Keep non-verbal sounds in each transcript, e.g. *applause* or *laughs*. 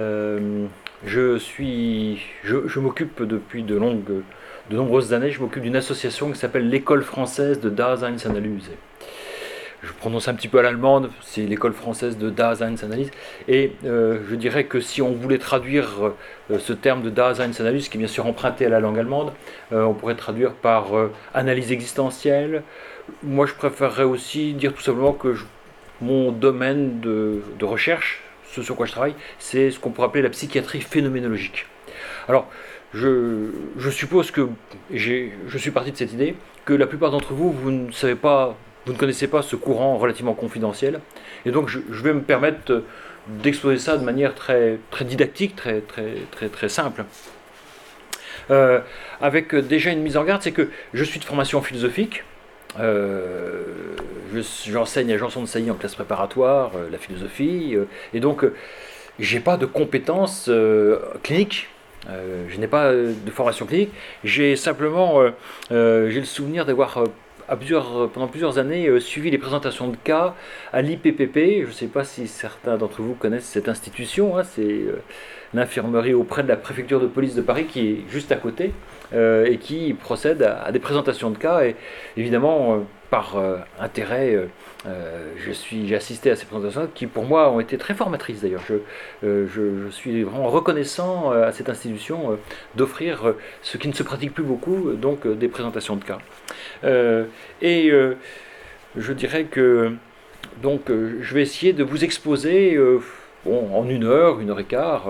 Euh, je m'occupe depuis de nombreuses années, je m'occupe d'une association qui s'appelle l'École française de Daseinsanalyse. Je prononce un petit peu à l'allemande, c'est l'école française de Daseinsanalyse. Et euh, je dirais que si on voulait traduire euh, ce terme de Daseinsanalyse, qui est bien sûr emprunté à la langue allemande, on pourrait traduire par analyse existentielle. Moi, je préférerais aussi dire tout simplement que mon domaine de recherche, ce sur quoi je travaille, c'est ce qu'on pourrait appeler la psychiatrie phénoménologique. Alors, je, suppose que je suis parti de cette idée que la plupart d'entre vous, vous ne savez pas, vous ne connaissez pas ce courant relativement confidentiel, et donc je, vais me permettre d'exposer ça de manière très, très didactique, très, très, très, très simple. Euh, avec déjà une mise en garde, c'est que je suis de formation philosophique, euh, j'enseigne à Janson de Sailly en classe préparatoire, euh, la philosophie, euh, et donc j'ai pas de compétences cliniques. je n'ai pas de formation clinique. J'ai simplement, j'ai le souvenir d'avoir pendant plusieurs années suivi les présentations de cas à l'IPPP. Je ne sais pas si certains d'entre vous connaissent cette institution. Hein, l'infirmerie auprès de la préfecture de police de Paris qui est juste à côté. Euh, et qui procède à, des présentations de cas. Et évidemment, euh, par euh, intérêt, je suis, j'ai assisté à ces présentations qui, pour moi, ont été très formatrices d'ailleurs. Je, je, suis vraiment reconnaissant à cette institution d'offrir ce qui ne se pratique plus beaucoup, donc des présentations de cas. et je dirais que donc, je vais essayer de vous exposer bon, en une heure, une heure et quart,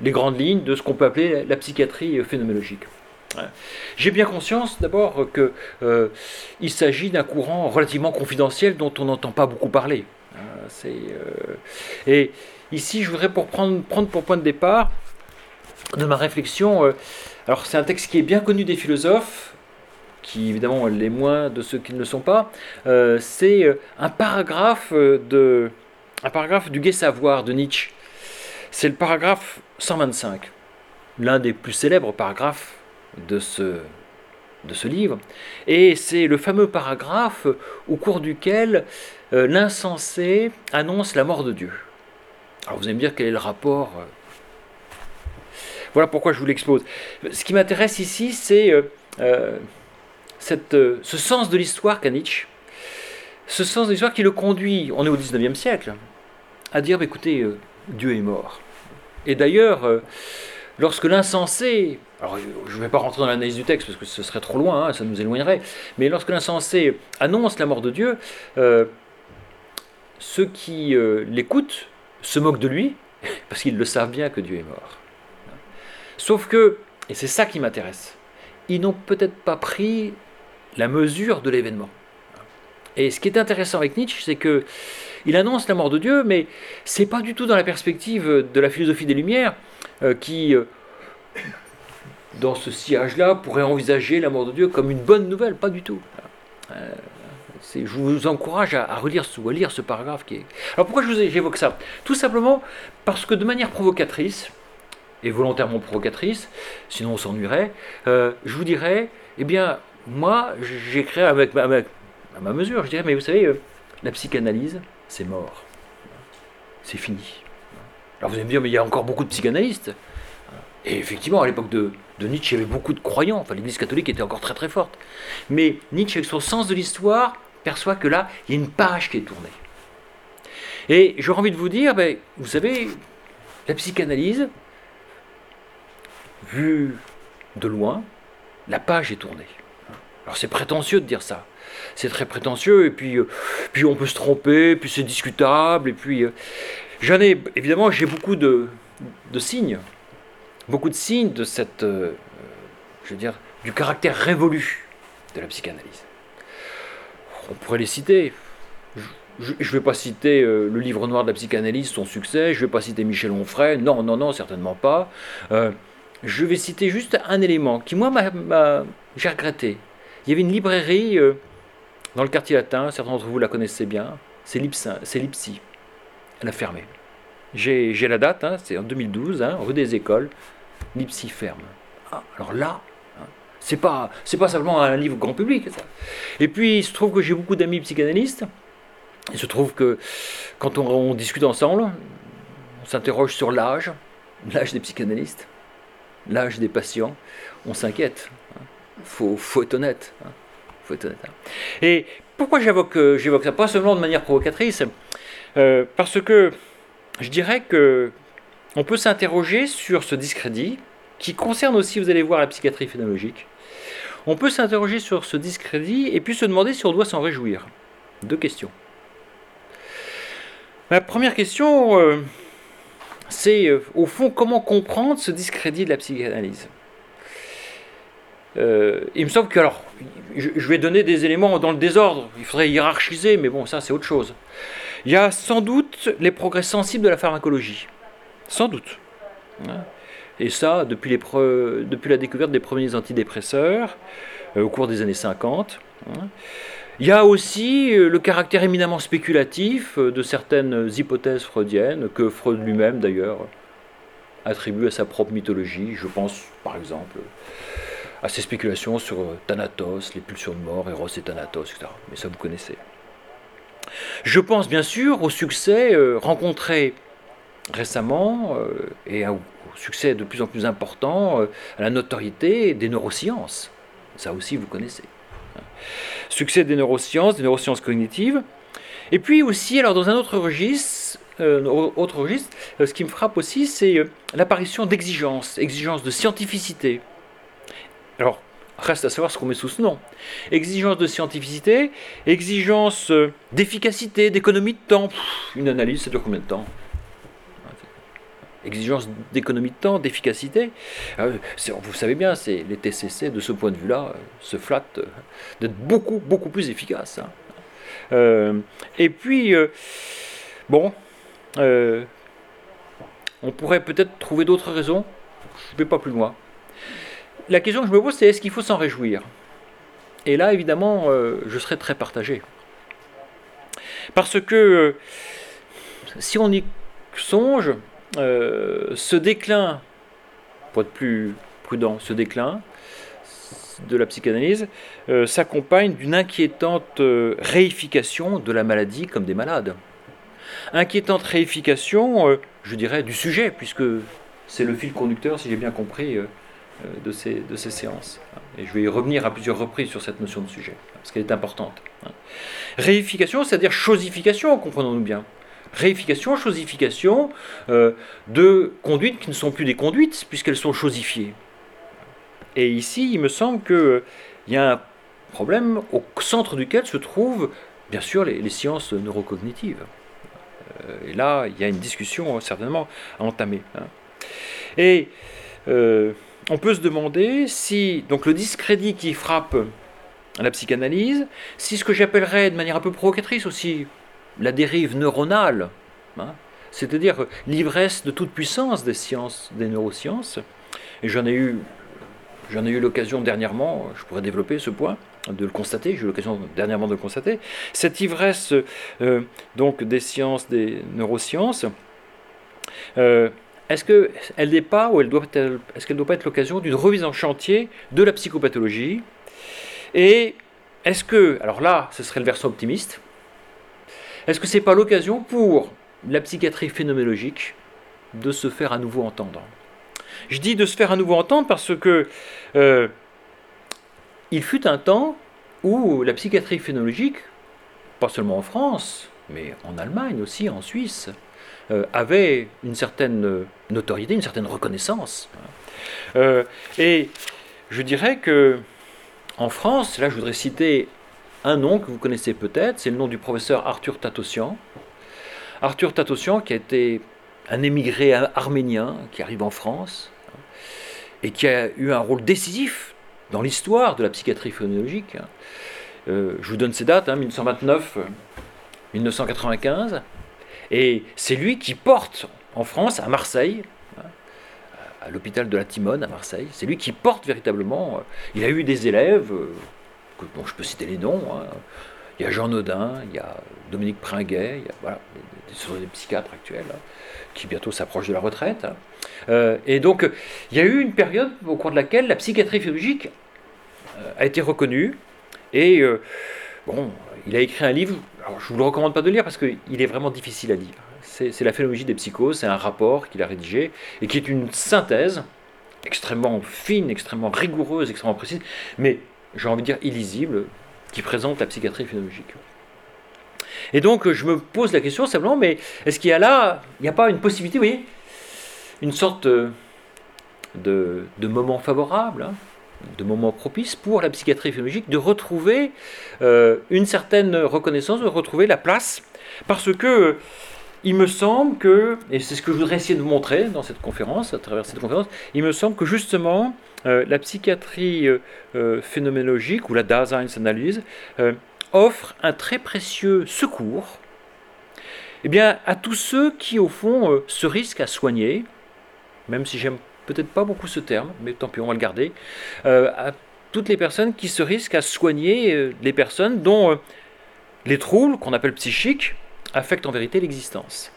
les grandes lignes de ce qu'on peut appeler la psychiatrie phénoménologique. J'ai bien conscience d'abord qu'il euh, s'agit d'un courant relativement confidentiel dont on n'entend pas beaucoup parler. Hein, euh, et ici, je voudrais pour prendre, prendre, pour point de départ de ma réflexion, euh, alors c'est un texte qui est bien connu des philosophes, qui évidemment l'est moins de ceux qui ne le sont pas, c'est un paragraphe, de, un paragraphe du Gai Savoir de Nietzsche. C'est le paragraphe 125, l'un des plus célèbres paragraphes de ce, livre. Et c'est le fameux paragraphe au cours duquel euh, l'insensé annonce la mort de Dieu. Alors vous allez me dire quel est le rapport. Euh. Voilà pourquoi je vous l'expose. Ce qui m'intéresse ici, c'est euh, ce sens de l'histoire qu'a Nietzsche. Ce sens de l'histoire qui le conduit, on est au 19e siècle, à dire, bah, écoutez, Dieu est mort. Et d'ailleurs, lorsque l'insensé alors, je ne vais pas rentrer dans l'analyse du texte parce que ce serait trop loin, hein, ça nous éloignerait. Mais lorsque l'insensé annonce la mort de Dieu, euh, ceux qui euh, l'écoutent se moquent de lui *laughs* parce qu'ils le savent bien que Dieu est mort. Sauf que, et c'est ça qui m'intéresse, ils n'ont peut-être pas pris la mesure de l'événement. Et ce qui est intéressant avec Nietzsche, c'est que il annonce la mort de Dieu, mais c'est pas du tout dans la perspective de la philosophie des Lumières euh, qui dans ce sillage-là, pourrait envisager la mort de Dieu comme une bonne nouvelle, pas du tout. Euh, je vous encourage à, relire ou à lire ce paragraphe qui est. Alors pourquoi j'évoque ça? Tout simplement parce que de manière provocatrice, et volontairement provocatrice, sinon on s'ennuierait, euh, je vous dirais, eh bien, moi, j'écris avec, avec, à ma mesure, je dirais, mais vous savez, euh, la psychanalyse, c'est mort. C'est fini. Alors vous allez me dire, mais il y a encore beaucoup de psychanalystes. Et effectivement, à l'époque de, Nietzsche, il y avait beaucoup de croyants. Enfin, l'Église catholique était encore très très forte. Mais Nietzsche, avec son sens de l'histoire, perçoit que là, il y a une page qui est tournée. Et j'aurais envie de vous dire, ben, vous savez, la psychanalyse, vue de loin, la page est tournée. Alors c'est prétentieux de dire ça. C'est très prétentieux, et puis, euh, puis on peut se tromper, puis c'est discutable, et puis... Euh, j'en ai, évidemment, j'ai beaucoup de, de signes beaucoup de signes de cette, euh, je veux dire, du caractère révolu de la psychanalyse. On pourrait les citer. Je ne vais pas citer le livre noir de la psychanalyse, son succès, je ne vais pas citer Michel Onfray, non, non, non, certainement pas. Je vais citer juste un élément qui, moi, j'ai regretté. Il y avait une librairie dans le quartier latin, certains d'entre vous la connaissez bien, c'est Lipsy. Elle a fermé. J'ai la date, hein, c'est en 2012, hein, rue des Écoles, Nipsey ferme. Ah, alors là, hein, c'est pas simplement un livre grand public. Ça. Et puis il se trouve que j'ai beaucoup d'amis psychanalystes. Il se trouve que quand on, discute ensemble, s'interroge sur l'âge, l'âge des psychanalystes, l'âge des patients. On s'inquiète. Hein. faut, faut, être honnête. Et pourquoi j'évoque, euh, ça? Pas seulement de manière provocatrice, euh, parce que je dirais que on peut s'interroger sur ce discrédit qui concerne aussi, vous allez voir, la psychiatrie phénologique. On peut s'interroger sur ce discrédit et puis se demander si on doit s'en réjouir. Deux questions. Ma première question, euh, c'est au fond comment comprendre ce discrédit de la psychanalyse? Euh, il me semble que, alors, je, vais donner des éléments dans le désordre, il faudrait hiérarchiser, mais bon, ça c'est autre chose. Il y a sans doute les progrès sensibles de la pharmacologie. Sans doute. Hein. Et ça, depuis, les depuis la découverte des premiers antidépresseurs, au cours des années 50. Il y a aussi euh, le caractère éminemment spéculatif euh, de certaines hypothèses freudiennes, que Freud lui-même d'ailleurs attribue à sa propre mythologie. Je pense par exemple à ses spéculations sur euh, Thanatos, les pulsions de mort, Eros et Thanatos, etc. Mais ça vous connaissez. Je pense bien sûr au succès rencontré récemment et au succès de plus en plus important à la notoriété des neurosciences. Ça aussi vous connaissez succès des neurosciences, des neurosciences cognitives. Et puis aussi, alors dans un autre registre, euh, euh, ce qui me frappe aussi, c'est euh, l'apparition d'exigences, exigences de scientificité. Alors, reste à savoir ce qu'on met sous ce nom. Exigence de scientificité, exigence d'efficacité, d'économie de temps. une analyse, ça dure combien de temps? Exigence d'économie de temps, d'efficacité. Euh, vous savez bien, c'est les TCC de ce point de vue-là euh, se flattent euh, d'être beaucoup beaucoup plus efficaces. Hein. et puis bon, on pourrait peut-être trouver d'autres raisons. Je ne vais pas plus loin. La question que je me pose, c'est est-ce qu'il faut s'en réjouir? Et là, évidemment, je serais très partagé. Parce que si on y songe, euh, ce déclin, pour être plus prudent, ce déclin de la psychanalyse euh, s'accompagne d'une inquiétante euh, réification de la maladie comme des malades. Inquiétante réification, je dirais, du sujet, puisque c'est le fil conducteur, si j'ai bien compris, de, ces, de ces séances. Et je vais y revenir à plusieurs reprises sur cette notion de sujet, parce qu'elle est importante. Réification, c'est-à-dire chosification, comprenons-nous bien réification, chosification euh, de conduites qui ne sont plus des conduites puisqu'elles sont chosifiées. Et ici, il me semble qu'il y a un problème au centre duquel se trouvent bien sûr les, sciences neurocognitives. Euh, et là, il y a une discussion certainement à entamer. Hein. Et euh, on peut se demander si donc le discrédit qui frappe la psychanalyse, si ce que j'appellerais de manière un peu provocatrice aussi la dérive neuronale, hein, c'est-à-dire l'ivresse de toute puissance des sciences, des neurosciences. Et j'en ai eu, l'occasion dernièrement, je pourrais développer ce point, de le constater, j'ai eu l'occasion dernièrement de le constater, cette ivresse euh, donc des sciences, des neurosciences, euh, est-ce qu'elle n'est pas, ou elle doit est-ce qu'elle ne doit pas être l'occasion d'une remise en chantier de la psychopathologie Et est-ce que, alors là, ce serait le versant optimiste, est-ce que ce n'est pas l'occasion pour la psychiatrie phénoménologique de se faire à nouveau entendre? Je dis de se faire à nouveau entendre parce que euh, il fut un temps où la psychiatrie phénoménologique, pas seulement en France, mais en Allemagne aussi, en Suisse, avait une certaine notoriété, une certaine reconnaissance. Euh, et je dirais que en France, là je voudrais citer un nom que vous connaissez peut-être, c'est le nom du professeur Arthur Tatossian. Arthur Tatossian qui a été un émigré arménien qui arrive en France et qui a eu un rôle décisif dans l'histoire de la psychiatrie phonologique. Euh, je vous donne ces dates, 1929, hein, 1995. Et c'est lui qui porte en France, à Marseille, hein, à l'hôpital de la Timone à Marseille, c'est lui qui porte véritablement. Euh, il a eu des élèves, euh, je peux citer les noms. Hein. Il y a Jean Nodin, il y a Dominique Pringuet, il y a voilà, des, des psychiatres actuels hein, qui bientôt s'approchent de la retraite. Euh, et donc, il y a eu une période au cours de laquelle la psychiatrie euh, a été reconnue. Et bon, il a écrit un livre. Je ne vous le recommande pas de lire parce qu'il est vraiment difficile à lire. c'est la phénoménologie des psychoses, c'est un rapport qu'il a rédigé et qui est une synthèse extrêmement fine, extrêmement rigoureuse, extrêmement précise, mais j'ai envie de dire illisible, qui présente la psychiatrie phénoménologique. Et donc je me pose la question simplement, mais est-ce qu'il y a là, il n'y a pas une possibilité, vous une sorte de, de moment favorable, hein, de moments propices pour la psychiatrie phénoménologique de retrouver euh, une certaine reconnaissance, de retrouver la place, parce que il me semble que, et c'est ce que je voudrais essayer de montrer dans cette conférence, à travers cette conférence, il me semble que justement euh, la psychiatrie euh, phénoménologique ou la Daseinsanalyse offre un très précieux secours eh bien, à tous ceux qui, au fond, se risquent à soigner, même si j'aime peut-être pas beaucoup ce terme, mais tant pis, on va le garder, euh, à toutes les personnes qui se risquent à soigner euh, les personnes dont euh, les troubles, qu'on appelle psychiques, affectent en vérité l'existence.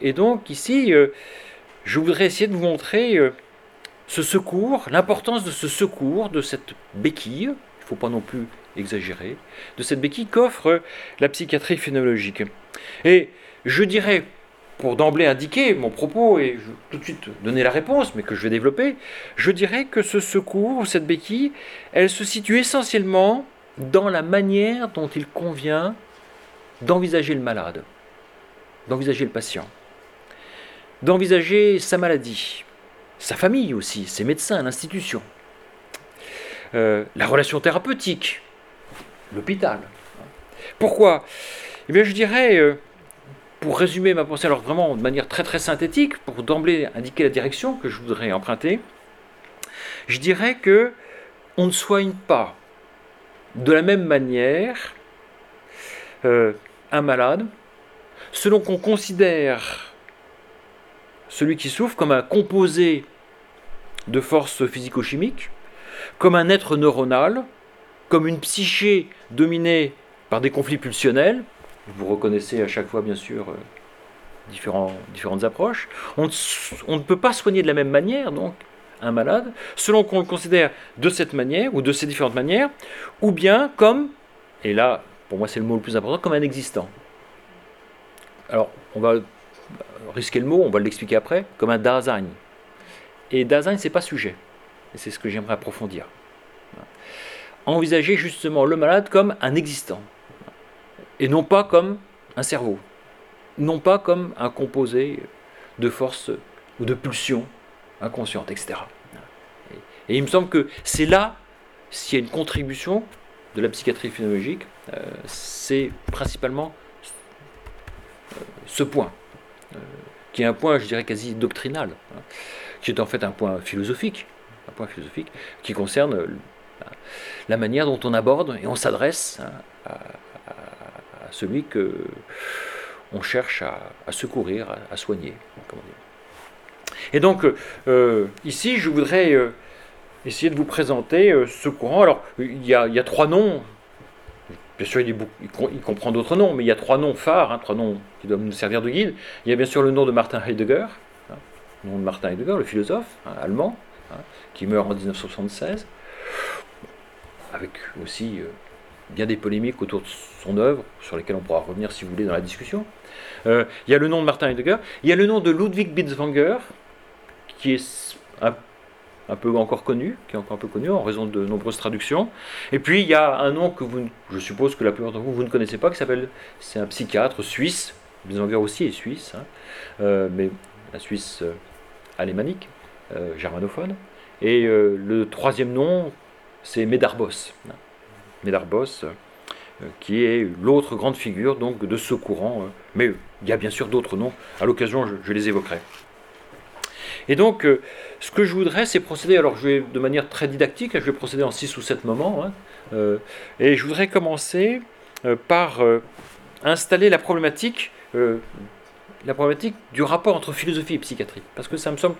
et donc ici, je voudrais essayer de vous montrer ce secours, l'importance de ce secours, de cette béquille, il ne faut pas non plus exagérer, de cette béquille qu'offre la psychiatrie phénoménologique. Et je dirais pour d'emblée indiquer mon propos et tout de suite donner la réponse, mais que je vais développer, je dirais que ce secours, cette béquille, elle se situe essentiellement dans la manière dont il convient d'envisager le malade, d'envisager le patient, d'envisager sa maladie, sa famille aussi, ses médecins, l'institution, euh, la relation thérapeutique, l'hôpital. Pourquoi? Eh bien, je dirais, euh, pour résumer ma pensée, alors vraiment de manière très synthétique, pour d'emblée indiquer la direction que je voudrais emprunter, je dirais que on ne soigne pas de la même manière euh, un malade selon qu'on considère celui qui souffre comme un composé de forces physico-chimiques, comme un être neuronal, comme une psyché dominée par des conflits pulsionnels, vous reconnaissez à chaque fois, bien sûr, euh, différents, différentes approches. On, ne peut pas soigner de la même manière, donc, un malade, selon qu'on le considère de cette manière ou de ces différentes manières, ou bien comme, et là, pour moi c'est le mot le plus important, comme un existant. Alors, on va risquer le mot, on va l'expliquer après, comme un Dasein. Et Dasein, c'est pas sujet. Et c'est ce que j'aimerais approfondir. Envisager justement le malade comme un existant et non pas comme un cerveau, non pas comme un composé de forces ou de pulsions inconscientes, etc. Et, il me semble que c'est là, s'il y a une contribution de la psychiatrie phénoménologique, euh, c'est principalement euh, ce point, euh, qui est un point, je dirais, quasi doctrinal, hein, qui est en fait un point philosophique, un point philosophique qui concerne la manière dont on aborde et on s'adresse hein, à, celui que on cherche à, secourir, à, soigner. Et donc, euh, ici, je voudrais euh, essayer de vous présenter euh, ce courant. Alors, il y, a, trois noms. Bien sûr, il, comprend d'autres noms, mais il y a trois noms phares, hein, trois noms qui doivent nous servir de guide. Il y a bien sûr le nom de Martin Heidegger, hein, le nom de Martin Heidegger, le philosophe hein, allemand, qui meurt en 1976, avec aussi bien des polémiques autour de son œuvre, sur lesquelles on pourra revenir si vous voulez dans la discussion. Euh, il y a le nom de Martin Heidegger, il y a le nom de Ludwig Bitzwanger, qui est un, peu encore connu, qui est encore un peu connu en raison de nombreuses traductions. Et puis il y a un nom que vous, je suppose que la plupart d'entre vous, vous ne connaissez pas, qui s'appelle, c'est un psychiatre suisse, Bitzwanger aussi est suisse, hein, euh, mais la Suisse euh, alémanique, germanophone. Et le troisième nom, c'est Medarbos. Médarbos, euh, qui est l'autre grande figure donc, de ce courant. Euh, mais il y a bien sûr d'autres noms, à l'occasion je, les évoquerai. Et donc, euh, ce que je voudrais, c'est procéder, alors je vais de manière très didactique, je vais procéder en 6 ou 7 moments, hein, et je voudrais commencer par installer la problématique, la problématique du rapport entre philosophie et psychiatrie, parce que ça me semble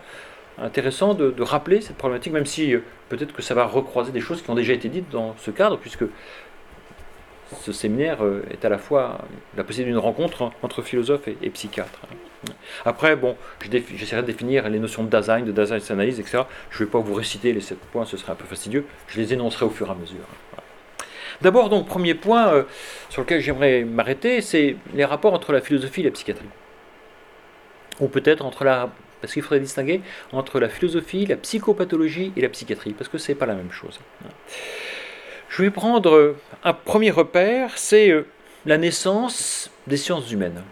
intéressant de, rappeler cette problématique, même si euh, peut-être que ça va recroiser des choses qui ont déjà été dites dans ce cadre, puisque ce séminaire euh, est à la fois la possibilité d'une rencontre entre philosophes et, psychiatres. Après, bon, j'essaierai de définir les notions de Dasein, de Dasein analyse, etc. Je ne vais pas vous réciter les sept points, ce serait un peu fastidieux. Je les énoncerai au fur et à mesure. D'abord, donc, premier point euh, sur lequel j'aimerais m'arrêter, c'est les rapports entre la philosophie et la psychiatrie. Ou peut-être entre la. Parce qu'il faudrait distinguer entre la philosophie, la psychopathologie et la psychiatrie, parce que ce n'est pas la même chose. Je vais prendre un premier repère, c'est euh, la naissance des sciences humaines.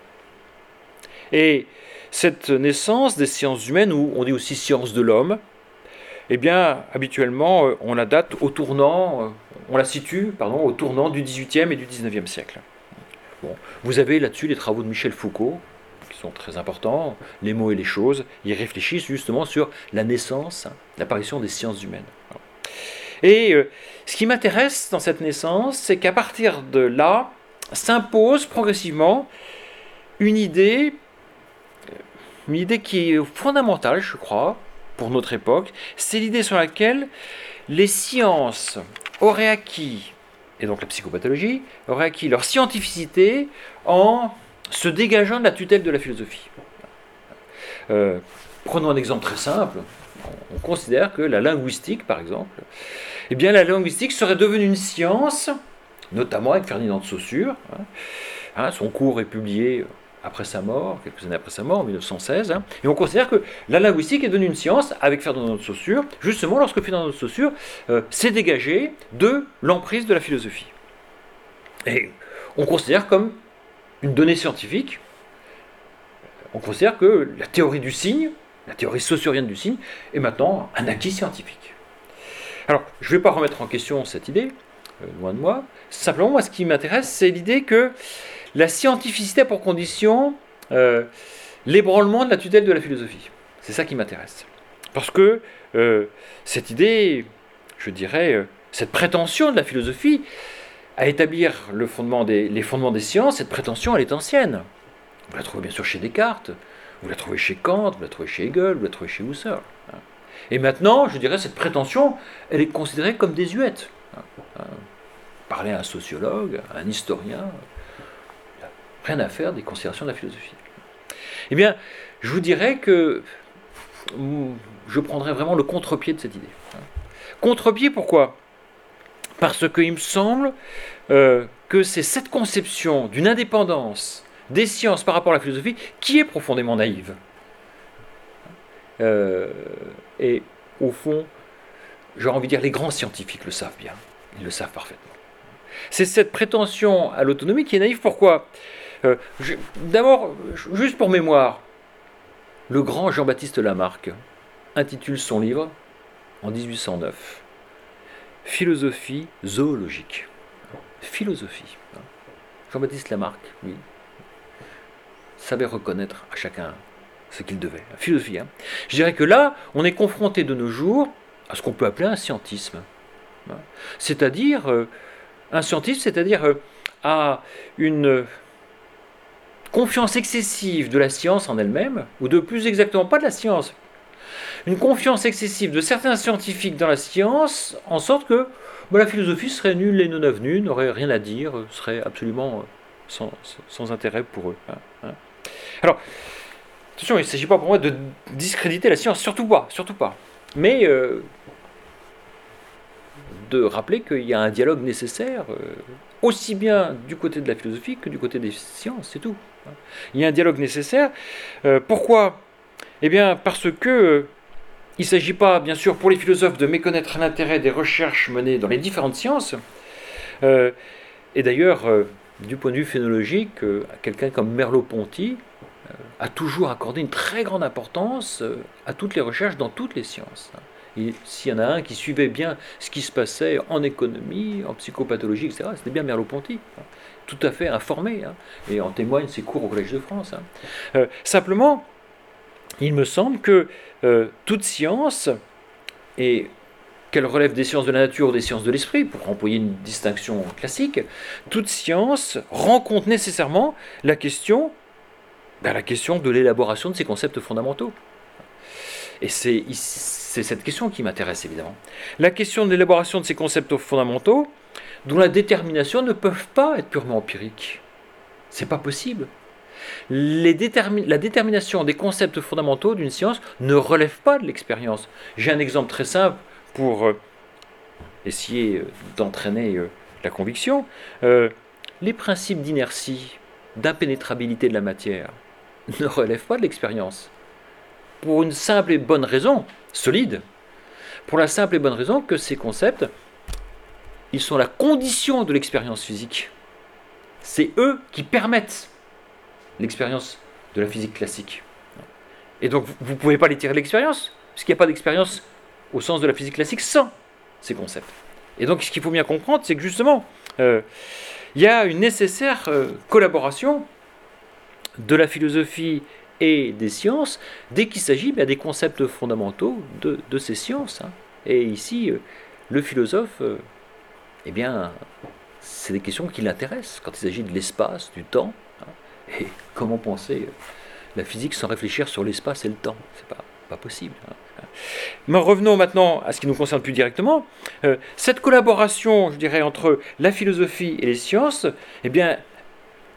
Et cette naissance des sciences humaines, ou on dit aussi sciences de l'homme, eh bien, habituellement, euh, on la date au tournant, euh, on la situe, pardon, au tournant du XVIIIe et du XIXe siècle. Bon, vous avez là-dessus les travaux de Michel Foucault, sont très importants, les mots et les choses. Ils réfléchissent justement sur la naissance, l'apparition des sciences humaines. Et euh, ce qui m'intéresse dans cette naissance, c'est qu'à partir de là, s'impose progressivement une idée, une idée qui est fondamentale, je crois, pour notre époque, c'est l'idée sur laquelle les sciences auraient acquis, et donc la psychopathologie, auraient acquis leur scientificité en se dégageant de la tutelle de la philosophie. Euh, prenons un exemple très simple. On considère que la linguistique, par exemple, eh bien, la linguistique serait devenue une science, notamment avec Ferdinand de Saussure. Hein. Hein, son cours est publié après sa mort, quelques années après sa mort, en 1916. Hein. et on considère que la linguistique est devenue une science avec Ferdinand de Saussure, justement lorsque Ferdinand de Saussure euh, s'est dégagé de l'emprise de la philosophie. Et on considère comme une donnée scientifique, on considère que la théorie du signe, la théorie saussurienne du signe, est maintenant un acquis scientifique. Alors, je ne vais pas remettre en question cette idée, euh, loin de moi. Simplement, moi, ce qui m'intéresse, c'est l'idée que la scientificité a pour condition euh, l'ébranlement de la tutelle de la philosophie. C'est ça qui m'intéresse. Parce que euh, cette idée, je dirais, cette prétention de la philosophie à établir les fondements des sciences, cette prétention, elle est ancienne. Vous la trouvez bien sûr chez Descartes, vous la trouvez chez Kant, vous la trouvez chez Hegel, vous la trouvez chez Husserl. Hein. Et maintenant, je dirais, cette prétention, elle est considérée comme désuète. Hein. Parler à un sociologue, à un historien, Rien à faire des considérations de la philosophie. Eh bien, je vous dirais que je prendrais vraiment le contre-pied de cette idée. Contre-pied pourquoi? Parce qu'il me semble euh, que c'est cette conception d'une indépendance des sciences par rapport à la philosophie qui est profondément naïve. Euh, et au fond, j'aurais envie de dire, les grands scientifiques le savent bien. Ils le savent parfaitement. C'est cette prétention à l'autonomie qui est naïve. Pourquoi? Euh, d'abord, juste pour mémoire, le grand Jean-Baptiste Lamarck intitule son livre en 1809 Philosophie zoologique. Philosophie. Jean-Baptiste Lamarck, oui, savait reconnaître à chacun ce qu'il devait. Philosophie. Hein. Je dirais que là, on est confronté de nos jours à ce qu'on peut appeler un scientisme. C'est-à-dire, euh, un scientisme, c'est-à-dire euh, à une confiance excessive de la science en elle-même, ou de plus exactement pas de la science, une confiance excessive de certains scientifiques dans la science, en sorte que bah, la philosophie serait nulle et non avenue, n'aurait rien à dire, serait absolument euh, sans, intérêt pour eux. Hein, hein. Alors, attention, il ne s'agit pas pour moi de discréditer la science, surtout pas, surtout pas. Mais euh, de rappeler qu'il y a un dialogue nécessaire, euh, aussi bien du côté de la philosophie que du côté des sciences, c'est tout. Il y a un dialogue nécessaire. Pourquoi? Eh bien, parce que il ne s'agit pas, bien sûr, pour les philosophes de méconnaître l'intérêt des recherches menées dans les différentes sciences. Euh, et d'ailleurs, du point de vue phénologique, quelqu'un comme Merleau-Ponty a toujours accordé une très grande importance à toutes les recherches dans toutes les sciences. S'il y en a un qui suivait bien ce qui se passait en économie, en psychopathologie, etc., c'était bien Merleau-Ponty tout à fait informé, hein, et en témoignent ses cours au Collège de France. Hein. Euh, simplement, il me semble que euh, toute science, et qu'elle relève des sciences de la nature ou des sciences de l'esprit, pour employer une distinction classique, toute science rencontre nécessairement la question, ben, la question de l'élaboration de ces concepts fondamentaux. Et c'est cette question qui m'intéresse évidemment. La question de l'élaboration de ces concepts fondamentaux, dont la détermination ne peuvent pas être purement empiriques. C'est pas possible. La détermination des concepts fondamentaux d'une science ne relève pas de l'expérience. J'ai un exemple très simple pour euh, essayer euh, d'entraîner euh, la conviction, les principes d'inertie, d'impénétrabilité de la matière *laughs* ne relèvent pas de l'expérience. Pour une simple et bonne raison, solide, pour la simple et bonne raison que ces concepts, ils sont la condition de l'expérience physique. C'est eux qui permettent l'expérience de la physique classique. Et donc vous ne pouvez pas les tirer de l'expérience, puisqu'il n'y a pas d'expérience au sens de la physique classique sans ces concepts. Et donc ce qu'il faut bien comprendre, c'est que justement, euh, il y a une nécessaire euh, collaboration de la philosophie et des sciences dès qu'il s'agit des concepts fondamentaux de, ces sciences. Hein. Et ici, euh, le philosophe, eh bien, c'est des questions qui l'intéressent quand il s'agit de l'espace, du temps. Et comment penser la physique sans réfléchir sur l'espace et le temps? C'est pas, pas possible. Hein. Mais revenons maintenant à ce qui nous concerne plus directement. Euh, cette collaboration, je dirais, entre la philosophie et les sciences, eh bien,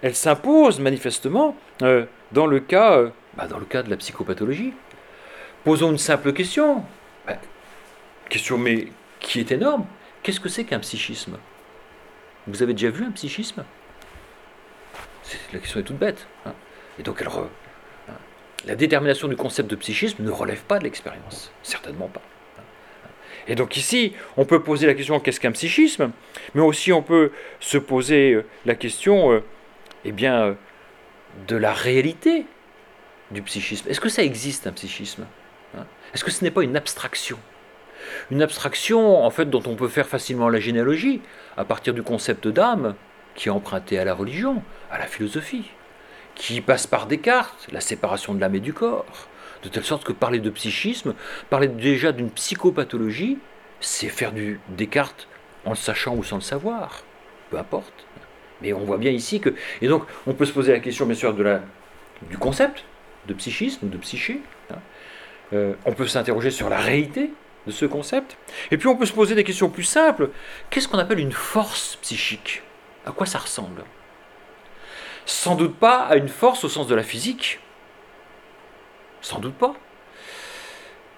elle s'impose manifestement euh, dans, le cas, euh, bah, dans le cas de la psychopathologie. Posons une simple question, bah, question mais qui est énorme. Qu'est-ce que c'est qu'un psychisme? Vous avez déjà vu un psychisme? La question est toute bête. Hein. Et donc elle, la détermination du concept de psychisme ne relève pas de l'expérience, certainement pas. Et donc ici, on peut poser la question qu'est-ce qu'un psychisme, mais aussi on peut se poser euh, la question euh, eh bien, euh, de la réalité du psychisme. Est-ce que ça existe un psychisme? Hein? Est-ce que ce n'est pas une abstraction? Une abstraction en fait dont on peut faire facilement la généalogie à partir du concept d'âme qui est emprunté à la religion, à la philosophie qui passe par Descartes, la séparation de l'âme et du corps. De telle sorte que parler de psychisme, parler déjà d'une psychopathologie, c'est faire du Descartes en le sachant ou sans le savoir. Peu importe. Mais on voit bien ici que. Et donc, on peut se poser la question, bien sûr, de du concept de psychisme, de psyché. Hein. Euh, on peut s'interroger sur la réalité de ce concept. Et puis, on peut se poser des questions plus simples. Qu'est-ce qu'on appelle une force psychique? À quoi ça ressemble? Sans doute pas à une force au sens de la physique. Sans doute pas.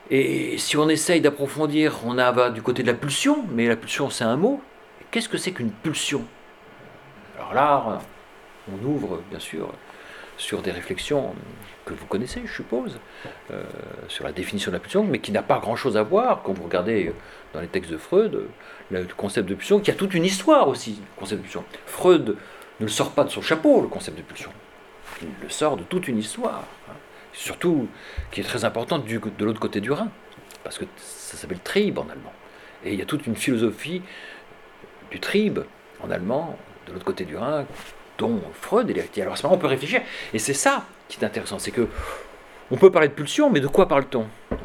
Et si on essaye d'approfondir, on va du côté de la pulsion, mais la pulsion c'est un mot. Qu'est-ce que c'est qu'une pulsion? Alors là, on ouvre bien sûr sur des réflexions que vous connaissez, je suppose, euh, sur la définition de la pulsion, mais qui n'a pas grand-chose à voir, quand vous regardez dans les textes de Freud, le concept de pulsion, qui a toute une histoire aussi, le concept de pulsion. Freud ne le sort pas de son chapeau, le concept de pulsion. Il le sort de toute une histoire, hein. surtout qui est très importante de l'autre côté du Rhin, parce que ça s'appelle Trieb en allemand. Et il y a toute une philosophie du Trieb en allemand, de l'autre côté du Rhin, dont Freud est. Alors à ce moment, on peut réfléchir, et c'est ça qui est intéressant, c'est que on peut parler de pulsion, mais de quoi parle-t-on hein?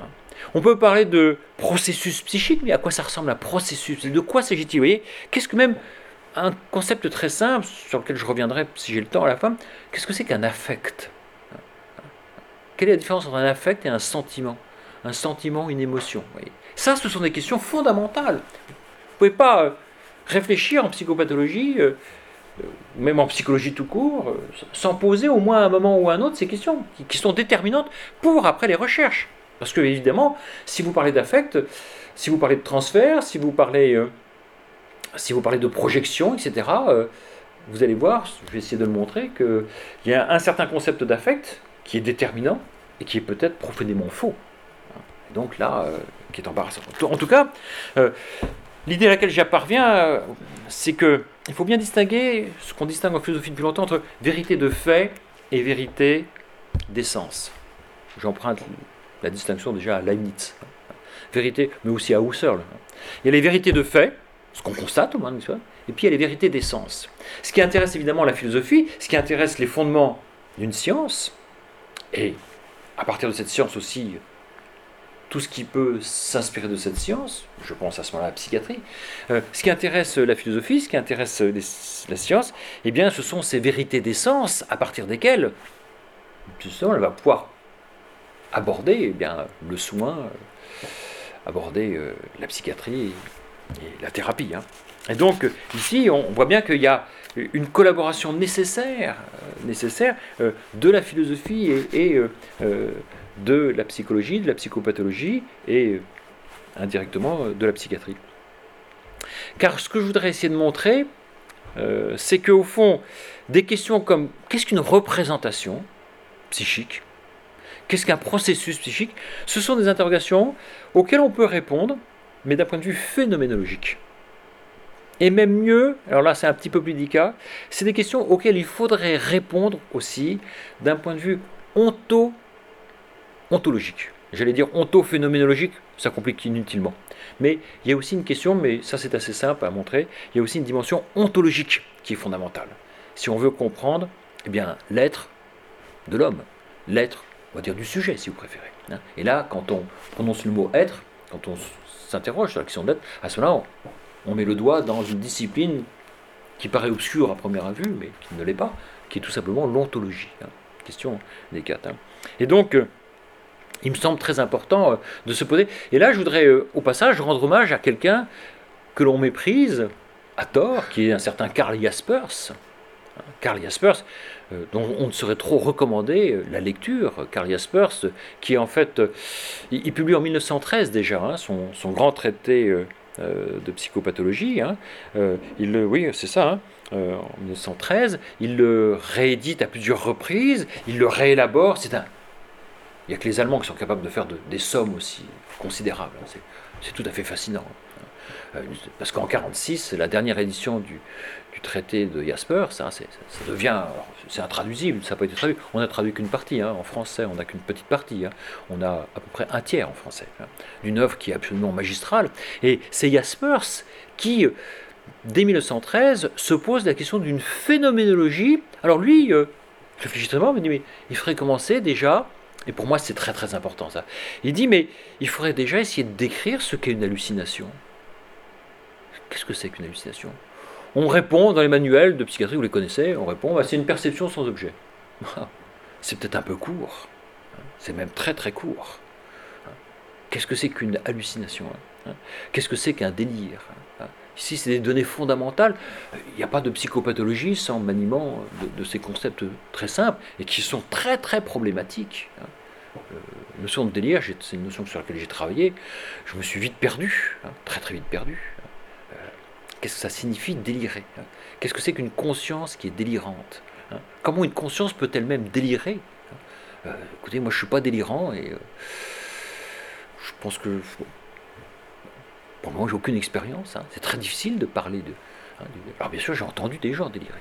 On peut parler de processus psychique, mais à quoi ça ressemble un processus? De quoi s'agit-il? Vous voyez Qu'est-ce que même un concept très simple sur lequel je reviendrai si j'ai le temps à la fin. Qu'est-ce que c'est qu'un affect? Quelle est la différence entre un affect et un sentiment? Un sentiment, une émotion. Ça, ce sont des questions fondamentales. Vous pouvez pas euh, réfléchir en psychopathologie, euh, euh, même en psychologie tout court, sans poser au moins à un moment ou à un autre ces questions qui, sont déterminantes pour après les recherches. Parce que évidemment, si vous parlez d'affect, si vous parlez de transfert, si vous parlez si vous parlez de projection, etc., euh, vous allez voir, je vais essayer de le montrer, qu'il y a un certain concept d'affect qui est déterminant et qui est peut-être profondément faux. donc là, euh, qui est embarrassant. En tout cas, euh, l'idée à laquelle j'apparviens, c'est que il faut bien distinguer ce qu'on distingue en philosophie depuis longtemps entre vérité de fait et vérité d'essence. J'emprunte la distinction déjà à Leibniz. Vérité, mais aussi à Husserl. Il y a les vérités de fait, ce qu'on constate au moins, et puis il y a les vérités d'essence. Ce qui intéresse évidemment la philosophie, ce qui intéresse les fondements d'une science, et à partir de cette science aussi, tout ce qui peut s'inspirer de cette science, je pense à ce moment-là à la psychiatrie, euh, ce qui intéresse la philosophie, ce qui intéresse la science, eh bien ce sont ces vérités d'essence à partir desquelles, justement, elle va pouvoir aborder eh bien, le soin, euh, aborder euh, la psychiatrie et la thérapie. Hein. Et donc ici, on voit bien qu'il y a une collaboration nécessaire, euh, nécessaire de la philosophie et, de la psychologie, de la psychopathologie et indirectement de la psychiatrie. car ce que je voudrais essayer de montrer, c'est qu'au fond, des questions comme qu'est-ce qu'une représentation psychique? Qu'est-ce qu'un processus psychique? Ce sont des interrogations auxquelles on peut répondre, mais d'un point de vue phénoménologique. Et même mieux, alors là c'est un petit peu plus délicat, c'est des questions auxquelles il faudrait répondre aussi d'un point de vue onto, ontologique. J'allais dire onto-phénoménologique, ça complique inutilement. Mais il y a aussi une question, mais ça c'est assez simple à montrer, il y a aussi une dimension ontologique qui est fondamentale. Si on veut comprendre eh bien, l'être de l'homme, l'être, on va dire du sujet si vous préférez. Hein. Et là, quand on prononce le mot être, quand on s'interroge sur la question d'être, à ce moment-là, on, met le doigt dans une discipline qui paraît obscure à première vue, mais qui ne l'est pas, qui est tout simplement l'ontologie. Hein. Question délicate. Hein. Et donc, euh, il me semble très important euh, de se poser. Et là, je voudrais euh, au passage rendre hommage à quelqu'un que l'on méprise à tort, qui est un certain Karl Jaspers. Karl Jaspers, dont on ne saurait trop recommander la lecture. Karl Jaspers, qui en fait, il, publie en 1913 déjà hein, son, grand traité de psychopathologie. Hein. il, oui, c'est ça. Hein. en 1913, il le réédite à plusieurs reprises, il le réélabore. C'est un il n'y a que les Allemands qui sont capables de faire des sommes aussi considérables. C'est tout à fait fascinant. Euh, parce qu'en 1946, la dernière édition du, traité de Jasper, ça, ça devient. C'est intraduisible, ça n'a pas été traduit. On n'a traduit qu'une partie. Hein. En français, on n'a qu'une petite partie. On a à peu près un tiers en français. D'une œuvre qui est absolument magistrale. Et c'est Jaspers qui, dès 1913, se pose la question d'une phénoménologie. Alors lui, euh, réfléchit très il dit mais il ferait commencer déjà et pour moi, c'est très très important ça. Il dit, mais il faudrait déjà essayer de décrire ce qu'est une hallucination. Qu'est-ce que c'est qu'une hallucination? On répond dans les manuels de psychiatrie, vous les connaissez, on répond, bah, c'est une perception sans objet. c'est peut-être un peu court. C'est même très très court. Qu'est-ce que c'est qu'une hallucination Qu'est-ce que c'est qu'un délire Ici, c'est des données fondamentales. Il n'y a pas de psychopathologie sans maniement de, ces concepts très simples et qui sont très très problématiques. Hein. Euh, la notion de délire, c'est une notion sur laquelle j'ai travaillé. Je me suis vite perdu, hein, très très vite perdu. Hein. Euh, qu'est-ce que ça signifie délirer Qu'est-ce que c'est qu'une conscience qui est délirante Comment une conscience peut elle-même délirer euh, Écoutez, moi je ne suis pas délirant et je pense que pour moi, j'ai aucune expérience. Hein. C'est très difficile de parler de. Hein, alors, bien sûr, j'ai entendu des gens délirer.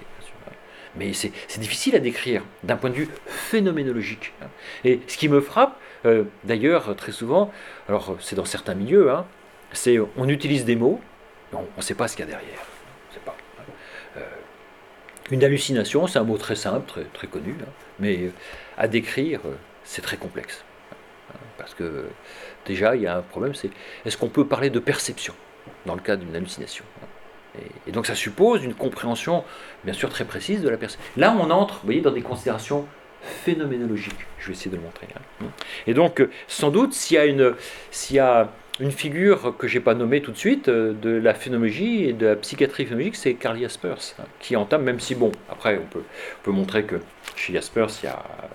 Hein. mais c'est difficile à décrire d'un point de vue phénoménologique. Et ce qui me frappe, euh, d'ailleurs, très souvent, alors c'est dans certains milieux, c'est on utilise des mots, on ne sait pas ce qu'il y a derrière. Pas, euh, une hallucination, c'est un mot très simple, très, connu, mais euh, à décrire, c'est très complexe. Parce que déjà, il y a un problème, c'est est-ce qu'on peut parler de perception dans le cas d'une hallucination et, donc ça suppose une compréhension, bien sûr, très précise de la perception. Là, on entre, vous voyez, dans des considérations phénoménologiques. Je vais essayer de le montrer. Hein. Et donc, sans doute, s'il y a une, s'il y a une figure que je n'ai pas nommée tout de suite euh, de la phénoménologie et de la psychiatrie phénoménologique, c'est Carl Jaspers, hein, qui entame, même si, bon, après, on peut, on peut montrer que chez Jaspers, il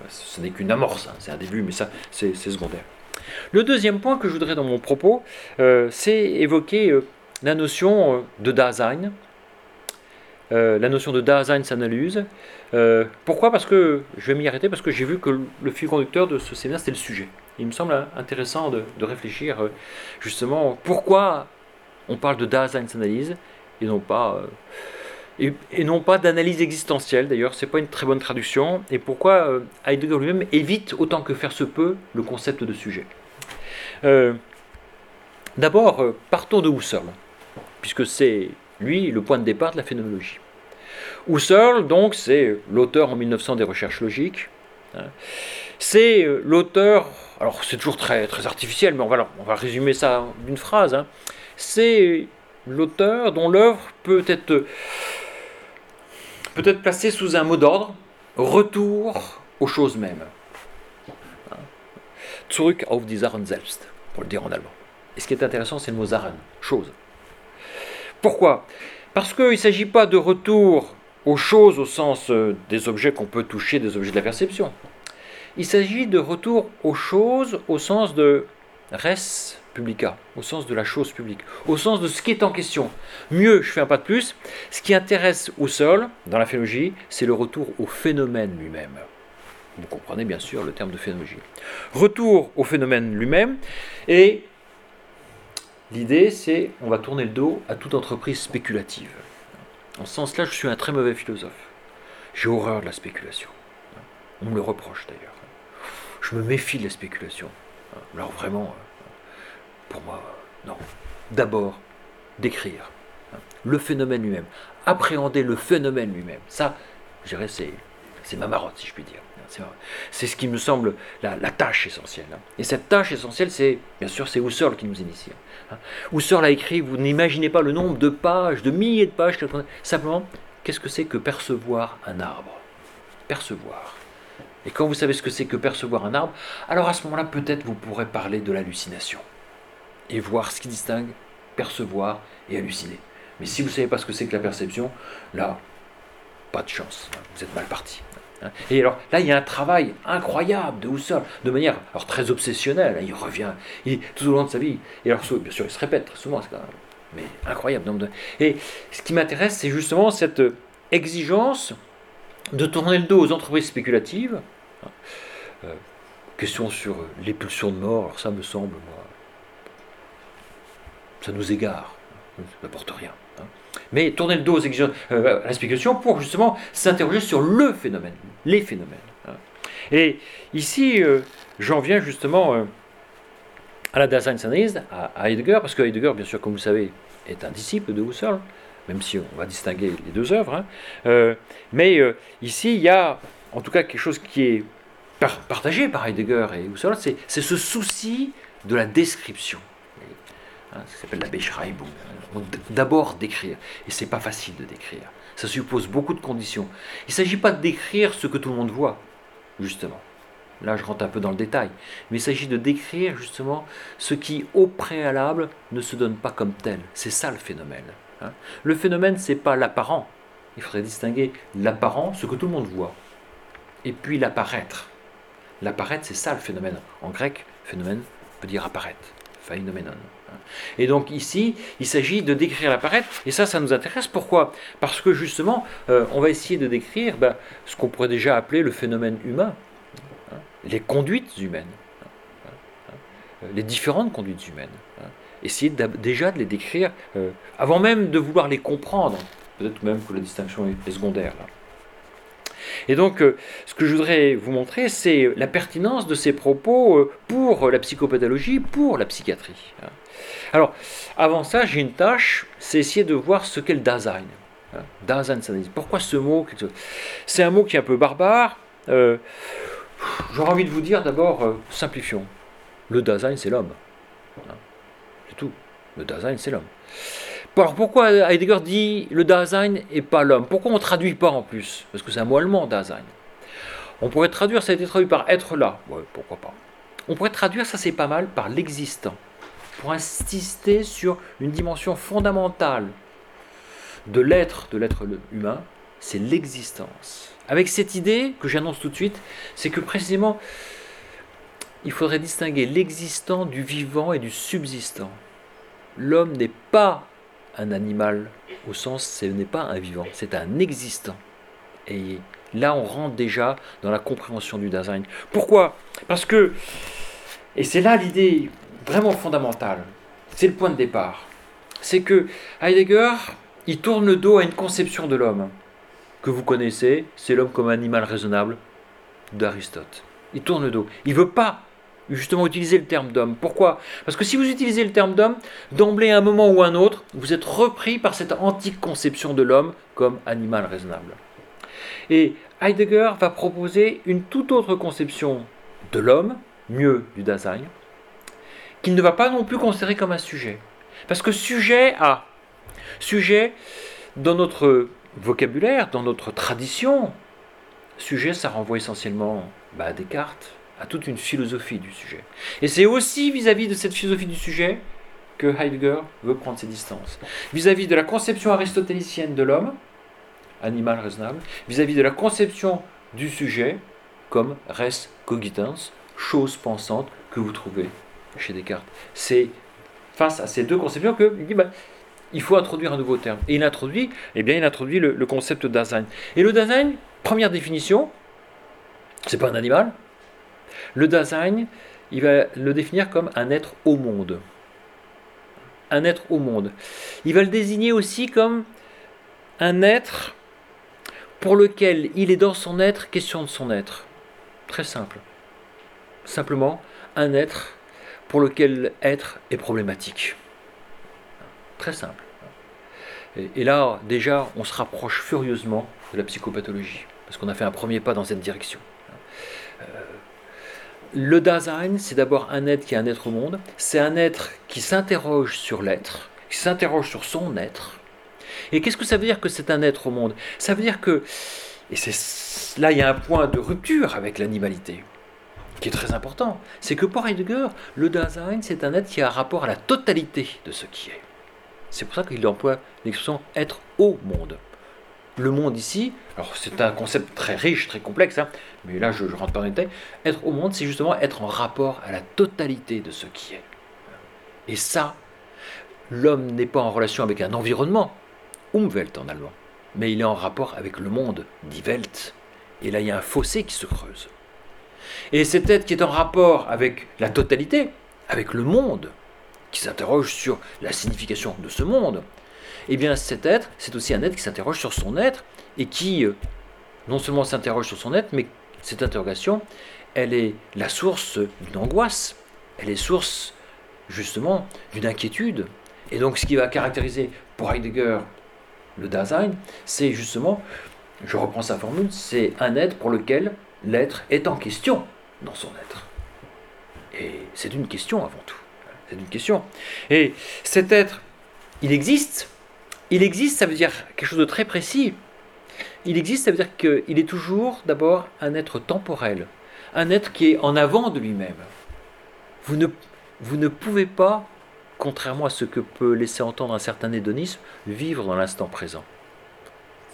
ce n'est qu'une amorce, hein, c'est un début, mais ça, c'est secondaire. Le deuxième point que je voudrais dans mon propos, euh, c'est évoquer euh, la notion de Dasein, la notion de Daseinsanalyse. pourquoi? Parce que, je vais m'y arrêter, parce que j'ai vu que le fil conducteur de ce séminaire, c'était le sujet. Il me semble intéressant de, réfléchir justement pourquoi on parle de Daseinsanalyse et non pas et, non pas d'analyse existentielle d'ailleurs, c'est pas une très bonne traduction, et pourquoi Heidegger lui-même évite autant que faire se peut le concept de sujet. Euh, d'abord, euh, partons de Husserl, puisque c'est lui le point de départ de la phénoménologie. Husserl, donc, c'est l'auteur en 1900 des recherches logiques. Hein. C'est euh, l'auteur, alors c'est toujours très, très artificiel, mais on va, résumer ça d'une phrase. Hein. C'est l'auteur dont l'œuvre peut être, peut être placée sous un mot d'ordre, retour aux choses mêmes. Zurück auf die Sachen selbst, pour le dire en allemand. Et ce qui est intéressant, c'est le mot Sachen, chose. Pourquoi? Parce qu'il ne s'agit pas de retour aux choses au sens euh, des objets qu'on peut toucher, des objets de la perception. Il s'agit de retour aux choses au sens de res publica, au sens de la chose publique, au sens de ce qui est en question. Mieux, je fais un pas de plus, ce qui intéresse au sol, dans la phénologie, c'est le retour au phénomène lui-même. Vous comprenez bien sûr le terme de phénologie. Retour au phénomène lui-même, et l'idée c'est, on va tourner le dos à toute entreprise spéculative. En ce sens-là, je suis un très mauvais philosophe. J'ai horreur de la spéculation. On me le reproche d'ailleurs. Je me méfie de la spéculation. Alors vraiment, pour moi, non. D'abord, décrire le phénomène lui-même, appréhender le phénomène lui-même. Ça, je dirais, c'est, c'est ma marotte, si je puis dire. C'est ce qui me semble la, tâche essentielle. Et cette tâche essentielle, c'est bien sûr c'est Husserl qui nous initie. Husserl a écrit, vous n'imaginez pas le nombre de pages, de milliers de pages. Simplement, qu'est-ce que c'est que percevoir un arbre? Percevoir. Et quand vous savez ce que c'est que percevoir un arbre, alors à ce moment-là, peut-être vous pourrez parler de l'hallucination. Et voir ce qui distingue percevoir et halluciner. Mais si vous ne savez pas ce que c'est que la perception, là, pas de chance. Vous êtes mal parti. Et alors là, il y a un travail incroyable de Husserl, de manière alors, très obsessionnelle. Il revient il, tout au long de sa vie. Et alors, bien sûr, il se répète très souvent, quand même, mais incroyable. Et ce qui m'intéresse, c'est justement cette exigence de tourner le dos aux entreprises spéculatives. Hein. Euh, question sur les pulsions de mort, alors ça me semble, moi, ça nous égare, ça n'apporte rien mais tourner le dos aux euh, à la spéculation pour justement s'interroger sur le phénomène, les phénomènes. Hein. Et ici, euh, j'en viens justement euh, à la Daseinsanalyse, à, à Heidegger, parce que Heidegger, bien sûr, comme vous savez, est un disciple de Husserl, même si on va distinguer les deux œuvres. Hein. mais ici, il y a en tout cas quelque chose qui est partagé par Heidegger et Husserl, c'est ce souci de la description. Hein, ça s'appelle la Beschreibung. D'abord d'écrire. Et c'est pas facile de décrire. Ça suppose beaucoup de conditions. Il ne s'agit pas de décrire ce que tout le monde voit, justement. Là, je rentre un peu dans le détail. Mais il s'agit de décrire justement ce qui, au préalable, ne se donne pas comme tel. C'est ça le phénomène. Hein. Le phénomène, c'est pas l'apparent. Il faudrait distinguer l'apparent, ce que tout le monde voit, et puis l'apparaître. L'apparaître, c'est ça le phénomène. En grec, phénomène veut dire apparaître. Phénoménon. Et donc ici, il s'agit de décrire l'apparaître, et ça, ça nous intéresse. Pourquoi? Parce que justement, euh, on va essayer de décrire ben, ce qu'on pourrait déjà appeler le phénomène humain, hein, les conduites humaines, hein, hein, les différentes conduites humaines. essayer déjà de les décrire euh, avant même de vouloir les comprendre. Peut-être même que la distinction est secondaire là. Et donc, euh, ce que je voudrais vous montrer, c'est la pertinence de ces propos pour la psychopathologie, pour la psychiatrie. Alors, avant ça, j'ai une tâche, c'est essayer de voir ce qu'est le Dasein. Hein, Dasein. Pourquoi ce mot C'est un mot qui est un peu barbare. Euh, j'aurais envie de vous dire d'abord, euh, simplifions. Le Dasein, c'est l'homme. Hein, c'est tout. Le Dasein, c'est l'homme. Alors pourquoi Heidegger dit le Dasein et pas l'homme? Pourquoi on ne traduit pas en plus? Parce que c'est un mot allemand, Dasein. On pourrait traduire, ça a été traduit par être là. Pourquoi pas. On pourrait traduire, ça c'est pas mal, par l'existant pour insister sur une dimension fondamentale de l'être, de l'être humain, c'est l'existence. Avec cette idée que j'annonce tout de suite, c'est que précisément, il faudrait distinguer l'existant du vivant et du subsistant. L'homme n'est pas un animal au sens, ce n'est pas un vivant, c'est un existant. Et là, on rentre déjà dans la compréhension du design. Pourquoi? Parce que, et c'est là l'idée vraiment fondamental. C'est le point de départ. C'est que Heidegger, il tourne le dos à une conception de l'homme que vous connaissez, c'est l'homme comme animal raisonnable d'Aristote. Il tourne le dos. Il veut pas justement utiliser le terme d'homme. Pourquoi? Parce que si vous utilisez le terme d'homme, d'emblée à un moment ou à un autre, vous êtes repris par cette antique conception de l'homme comme animal raisonnable. Et Heidegger va proposer une toute autre conception de l'homme, mieux du Dasein, qu'il ne va pas non plus considérer comme un sujet. Parce que sujet a, sujet dans notre vocabulaire, dans notre tradition, sujet ça renvoie essentiellement bah, à Descartes, à toute une philosophie du sujet. Et c'est aussi vis-à-vis de cette philosophie du sujet que Heidegger veut prendre ses distances. Vis-à-vis de la conception aristotélicienne de l'homme, animal raisonnable, vis-à-vis -vis de la conception du sujet comme res cogitans, chose pensante que vous trouvez chez Descartes. C'est face à ces deux conceptions qu'il dit bah, il faut introduire un nouveau terme. Et il introduit, eh bien, il introduit le, concept de Et le Dasein, première définition, c'est pas un animal. Le Dasein, il va le définir comme un être au monde. Un être au monde. Il va le désigner aussi comme un être pour lequel il est dans son être question de son être. Très simple. Simplement, un être pour lequel être est problématique. Très simple. Et, là, déjà, on se rapproche furieusement de la psychopathologie, parce qu'on a fait un premier pas dans cette direction. Le Dasein, c'est d'abord un être qui est un être au monde, c'est un être qui s'interroge sur l'être, qui s'interroge sur son être. Et qu'est-ce que ça veut dire que c'est un être au monde? Ça veut dire que, et c'est là il y a un point de rupture avec l'animalité, qui est très important, c'est que pour Heidegger, le Dasein, c'est un être qui a un rapport à la totalité de ce qui est. C'est pour ça qu'il emploie l'expression être au monde. Le monde ici, alors c'est un concept très riche, très complexe, hein, mais là je, ne rentre pas dans les détails. Être au monde, c'est justement être en rapport à la totalité de ce qui est. Et ça, l'homme n'est pas en relation avec un environnement, Umwelt en allemand, mais il est en rapport avec le monde, die Welt. Et là, il y a un fossé qui se creuse. Et cet être qui est en rapport avec la totalité, avec le monde, qui s'interroge sur la signification de ce monde, eh bien cet être, c'est aussi un être qui s'interroge sur son être et qui euh, non seulement s'interroge sur son être, mais cette interrogation, elle est la source d'une angoisse, elle est source justement d'une inquiétude. Et donc ce qui va caractériser pour Heidegger le Dasein, c'est justement, je reprends sa formule, c'est un être pour lequel l'être est en question dans son être. Et c'est une question avant tout. C'est une question. Et cet être, il existe. Il existe, ça veut dire quelque chose de très précis. Il existe, ça veut dire qu'il est toujours d'abord un être temporel, un être qui est en avant de lui-même. Vous ne, vous ne pouvez pas, contrairement à ce que peut laisser entendre un certain hédonisme, vivre dans l'instant présent.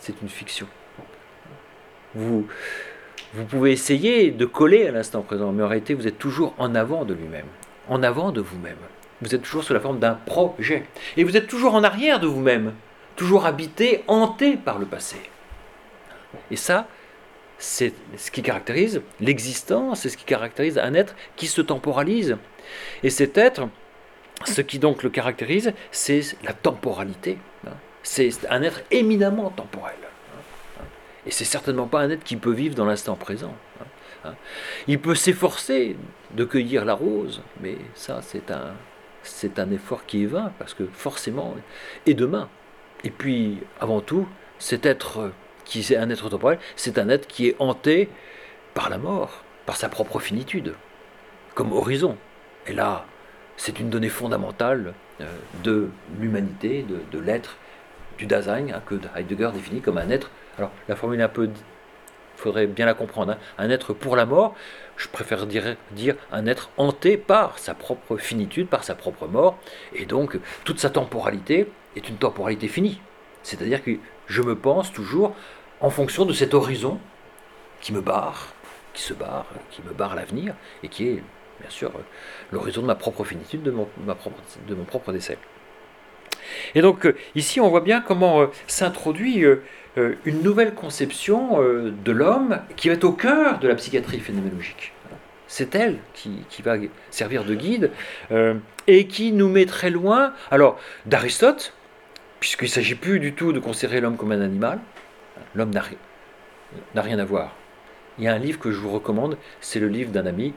C'est une fiction. Vous, vous pouvez essayer de coller à l'instant présent, mais en réalité, vous êtes toujours en avant de lui-même en avant de vous-même. Vous êtes toujours sous la forme d'un projet. Et vous êtes toujours en arrière de vous-même, toujours habité, hanté par le passé. Et ça, c'est ce qui caractérise l'existence, c'est ce qui caractérise un être qui se temporalise. Et cet être, ce qui donc le caractérise, c'est la temporalité. C'est un être éminemment temporel. Et c'est certainement pas un être qui peut vivre dans l'instant présent. Il peut s'efforcer de cueillir la rose, mais ça, c'est un, c'est un effort qui est vain, parce que forcément, et demain. Et puis, avant tout, cet être qui est un être temporel, c'est un être qui est hanté par la mort, par sa propre finitude, comme horizon. Et là, c'est une donnée fondamentale euh, de l'humanité, de, l'être, du Dasein, que Heidegger définit comme un être. Alors, la formule est un peu faudrait bien la comprendre. Hein. Un être pour la mort, je préfère dire, un être hanté par sa propre finitude, par sa propre mort, et donc toute sa temporalité est une temporalité finie. C'est-à-dire que je me pense toujours en fonction de cet horizon qui me barre, qui se barre, qui me barre l'avenir, et qui est bien sûr l'horizon de ma propre finitude, de mon propre décès. Et donc euh, ici on voit bien comment euh, s'introduit euh, une nouvelle conception de l'homme qui va être au cœur de la psychiatrie phénoménologique. C'est elle qui, va servir de guide et qui nous met très loin, alors d'Aristote, puisqu'il ne s'agit plus du tout de considérer l'homme comme un animal, l'homme n'a rien à voir. Il y a un livre que je vous recommande, c'est le livre d'un ami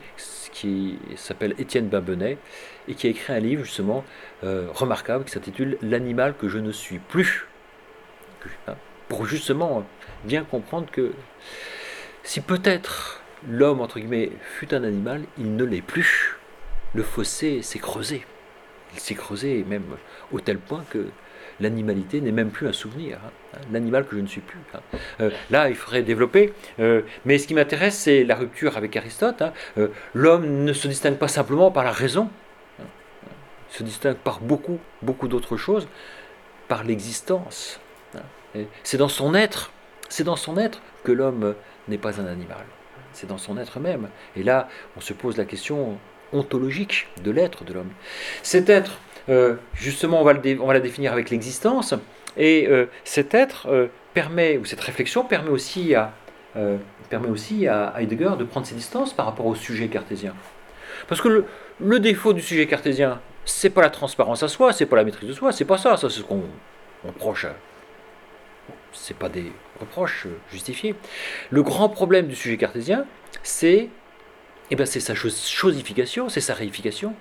qui s'appelle Étienne Babenet et qui a écrit un livre justement remarquable qui s'intitule L'animal que je ne suis plus pour justement bien comprendre que si peut-être l'homme, entre guillemets, fut un animal, il ne l'est plus. Le fossé s'est creusé. Il s'est creusé même au tel point que l'animalité n'est même plus un souvenir. Hein. L'animal que je ne suis plus. Hein. Euh, là, il faudrait développer. Euh, mais ce qui m'intéresse, c'est la rupture avec Aristote. Hein. Euh, l'homme ne se distingue pas simplement par la raison. Se distingue par beaucoup, beaucoup d'autres choses. Par l'existence. C'est dans son être, c'est dans son être que l'homme n'est pas un animal. C'est dans son être même. Et là, on se pose la question, ontologique de l'être de l'homme. Cet être, euh, justement, on va, le on va, la définir avec l'existence, et euh, cet être euh, permet, ou cette réflexion permet aussi à, permet aussi à Heidegger de prendre ses distances par rapport au sujet cartésien. Parce que le défaut du sujet cartésien, c'est pas la transparence à soi, c'est pas la maîtrise de soi, c'est pas ça, ça c'est ce qu'on reproche. C'est pas des reproches justifiés. Le grand problème du sujet cartésien, c'est eh ben, sa chosification, c'est sa réification.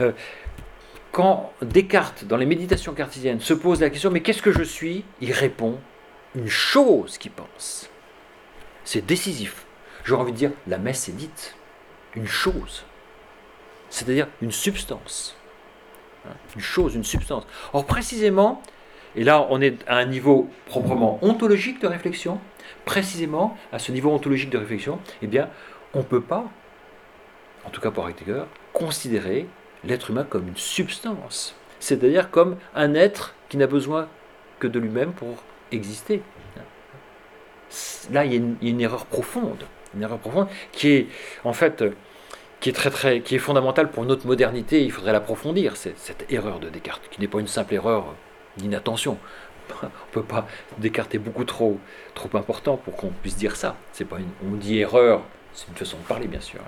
Euh, quand Descartes, dans les méditations cartésiennes, se pose la question Mais qu'est-ce que je suis? Il répond Une chose qui pense. C'est décisif. J'aurais envie de dire La messe est dite. Une chose c'est-à-dire une substance. Hein, une chose, une substance. Or, précisément, et là on est à un niveau proprement ontologique de réflexion, précisément à ce niveau ontologique de réflexion, eh bien, on ne peut pas, en tout cas pour Heidegger, considérer l'être humain comme une substance, c'est-à-dire comme un être qui n'a besoin que de lui-même pour exister. Là, il y, a une, il y a une erreur profonde, une erreur profonde qui est en fait qui est, très, très, qui est fondamentale pour notre modernité, il faudrait l'approfondir, cette erreur de Descartes, qui n'est pas une simple erreur d'inattention. *laughs* On peut pas Descartes est beaucoup trop, trop important pour qu'on puisse dire ça. C'est pas on dit erreur, c'est une façon de parler bien sûr.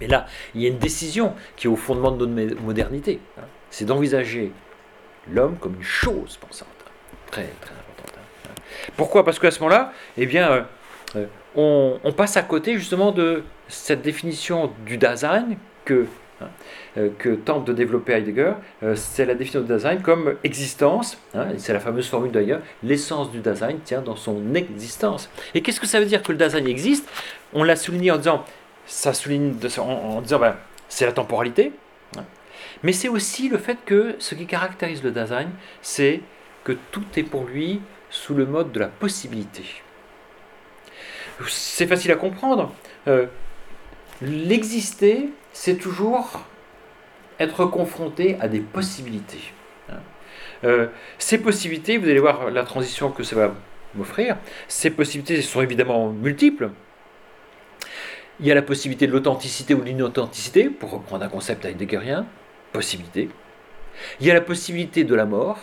Mais là, il y a une décision qui est au fondement de notre modernité. Hein. C'est d'envisager l'homme comme une chose pensante. Très, très importante. Hein. Pourquoi? Parce qu'à ce moment-là, eh bien, euh, euh, on, passe à côté justement de cette définition du Dasein que, hein, euh, que tente de développer Heidegger. Euh, c'est la définition du Dasein comme existence, hein, c'est la fameuse formule d'ailleurs, l'essence du Dasein tient dans son existence. Et qu'est-ce que ça veut dire que le Dasein existe? On l'a souligné en disant, ça souligne en, disant, ben, c'est la temporalité, hein. mais c'est aussi le fait que ce qui caractérise le Dasein, c'est que tout est pour lui sous le mode de la possibilité c'est facile à comprendre. Euh, l'exister, c'est toujours être confronté à des possibilités. Hein. Euh, ces possibilités, vous allez voir la transition que ça va m'offrir, ces possibilités sont évidemment multiples. Il y a la possibilité de l'authenticité ou de l'inauthenticité, pour reprendre un concept heideggerien, possibilité. Il y a la possibilité de la mort,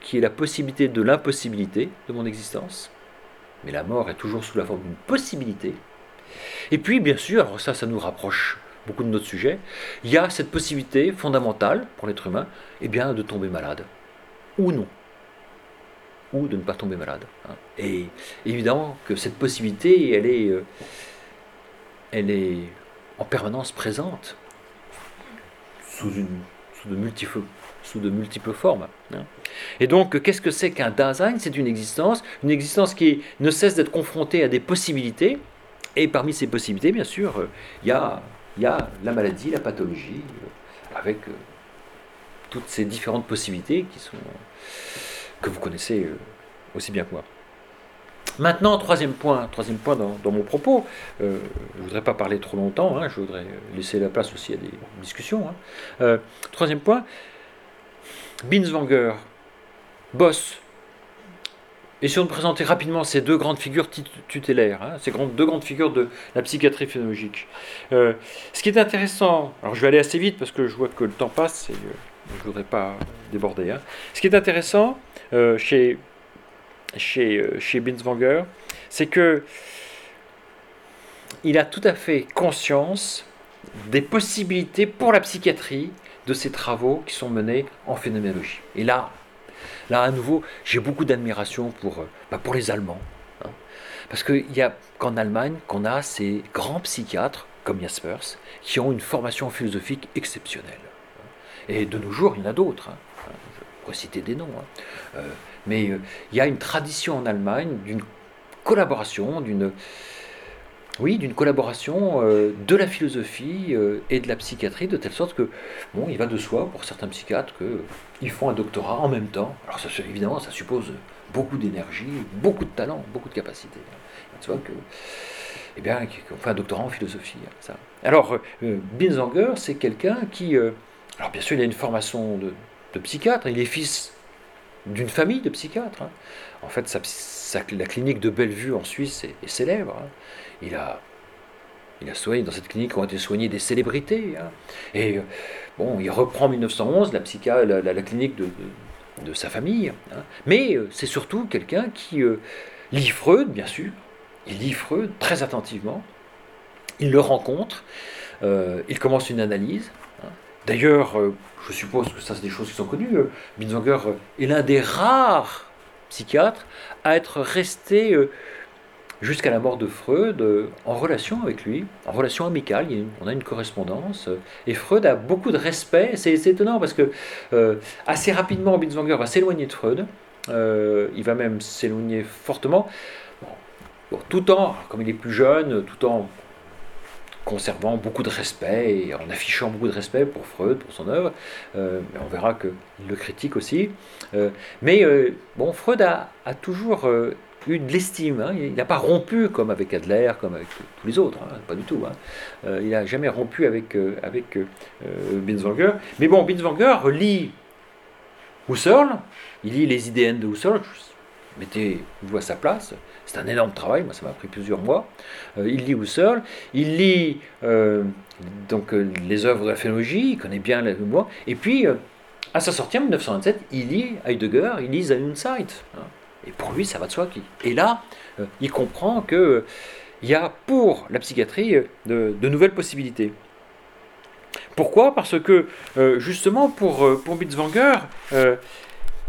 qui est la possibilité de l'impossibilité de mon existence mais la mort est toujours sous la forme d'une possibilité. Et puis, bien sûr, ça, ça nous rapproche beaucoup de notre sujet, il y a cette possibilité fondamentale pour l'être humain, eh bien, de tomber malade, ou non, ou de ne pas tomber malade. Hein. Et évidemment que cette possibilité, elle est, euh, elle est en permanence présente, sous, une, sous de multiples sous de multiples formes. Hein. Et donc, qu'est-ce que c'est qu'un Dasein? C'est une existence, une existence qui ne cesse d'être confrontée à des possibilités. Et parmi ces possibilités, bien sûr, euh, il y, a, la maladie, la pathologie, euh, avec euh, toutes ces différentes possibilités qui sont, que vous connaissez aussi bien que moi. Maintenant, troisième point, troisième point dans, mon propos, je ne voudrais pas parler trop longtemps, hein, je voudrais laisser la place aussi à des discussions. Hein. troisième point, Binswanger, Boss. Essayons de présenter rapidement ces deux grandes figures tutélaires, hein, ces deux grandes figures de la psychiatrie phénoménologique. Euh, ce qui est intéressant, alors je vais aller assez vite parce que je vois que le temps passe et euh, je ne voudrais pas déborder. Hein. Ce qui est intéressant euh, chez, chez, chez Binswanger, c'est que il a tout à fait conscience des possibilités pour la psychiatrie de ces travaux qui sont menés en phénoménologie. Et là, là à nouveau, j'ai beaucoup d'admiration pour, euh, bah, pour les Allemands. Hein. Parce qu'il n'y a qu'en Allemagne qu'on a ces grands psychiatres, comme Jaspers, qui ont une formation philosophique exceptionnelle. Et de nos jours, il y en a d'autres. Hein. Je pourrais citer des noms. Hein. Euh, mais euh, il y a une tradition en Allemagne d'une collaboration, d'une oui, d'une collaboration euh, de la philosophie euh, et de la psychiatrie, de telle sorte que, bon, il va de soi pour certains psychiatres qu'ils font un doctorat en même temps. Alors, évidemment, ça suppose beaucoup d'énergie, beaucoup de talent, beaucoup de capacité. Tu vois que, eh bien, qu'on fait un doctorat en philosophie. Hein, ça. Alors, euh, Binzanger, c'est quelqu'un qui, alors bien sûr, il a une formation de, psychiatre, il est fils d'une famille de psychiatres. Hein. En fait, la clinique de Bellevue en Suisse est, célèbre. Hein. Il a Il a soigné, dans cette clinique ont été soignées des célébrités. Hein. Et bon, il reprend en 1911 la, psycha, la, clinique de, de, sa famille. Hein. Mais c'est surtout quelqu'un qui lit Freud, bien sûr. Il lit Freud très attentivement. Il le rencontre. il commence une analyse. Hein. D'ailleurs, je suppose que ça, c'est des choses qui sont connues. Binswanger est l'un des rares psychiatres à être resté jusqu'à la mort de Freud, euh, en relation avec lui, en relation amicale, on a une correspondance, euh, et Freud a beaucoup de respect, c'est étonnant parce que euh, assez rapidement Binswanger va s'éloigner de Freud, il va même s'éloigner fortement, tout en, comme il est plus jeune, tout en conservant beaucoup de respect et en affichant beaucoup de respect pour Freud, pour son œuvre. on verra qu'il le critique aussi. mais bon, Freud a, a toujours eu de l'estime. Hein. Il n'a pas rompu comme avec Adler, comme avec tous les autres, hein. pas du tout. Hein. Euh, il n'a jamais rompu avec, euh, avec euh, Binswanger. Mais bon, Binswanger lit Husserl, il lit les idéennes de Husserl, mettez-vous à sa place. C'est un énorme travail, moi ça m'a pris plusieurs mois. il lit Husserl, il lit donc, les œuvres de la phénologie, il connaît bien le mois. Et puis, à sa sortie en 1927, il lit Heidegger, il lit Zeit. Et pour lui, ça va de soi. Et là, euh, il comprend qu'il euh, y a pour la psychiatrie euh, de, nouvelles possibilités. Pourquoi? Parce que justement, pour, pour Bitzwanger,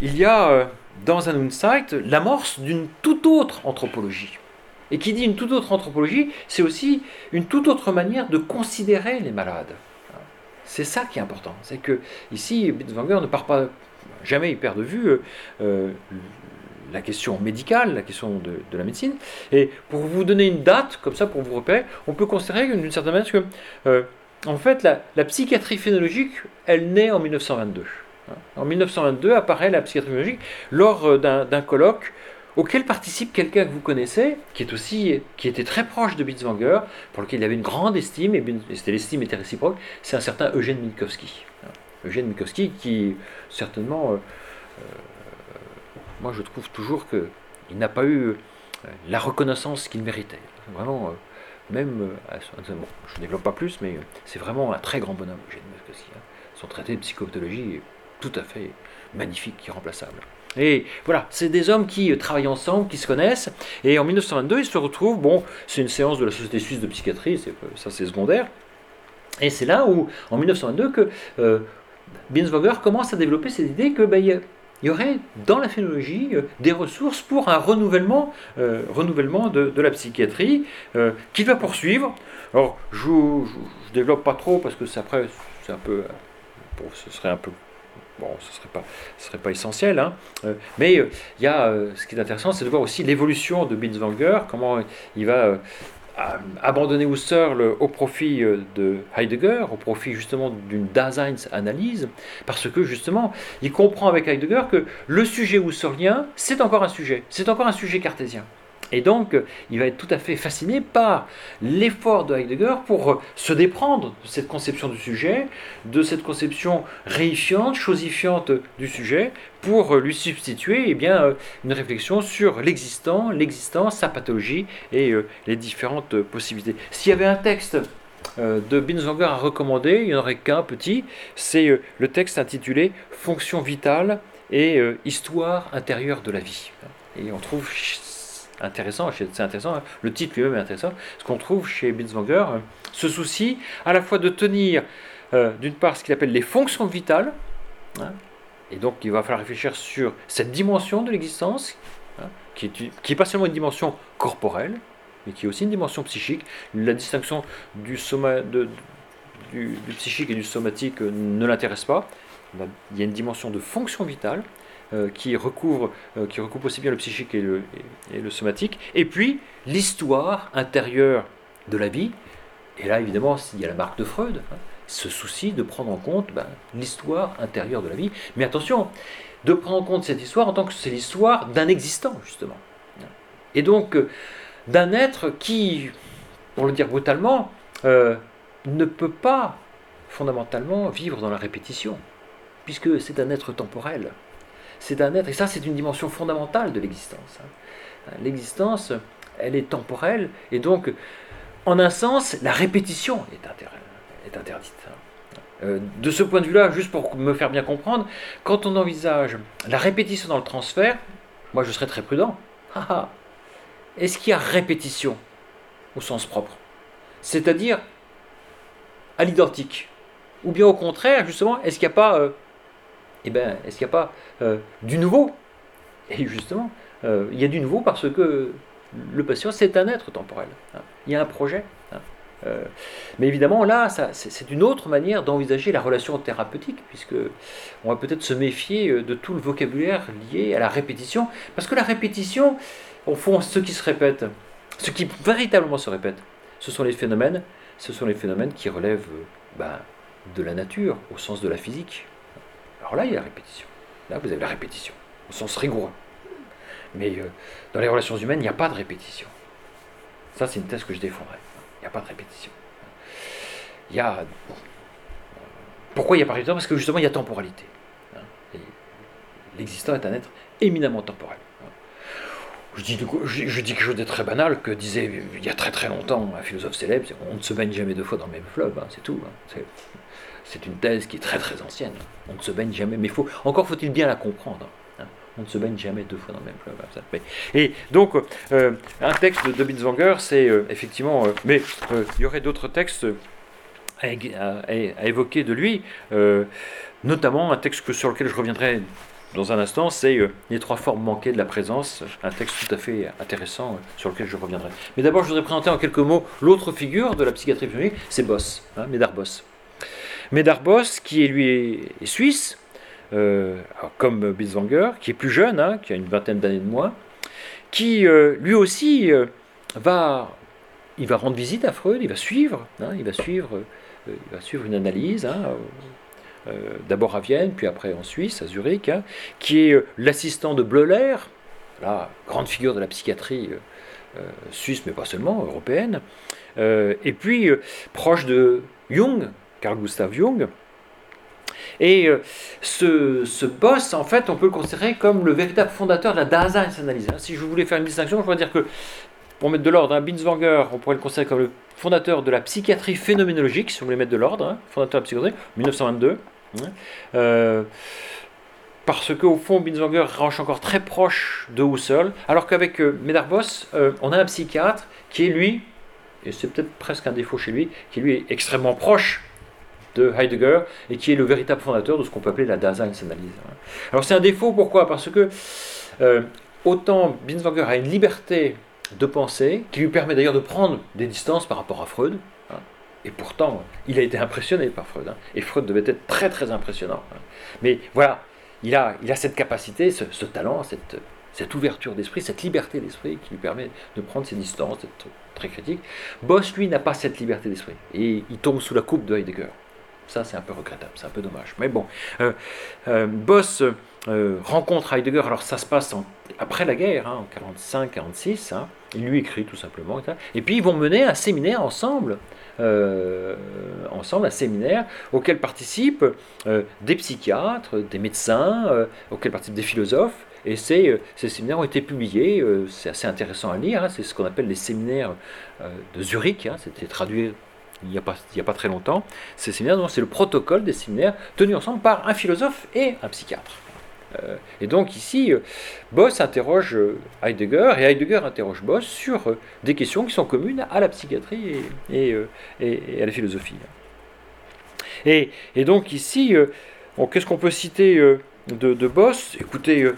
il y a dans un insight l'amorce d'une toute autre anthropologie. Et qui dit une toute autre anthropologie, c'est aussi une toute autre manière de considérer les malades. C'est ça qui est important. C'est que ici, Bitzwanger ne part pas, jamais il perd de vue la question médicale, la question de, la médecine. Et pour vous donner une date, comme ça, pour vous repérer, on peut considérer d'une certaine manière que, euh, en fait, la, psychiatrie phénologique, elle naît en 1922. Hein. En 1922 apparaît la psychiatrie phénologique lors euh, d'un colloque auquel participe quelqu'un que vous connaissez, qui est aussi, qui était très proche de Bitzwanger, pour lequel il avait une grande estime, et c'était l'estime était réciproque, c'est un certain Eugène Minkowski. Hein. Eugène Minkowski qui, certainement, euh, moi je trouve toujours qu'il n'a pas eu euh, la reconnaissance qu'il méritait. Vraiment, euh, même, euh, je ne développe pas plus, mais c'est vraiment un très grand bonhomme, Eugène hein. Son traité de psychopathologie est tout à fait magnifique, irremplaçable. Et voilà, c'est des hommes qui travaillent ensemble, qui se connaissent, et en 1922, ils se retrouvent, bon, c'est une séance de la Société suisse de psychiatrie, ça c'est secondaire, et c'est là où, en 1922, que euh, commence à développer cette idée que ben, il y aurait dans la phénologie euh, des ressources pour un renouvellement, euh, renouvellement de, la psychiatrie euh, qu'il va poursuivre. Alors, je ne développe pas trop parce que c'est après, c'est un peu, ce serait un peu, bon, ce serait pas, serait pas essentiel, hein. mais il y a, ce qui est intéressant, c'est de voir aussi l'évolution de Binswanger, comment il va abandonner Husserl au profit euh, de Heidegger, au profit justement d'une Daseinsanalyse, parce que justement, il comprend avec Heidegger que le sujet husserlien, c'est encore un sujet, c'est encore un sujet cartésien. Et donc, il va être tout à fait fasciné par l'effort de Heidegger pour se déprendre de cette conception du sujet, de cette conception réifiante, chosifiante du sujet, pour lui substituer eh bien, une réflexion sur l'existant, l'existence, sa pathologie et euh, les différentes possibilités. S'il y avait un texte euh, de Binswanger à recommander, il n'y en aurait qu'un petit, c'est euh, le texte intitulé Fonction vitale et histoire intérieure de la vie. Et on trouve intéressant, c'est intéressant, hein. le titre lui-même est intéressant, ce qu'on trouve chez Binswanger, hein, ce souci à la fois de tenir euh, d'une part ce qu'il appelle les fonctions vitales, hein, et donc il va falloir réfléchir sur cette dimension de l'existence, qui n'est pas seulement une dimension corporelle, mais qui est aussi une dimension psychique. La distinction du, soma, de, du, du psychique et du somatique euh, ne l'intéresse pas. Il y a une dimension de fonction vitale, euh, qui, recouvre, euh, qui recoupe aussi bien le psychique et le, et, le somatique, et puis l'histoire intérieure de la vie. Et là, évidemment, il y a la marque de Freud, hein, ce souci de prendre en compte ben, l'histoire intérieure de la vie. Mais attention, de prendre en compte cette histoire en tant que c'est l'histoire d'un existant, justement. Et donc, euh, d'un être qui, pour le dire brutalement, ne peut pas fondamentalement vivre dans la répétition, puisque c'est un être temporel c'est un être, et ça c'est une dimension fondamentale de l'existence. Hein. L'existence, elle est temporelle, et donc en un sens, la répétition est, interdite. Euh, de ce point de vue-là, juste pour me faire bien comprendre, quand on envisage la répétition dans le transfert, moi je serais très prudent. Est-ce qu'il y a répétition au sens propre? C'est-à-dire à, l'identique? Ou bien au contraire, justement, est-ce qu'il n'y a pas, euh, eh ben, est-ce qu'il a pas euh, du nouveau? Et justement, il y a du nouveau parce que le patient, c'est un être temporel. Hein. Il y a un projet. Euh, mais évidemment, là, c'est une autre manière d'envisager la relation thérapeutique, puisque on va peut-être se méfier euh, de tout le vocabulaire lié à la répétition, parce que la répétition, au fond, ce qui se répète, ce qui véritablement se répète, ce sont les phénomènes, ce sont les phénomènes qui relèvent euh, ben, de la nature, au sens de la physique. Alors là, il y a la répétition. Là, vous avez la répétition, au sens rigoureux. Mais dans les relations humaines, il n'y a pas de répétition. Ça, c'est une thèse que je défendrai n'y a pas de répétition. Il y a. Pourquoi il n'y a pas de répétition? Parce que justement, il y a temporalité. Hein. L'existant est un être éminemment temporel. Je dis, je, dis quelque chose de très banal que disait il y a très très longtemps un philosophe célèbre on ne se baigne jamais deux fois dans le même fleuve, hein, c'est tout. Hein. C'est une thèse qui est très très ancienne. On ne se baigne jamais, mais encore faut-il bien la comprendre on ne se baigne jamais deux fois dans le même fleuve. Et donc, euh, un texte de Binswanger, c'est euh, effectivement. Euh, mais il y aurait d'autres textes à, évoquer de lui, notamment un texte sur lequel je reviendrai dans un instant, c'est Les trois formes manquées de la présence, un texte tout à fait intéressant sur lequel je reviendrai. Mais d'abord, je voudrais présenter en quelques mots l'autre figure de la psychiatrie physiologique, c'est Boss, hein, Médard Boss. Boss, qui est, lui est suisse, euh, comme Binswanger, qui est plus jeune, hein, qui a une vingtaine d'années de moins, qui euh, lui aussi euh, va, il va rendre visite à Freud, il va suivre, hein, il va suivre, il va suivre une analyse. Hein, d'abord à Vienne, puis après en Suisse, à Zurich, qui est l'assistant de Bleuler, la grande figure de la psychiatrie suisse, mais pas seulement, européenne, et puis proche de Jung, Carl Gustav Jung, et euh, ce, boss, en fait, on peut le considérer comme le véritable fondateur de la Daseinsanalyse. Si je voulais faire une distinction, je pourrais dire que, pour mettre de l'ordre, hein, Binswanger, on pourrait le considérer comme le fondateur de la psychiatrie phénoménologique, si on voulait mettre de l'ordre, hein, fondateur de la psychiatrie, 1922. Hein. euh, parce qu'au fond, Binswanger range encore très proche de Husserl, alors qu'avec euh, Medarbos, euh, on a un psychiatre qui est lui, et c'est peut-être presque un défaut chez lui, qui lui est extrêmement proche de Heidegger et qui est le véritable fondateur de ce qu'on peut appeler la Daseinsanalyse. Alors c'est un défaut, pourquoi? Parce que euh, autant Binswanger a une liberté de pensée qui lui permet d'ailleurs de prendre des distances par rapport à Freud, hein, et pourtant il a été impressionné par Freud, hein, et Freud devait être très très impressionnant. Hein. Mais voilà, il a, il a cette capacité, ce, ce talent, cette, cette ouverture d'esprit, cette liberté d'esprit qui lui permet de prendre ses distances, d'être très critique. Boss, lui, n'a pas cette liberté d'esprit. Et il tombe sous la coupe de Heidegger. Ça, c'est un peu regrettable, c'est un peu dommage. Mais bon, euh, euh, Boss euh, rencontre Heidegger, alors ça se passe après la guerre, hein, en 45-46, hein. il lui écrit tout simplement, et puis ils vont mener un séminaire ensemble, ensemble, un séminaire auquel participent des psychiatres, des médecins, auquel participent des philosophes, et ces, ces séminaires ont été publiés, c'est assez intéressant à lire, hein. c'est ce qu'on appelle les séminaires de Zurich, c'était traduit il n'y a, pas, très longtemps, ces séminaires, c'est le protocole des séminaires tenus ensemble par un philosophe et un psychiatre. Euh, et donc ici, euh, Boss interroge euh, Heidegger et Heidegger interroge Boss sur des questions qui sont communes à la psychiatrie et, à la philosophie. Et, donc ici, qu'est-ce qu'on peut citer de, Boss? Écoutez,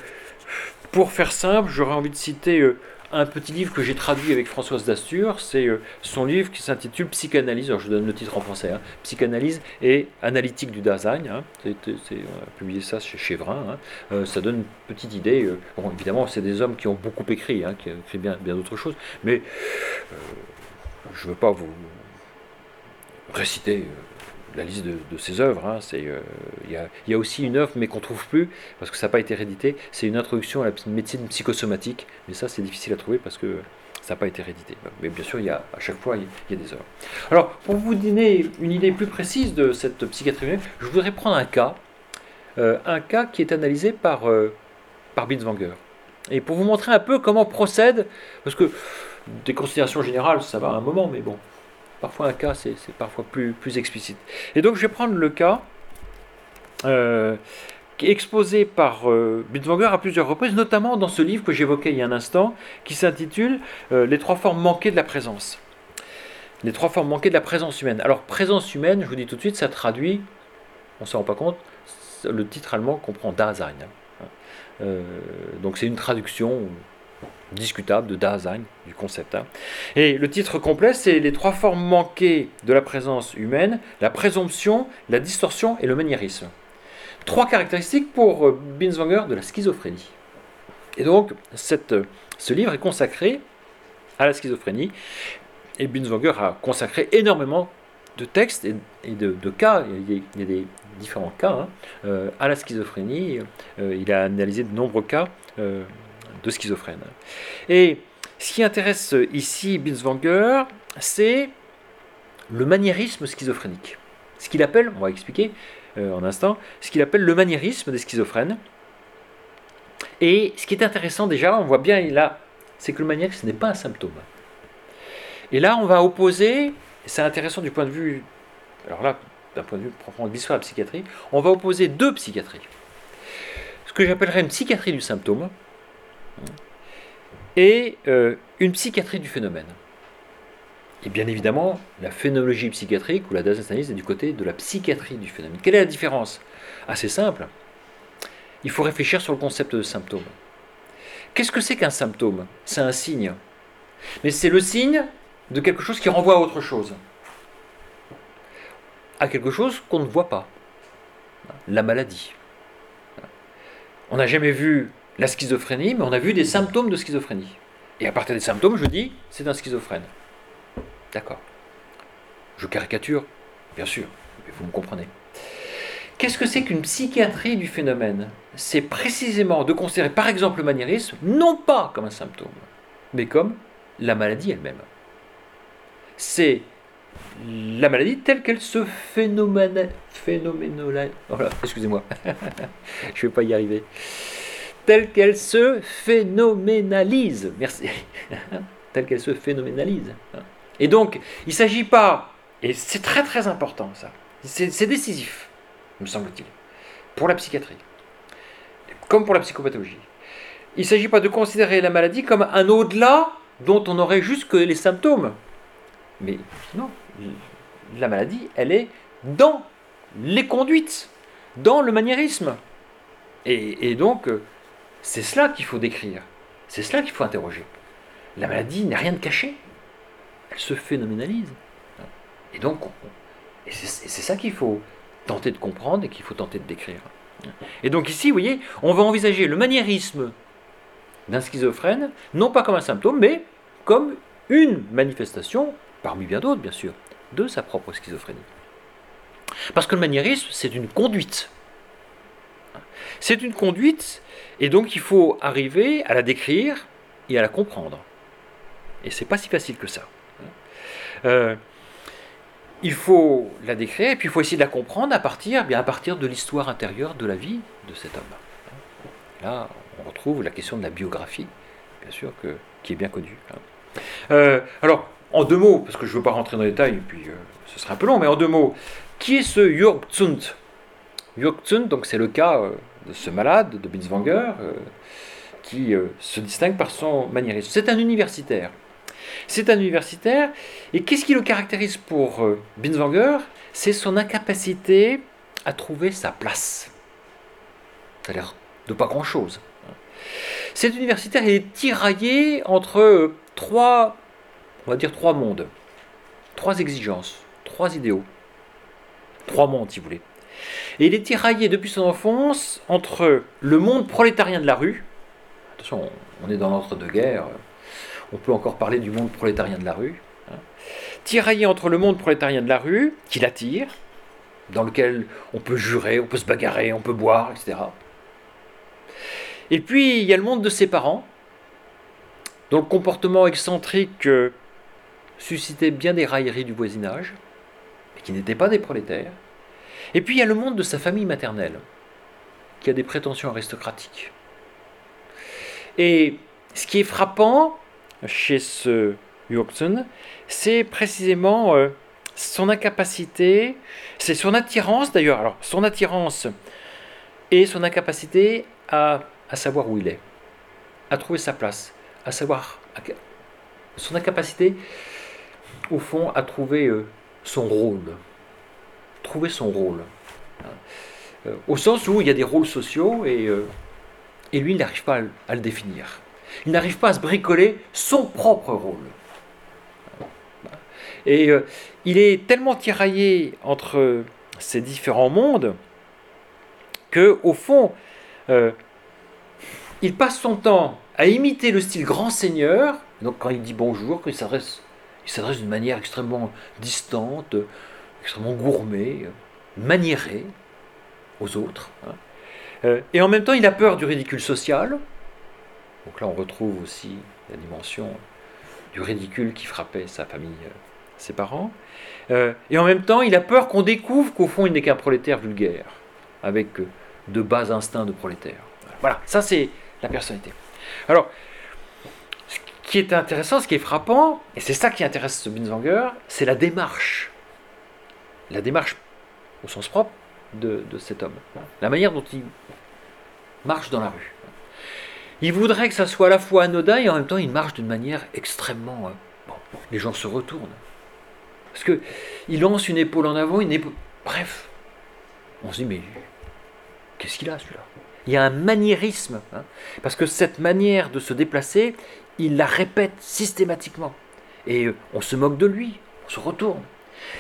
pour faire simple, j'aurais envie de citer un petit livre que j'ai traduit avec Françoise Dastur, c'est euh, son livre qui s'intitule Psychanalyse, alors je donne le titre en français, hein. Psychanalyse et analytique du Dasein, hein. on a publié ça chez Chevrin, hein. euh, ça donne une petite idée, euh, bon, évidemment c'est des hommes qui ont beaucoup écrit, qui ont écrit bien d'autres choses, mais je ne veux pas vous réciter la liste de, ses œuvres. Hein, euh, il y, a, aussi une œuvre, mais qu'on trouve plus, parce que ça n'a pas été réédité, c'est une introduction à la médecine psychosomatique, mais ça c'est difficile à trouver parce que ça n'a pas été réédité. Mais bien sûr, il y a, à chaque fois, il y, a des œuvres. Alors, pour vous donner une idée plus précise de cette psychiatrie, je voudrais prendre un cas, euh, un cas qui est analysé par, euh, par Binswanger. Et pour vous montrer un peu comment procède, parce que des considérations générales, ça va à un moment, mais bon, Parfois un cas, c'est parfois plus, explicite. Et donc je vais prendre le cas euh, exposé par euh, à plusieurs reprises, notamment dans ce livre que j'évoquais il y a un instant, qui s'intitule euh, Les trois formes manquées de la présence. Les trois formes manquées de la présence humaine. Alors, présence humaine, je vous dis tout de suite, ça traduit, on ne s'en rend pas compte, le titre allemand comprend Dasein. Hein. donc c'est une traduction discutable de Dasein, du concept. Hein. Et le titre complet, c'est les trois formes manquées de la présence humaine, la présomption, la distorsion et le maniérisme. Trois caractéristiques pour euh, Binswanger de la schizophrénie. Et donc, cette, ce livre est consacré à la schizophrénie, et Binswanger a consacré énormément de textes et, de, cas, il y, a, des différents cas, hein, euh, à la schizophrénie. Euh, il a analysé de nombreux cas de schizophrène. Et ce qui intéresse ici Binswanger, c'est le maniérisme schizophrénique. Ce qu'il appelle, on va expliquer euh, en instant, ce qu'il appelle le maniérisme des schizophrènes. Et ce qui est intéressant déjà, on voit bien là, c'est que le maniérisme n'est pas un symptôme. Et là, on va opposer, c'est intéressant du point de vue, alors là, d'un point de vue proprement de la psychiatrie, on va opposer deux psychiatries. Ce que j'appellerais une psychiatrie du symptôme, et euh, une psychiatrie du phénomène. Et bien évidemment, la phénoménologie psychiatrique ou la analyse est du côté de la psychiatrie du phénomène. Quelle est la différence? Assez simple. Il faut réfléchir sur le concept de symptôme. Qu'est-ce que c'est qu'un symptôme? C'est un signe. Mais c'est le signe de quelque chose qui renvoie à autre chose. À quelque chose qu'on ne voit pas. La maladie. On n'a jamais vu la schizophrénie, mais on a vu des symptômes de schizophrénie. Et à partir des symptômes, je dis, c'est un schizophrène. D'accord. Je caricature, bien sûr, mais vous me comprenez. Qu'est-ce que c'est qu'une psychiatrie du phénomène? C'est précisément de considérer par exemple le maniérisme non pas comme un symptôme, mais comme la maladie elle-même. C'est la maladie telle qu'elle se phénomène, excusez-moi, *laughs* je ne vais pas y arriver telle qu'elle se phénoménalise. Merci. *laughs* telle qu'elle se phénoménalise. Et donc, il ne s'agit pas, et c'est très très important ça, c'est décisif, me semble-t-il, pour la psychiatrie, comme pour la psychopathologie. Il ne s'agit pas de considérer la maladie comme un au-delà dont on aurait juste que les symptômes. Mais non, la maladie, elle est dans les conduites, dans le maniérisme. Et, et donc, c'est cela qu'il faut décrire. C'est cela qu'il faut interroger. La maladie n'est rien de caché. Elle se phénoménalise. Et donc, c'est ça qu'il faut tenter de comprendre et qu'il faut tenter de décrire. Et donc ici, vous voyez, on va envisager le maniérisme d'un schizophrène, non pas comme un symptôme, mais comme une manifestation, parmi bien d'autres bien sûr, de sa propre schizophrénie. Parce que le maniérisme, c'est une conduite. C'est une conduite et donc il faut arriver à la décrire et à la comprendre. Et c'est pas si facile que ça. Euh, il faut la décrire et puis il faut essayer de la comprendre à partir, bien à partir de l'histoire intérieure de la vie de cet homme. Là, on retrouve la question de la biographie, bien sûr, que, qui est bien connue. Hein. Euh, alors, en deux mots, parce que je ne veux pas rentrer dans les détails, puis euh, ce serait un peu long, mais en deux mots, qui est ce Jörg Zund? Jörg Zund, donc c'est le cas de ce malade, de Binswanger, euh, qui euh, se distingue par son maniérisme. C'est un universitaire. C'est un universitaire, et qu'est-ce qui le caractérise pour euh, Binswanger C'est son incapacité à trouver sa place. Ça a l'air de pas grand-chose. Cet universitaire est tiraillé entre trois, on va dire trois mondes, trois exigences, trois idéaux, trois mondes si vous voulez. Et il est tiraillé depuis son enfance entre le monde prolétarien de la rue, attention, on est dans l'entre-deux-guerres, on peut encore parler du monde prolétarien de la rue, hein, tiraillé entre le monde prolétarien de la rue, qui l'attire, dans lequel on peut jurer, on peut se bagarrer, on peut boire, etc. Et puis il y a le monde de ses parents, dont le comportement excentrique euh, suscitait bien des railleries du voisinage, mais qui n'étaient pas des prolétaires. Et puis il y a le monde de sa famille maternelle, qui a des prétentions aristocratiques. Et ce qui est frappant chez ce Jurgen, c'est précisément euh, son incapacité, c'est son attirance d'ailleurs, alors son attirance et son incapacité à, savoir où il est, à trouver sa place, à savoir son incapacité au fond à trouver euh, son rôle, trouver son rôle. Euh, au sens où il y a des rôles sociaux et, euh, et lui, il n'arrive pas à, le définir. Il n'arrive pas à se bricoler son propre rôle. Et euh, il est tellement tiraillé entre ces différents mondes que, au fond, il passe son temps à imiter le style grand seigneur. Donc, quand il dit bonjour, s'adresse, il s'adresse d'une manière extrêmement distante, extrêmement gourmet, maniérée aux autres. Hein. Euh, et en même temps, il a peur du ridicule social. Donc là, on retrouve aussi la dimension du ridicule qui frappait sa famille, euh, ses parents. Euh, et en même temps, il a peur qu'on découvre qu'au fond, il n'est qu'un prolétaire vulgaire, avec de bas instincts de prolétaire. Voilà, ça c'est la personnalité. Alors, ce qui est intéressant, ce qui est frappant, et c'est ça qui intéresse Binswanger, c'est la démarche. La démarche au sens propre, de, cet homme. La manière dont il marche dans la rue. Il voudrait que ça soit à la fois anodin et en même temps il marche d'une manière extrêmement... Euh, les gens se retournent. Parce que il lance une épaule en avant, une épaule... Bref, on se dit mais qu'est-ce qu'il a celui-là? Il y a un maniérisme. Hein. parce que cette manière de se déplacer, il la répète systématiquement. Et euh, on se moque de lui, on se retourne.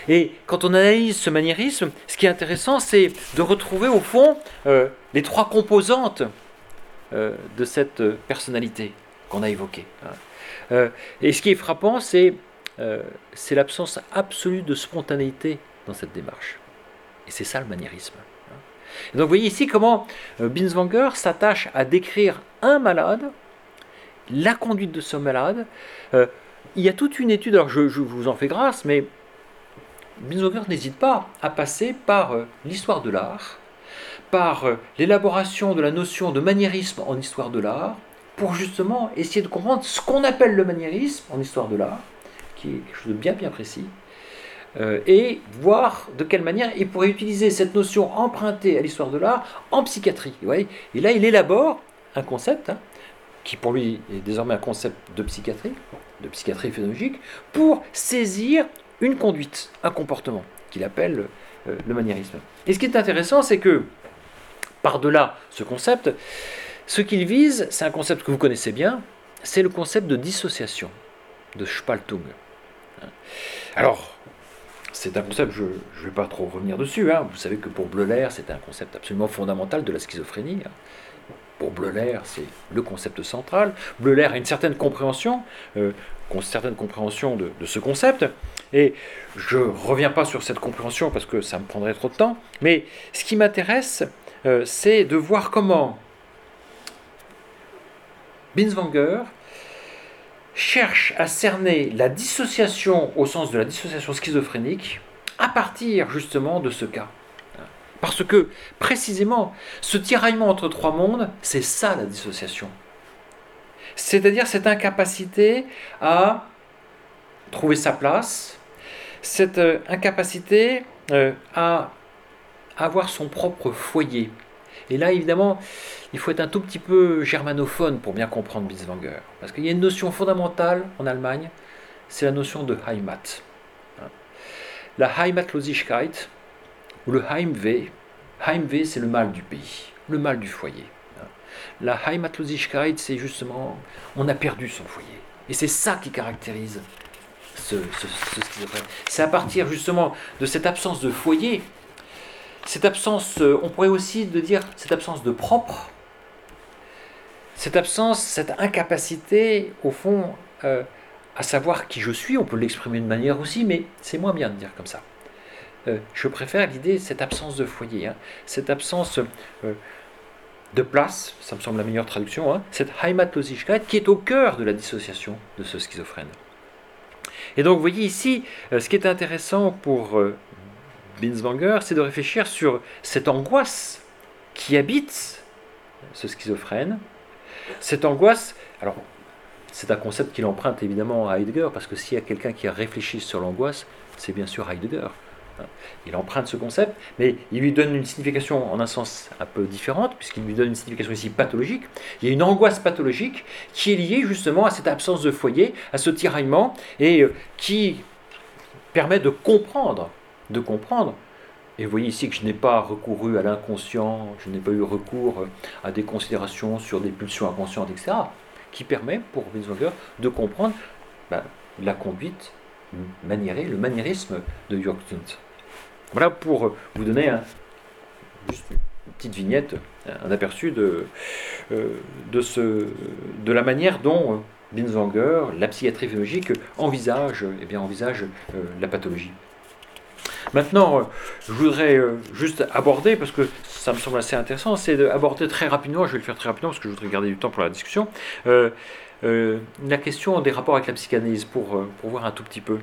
Et quand on analyse ce maniérisme, ce qui est intéressant, c'est de retrouver au fond euh, les trois composantes euh, de cette personnalité qu'on a évoquée. Hein. Euh, et ce qui est frappant, c'est l'absence absolue de spontanéité dans cette démarche. Et c'est ça le maniérisme. Hein. donc vous voyez ici comment Binswanger s'attache à décrire un malade, la conduite de ce malade. il y a toute une étude, alors je vous en fais grâce, mais Binswanger n'hésite pas à passer par euh, l'histoire de l'art, par euh, l'élaboration de la notion de maniérisme en histoire de l'art, pour justement essayer de comprendre ce qu'on appelle le maniérisme en histoire de l'art, qui est quelque chose de bien bien précis, euh, et voir de quelle manière il pourrait utiliser cette notion empruntée à l'histoire de l'art en psychiatrie. et là, il élabore un concept, hein, qui pour lui est désormais un concept de psychiatrie, de psychiatrie phénoménologique, pour saisir une conduite, un comportement, qu'il appelle euh, le maniérisme. Et ce qui est intéressant, c'est que, par-delà ce concept, ce qu'il vise, c'est un concept que vous connaissez bien, c'est le concept de dissociation, de Spaltung. Alors, c'est un concept, je ne vais pas trop revenir dessus, hein. vous savez que pour Bleuler, c'est un concept absolument fondamental de la schizophrénie. Hein. Pour Bleuler, c'est le concept central. Bleuler a une certaine compréhension, euh, certaine compréhension de, ce concept. Et je ne reviens pas sur cette compréhension parce que ça me prendrait trop de temps. Mais ce qui m'intéresse, euh, c'est de voir comment Binswanger cherche à cerner la dissociation au sens de la dissociation schizophrénique à partir justement de ce cas. Parce que, précisément, ce tiraillement entre trois mondes, c'est ça la dissociation. C'est-à-dire cette incapacité à trouver sa place, cette euh, incapacité euh, à avoir son propre foyer. Et là, évidemment, il faut être un tout petit peu germanophone pour bien comprendre Binswanger. Parce qu'il y a une notion fondamentale en Allemagne, c'est la notion de Heimat. La Heimatlosigkeit, ou le Heimweh. Heimweh, c'est le mal du pays, le mal du foyer. La Heimatlosigkeit, c'est justement, on a perdu son foyer. Et c'est ça qui caractérise ce, ce, C'est à partir justement de cette absence de foyer, cette absence, euh, on pourrait aussi de dire cette absence de propre, cette absence, cette incapacité, au fond, euh, à savoir qui je suis, on peut l'exprimer de manière aussi, mais c'est moins bien de dire comme ça. Euh, je préfère l'idée, cette absence de foyer, hein. cette absence de place, ça me semble la meilleure traduction, hein, cette Heimatlosigkeit qui est au cœur de la dissociation de ce schizophrène. Et donc vous voyez ici, euh, ce qui est intéressant pour Binswanger, c'est de réfléchir sur cette angoisse qui habite ce schizophrène. Cette angoisse, alors c'est un concept qu'il emprunte évidemment à Heidegger, parce que s'il y a quelqu'un qui a réfléchi sur l'angoisse, c'est bien sûr Heidegger. Il emprunte ce concept, mais il lui donne une signification en un sens un peu différente, puisqu'il lui donne une signification ici pathologique. Il y a une angoisse pathologique qui est liée justement à cette absence de foyer, à ce tiraillement, et euh, qui permet de comprendre, de comprendre. Et vous voyez ici que je n'ai pas recouru à l'inconscient, je n'ai pas eu recours à des considérations sur des pulsions inconscientes, etc. Qui permet pour Winslonger de comprendre ben, la conduite maniérée, le maniérisme de Jörg voilà pour vous donner un, juste une petite vignette, un aperçu de, euh, de, la manière dont Binswanger, la psychiatrie physiologique, envisage, eh bien, envisage euh, la pathologie. Maintenant, euh, je voudrais juste aborder, parce que ça me semble assez intéressant, c'est d'aborder très rapidement, je vais le faire très rapidement parce que je voudrais garder du temps pour la discussion, la question des rapports avec la psychanalyse, pour, pour voir un tout petit peu.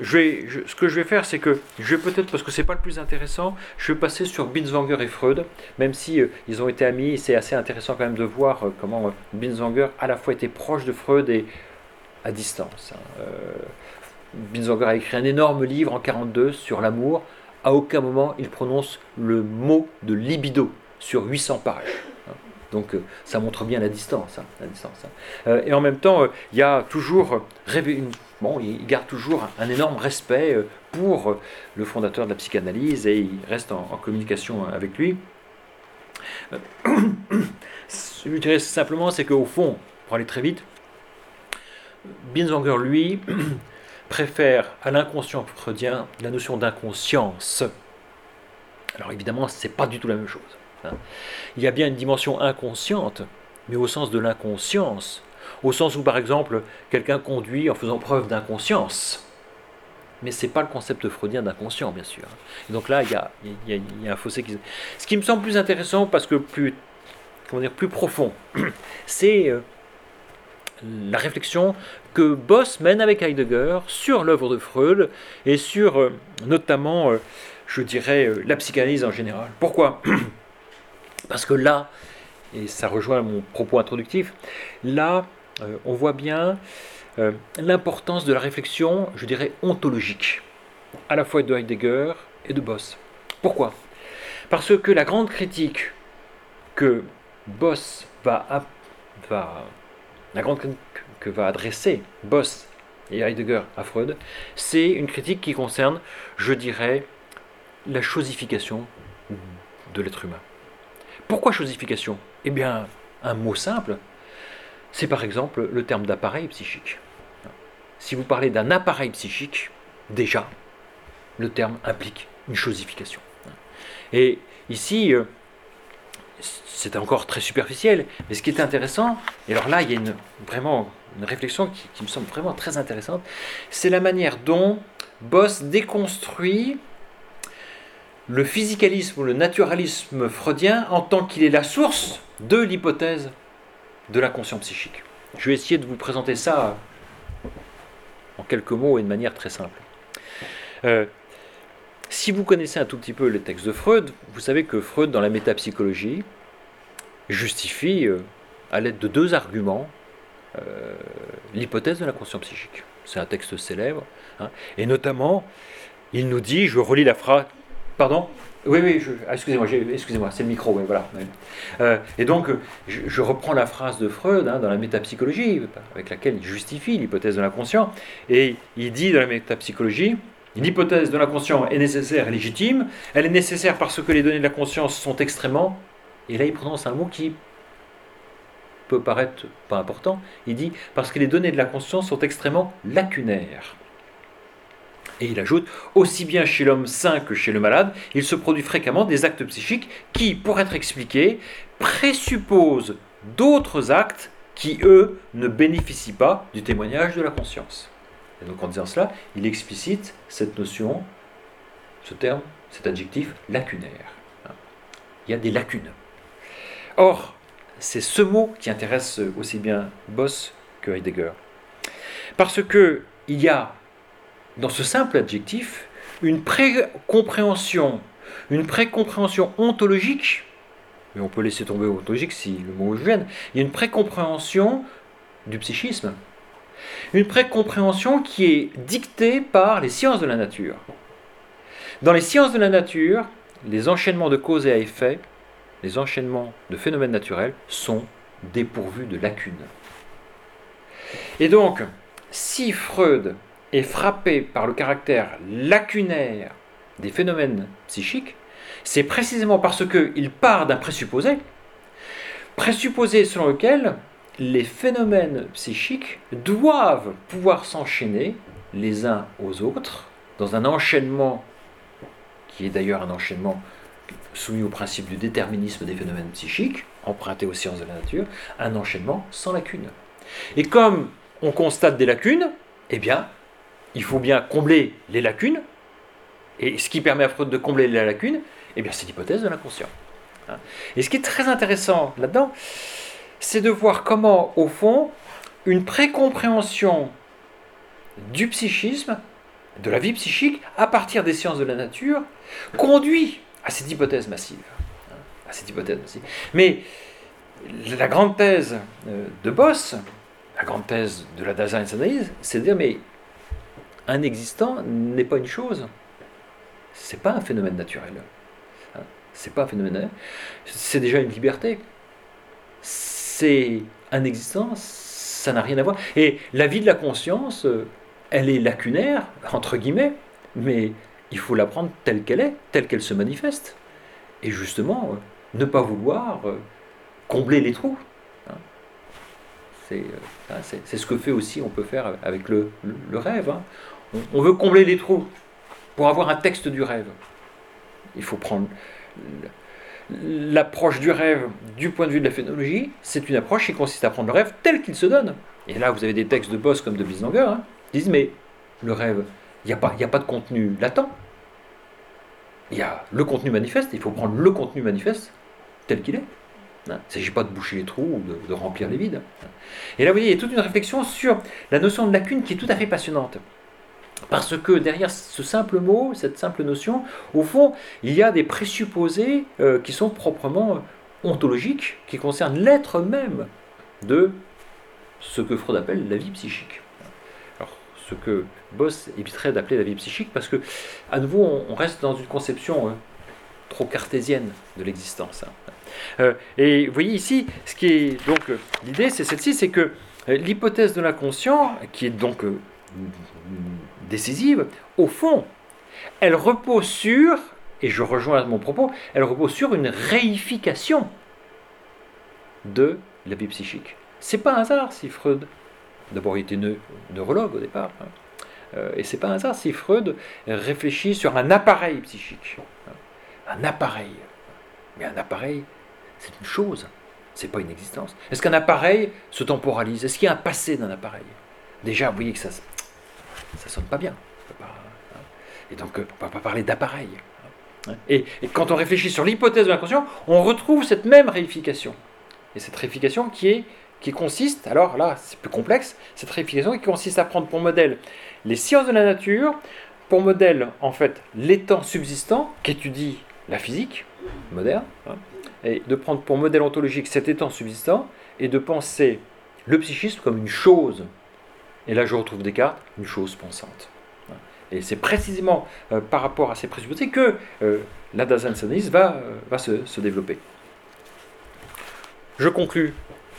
Je vais, ce que je vais faire, c'est que je vais peut-être, parce que c'est pas le plus intéressant, je vais passer sur Binswanger et Freud, même si euh, ils ont été amis, c'est assez intéressant quand même de voir euh, comment euh, Binswanger à la fois était proche de Freud et à distance. Hein. Binswanger a écrit un énorme livre en 42 sur l'amour. À aucun moment il prononce le mot de libido sur 800 pages. Hein. Donc ça montre bien la distance. Hein, la distance et en même temps, il y a toujours bon, il garde toujours un énorme respect euh, pour euh, le fondateur de la psychanalyse et il reste en, communication avec lui. Euh, *coughs* ce que je dirais simplement, c'est qu'au fond, pour aller très vite, Binswanger, lui, *coughs* préfère à l'inconscient freudien la notion d'inconscience. Alors évidemment, ce n'est pas du tout la même chose. Hein. Il y a bien une dimension inconsciente, mais au sens de l'inconscience, au sens où, par exemple, quelqu'un conduit en faisant preuve d'inconscience. Mais ce n'est pas le concept freudien d'inconscient, bien sûr. Et donc là, il y a, y a, un fossé qui... Ce qui me semble plus intéressant, parce que plus, comment dire, plus profond, *clears throat* c'est euh, la réflexion que Boss mène avec Heidegger sur l'œuvre de Freud et sur euh, notamment, euh, je dirais, la psychanalyse en général. Pourquoi? *clears throat* Parce que là, et ça rejoint mon propos introductif, là, euh, on voit bien euh, l'importance de la réflexion, je dirais, ontologique, à la fois de Heidegger et de Boss. Pourquoi? Parce que la grande critique que Boss va, la grande que va adresser Boss et Heidegger à Freud, c'est une critique qui concerne, je dirais, la chosification de l'être humain. Pourquoi chosification? Eh bien, un mot simple, c'est par exemple le terme d'appareil psychique. Si vous parlez d'un appareil psychique, déjà, le terme implique une chosification. Et ici, euh, c'est encore très superficiel, mais ce qui est intéressant, et alors là, il y a une, vraiment une réflexion qui, qui me semble vraiment très intéressante, c'est la manière dont Boss déconstruit le physicalisme ou le naturalisme freudien en tant qu'il est la source de l'hypothèse de la conscience psychique. Je vais essayer de vous présenter ça en quelques mots et de manière très simple. Euh, si vous connaissez un tout petit peu les textes de Freud, vous savez que Freud, dans la métapsychologie, justifie euh, à l'aide de deux arguments euh, l'hypothèse de la conscience psychique. C'est un texte célèbre. Hein, et notamment, il nous dit, je relis la phrase, pardon oui, oui, ah, excusez-moi, excusez-moi, c'est le micro, oui, voilà. Euh, et donc, je, reprends la phrase de Freud hein, dans la métapsychologie, avec laquelle il justifie l'hypothèse de l'inconscient, et il dit dans la métapsychologie, l'hypothèse de l'inconscient est nécessaire et légitime, elle est nécessaire parce que les données de la conscience sont extrêmement, et là il prononce un mot qui peut paraître pas important, il dit parce que les données de la conscience sont extrêmement lacunaires. Et il ajoute, aussi bien chez l'homme sain que chez le malade, il se produit fréquemment des actes psychiques qui, pour être expliqués, présupposent d'autres actes qui, eux, ne bénéficient pas du témoignage de la conscience. Et donc en disant cela, il explicite cette notion, ce terme, cet adjectif lacunaire. Il y a des lacunes. Or, c'est ce mot qui intéresse aussi bien Boss que Heidegger. Parce que il y a dans ce simple adjectif une précompréhension, une précompréhension ontologique, mais on peut laisser tomber ontologique si le mot gêne, il y a une précompréhension du psychisme. Une précompréhension qui est dictée par les sciences de la nature. Dans les sciences de la nature, les enchaînements de cause et à effet, les enchaînements de phénomènes naturels sont dépourvus de lacunes. Et donc, si Freud est frappé par le caractère lacunaire des phénomènes psychiques, c'est précisément parce qu'il part d'un présupposé, présupposé selon lequel les phénomènes psychiques doivent pouvoir s'enchaîner les uns aux autres dans un enchaînement qui est d'ailleurs un enchaînement soumis au principe du déterminisme des phénomènes psychiques, emprunté aux sciences de la nature, un enchaînement sans lacune. Et comme on constate des lacunes, eh bien, il faut bien combler les lacunes, et ce qui permet à Freud de combler les lacunes, eh bien, c'est l'hypothèse de l'inconscient. Et ce qui est très intéressant là-dedans, c'est de voir comment, au fond, une précompréhension du psychisme, de la vie psychique, à partir des sciences de la nature, conduit à cette hypothèse massive. À cette hypothèse massive. Mais la grande thèse euh, de Boss, la grande thèse de la Dasein-Analyse, c'est de dire mais un existant n'est pas une chose, c'est pas un phénomène naturel. Hein, c'est pas un phénomène, c'est déjà une liberté. C'est un existant, ça n'a rien à voir. Et la vie de la conscience, elle est lacunaire, entre guillemets, mais il faut la prendre telle qu'elle est, telle qu'elle se manifeste. Et justement, ne pas vouloir euh, combler les trous. Hein. Euh, hein, c'est ce que fait aussi, on peut faire avec le, rêve. Hein. On, veut combler les trous pour avoir un texte du rêve. Il faut prendre l'approche du rêve du point de vue de la phénoménologie. C'est une approche qui consiste à prendre le rêve tel qu'il se donne. Et là, vous avez des textes de boss comme de Bislanger, qui disent mais le rêve, il n'y a, pas, a pas de contenu latent. Il y a le contenu manifeste, il faut prendre le contenu manifeste tel qu'il est. Hein. Il ne s'agit pas de boucher les trous ou de, remplir les vides. Et là, vous voyez, il y a toute une réflexion sur la notion de lacune qui est tout à fait passionnante. Parce que derrière ce simple mot, cette simple notion, au fond, il y a des présupposés euh, qui sont proprement ontologiques, qui concernent l'être même de ce que Freud appelle la vie psychique ce que Boss éviterait d'appeler la vie psychique, parce que, à nouveau, on, reste dans une conception hein, trop cartésienne de l'existence. Hein. Euh, et vous voyez ici, ce qui est donc euh, l'idée, c'est celle-ci, c'est que euh, l'hypothèse de l'inconscient, qui est donc décisive, au fond, elle repose sur, et je rejoins mon propos, elle repose sur une réification de la vie psychique. C'est pas un hasard si Freud D'abord, il était neurologue au départ. Hein. Euh, et c'est pas un hasard si Freud réfléchit sur un appareil psychique. Hein. Un appareil. Mais un appareil, c'est une chose. C'est pas une existence. Est-ce qu'un appareil se temporalise? Est-ce qu'il y a un passé d'un appareil? Déjà, vous voyez que ça ça sonne pas bien. Hein. Et donc, euh, on ne va pas parler d'appareil. Et, et, quand on réfléchit sur l'hypothèse de l'inconscient, on retrouve cette même réification. Et cette réification qui est qui consiste, alors là c'est plus complexe, cette réification qui consiste à prendre pour modèle les sciences de la nature, pour modèle en fait l'étang subsistant qu'étudie la physique moderne, hein, et de prendre pour modèle ontologique cet étang subsistant et de penser le psychisme comme une chose. Et là je retrouve Descartes, une chose pensante. Et c'est précisément euh, par rapport à ces présupposés que euh, la Dasein-Analyse va, euh, va se, se développer. Je conclus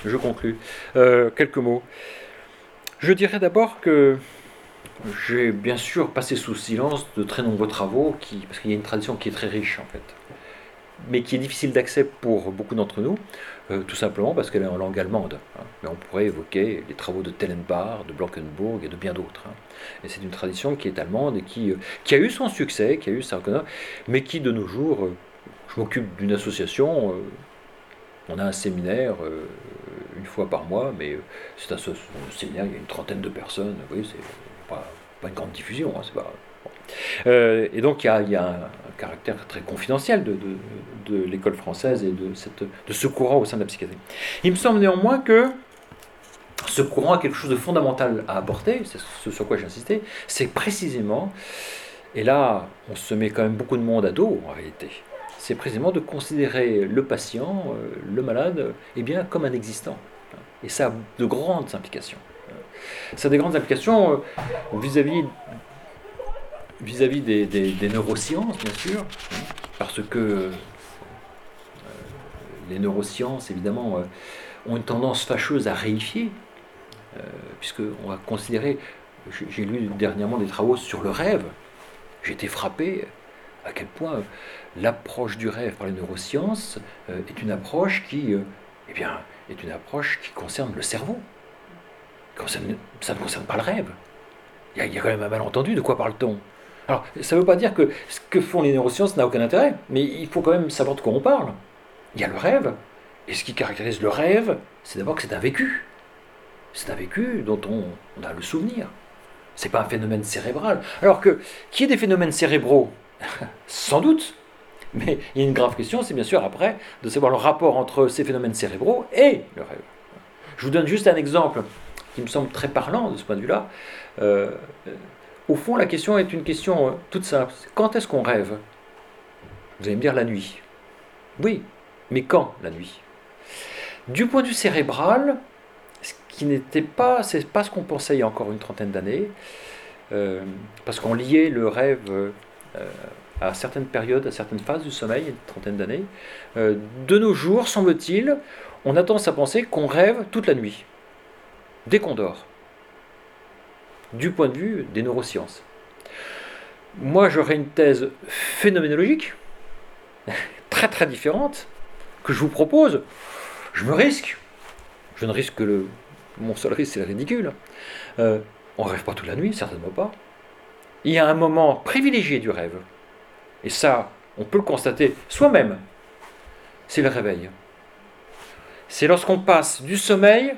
je conclus. Quelques mots. Je dirais d'abord que j'ai bien sûr passé sous silence de très nombreux travaux, qui, parce qu'il y a une tradition qui est très riche en fait, mais qui est difficile d'accès pour beaucoup d'entre nous, euh, tout simplement parce qu'elle est en langue allemande. Hein. Mais on pourrait évoquer les travaux de Tellenbach, de Blankenburg et de bien d'autres. Hein. Et c'est une tradition qui est allemande et qui, euh, qui a eu son succès, qui a eu sa reconnaissance, mais qui de nos jours, je m'occupe d'une association on a un séminaire euh, une fois par mois, mais euh, c'est un, séminaire, il y a une trentaine de personnes. Vous voyez, c'est pas, une grande diffusion. Hein, pas, euh, et donc il y a, un, caractère très confidentiel de, l'école française et de, ce courant au sein de la psychiatrie. Il me semble néanmoins que ce courant a quelque chose de fondamental à apporter, c'est ce sur quoi j'ai insisté, c'est précisément, et là on se met quand même beaucoup de monde à dos en réalité, c'est précisément de considérer le patient, le malade, eh bien, comme un existant. Et ça a de grandes implications. Ça a des grandes implications vis-à-vis vis-à-vis des, neurosciences, bien sûr, parce que les neurosciences, évidemment, ont une tendance fâcheuse à réifier, puisqu'on va considérer j'ai lu dernièrement des travaux sur le rêve. J'ai été frappé à quel point l'approche du rêve par les neurosciences euh, est une approche qui, euh, eh bien, est une approche qui concerne le cerveau. Ça ne, concerne pas le rêve. Il y, a, quand même un malentendu. De quoi parle-t-on? Alors, ça ne veut pas dire que ce que font les neurosciences n'a aucun intérêt, mais il faut quand même savoir de quoi on parle. Il y a le rêve, et ce qui caractérise le rêve, c'est d'abord que c'est un vécu. C'est un vécu dont on a le souvenir. C'est pas un phénomène cérébral. Alors que, qui est des phénomènes cérébraux *laughs* Sans doute. Mais il y a une grave question, c'est bien sûr après de savoir le rapport entre ces phénomènes cérébraux et le rêve. Je vous donne juste un exemple qui me semble très parlant de ce point de vue-là. Euh, au fond, la question est une question euh, toute simple. Quand est-ce qu'on rêve? Vous allez me dire la nuit. Oui, mais quand la nuit? Du point de vue cérébral, qui n'était pas, c'est pas ce qu'on pensait il y a encore une trentaine d'années, euh, parce qu'on liait le rêve euh, à certaines périodes, à certaines phases du sommeil, une trentaine d'années. De nos jours, semble-t-il, on a tendance à penser qu'on rêve toute la nuit, dès qu'on dort, du point de vue des neurosciences. Moi, j'aurais une thèse phénoménologique, *laughs* très très différente, que je vous propose. Je me risque. Je ne risque que le mon seul risque, c'est ridicule. Euh, on ne rêve pas toute la nuit, certainement pas. Il y a un moment privilégié du rêve. Et ça, on peut le constater soi-même. C'est le réveil. C'est lorsqu'on passe du sommeil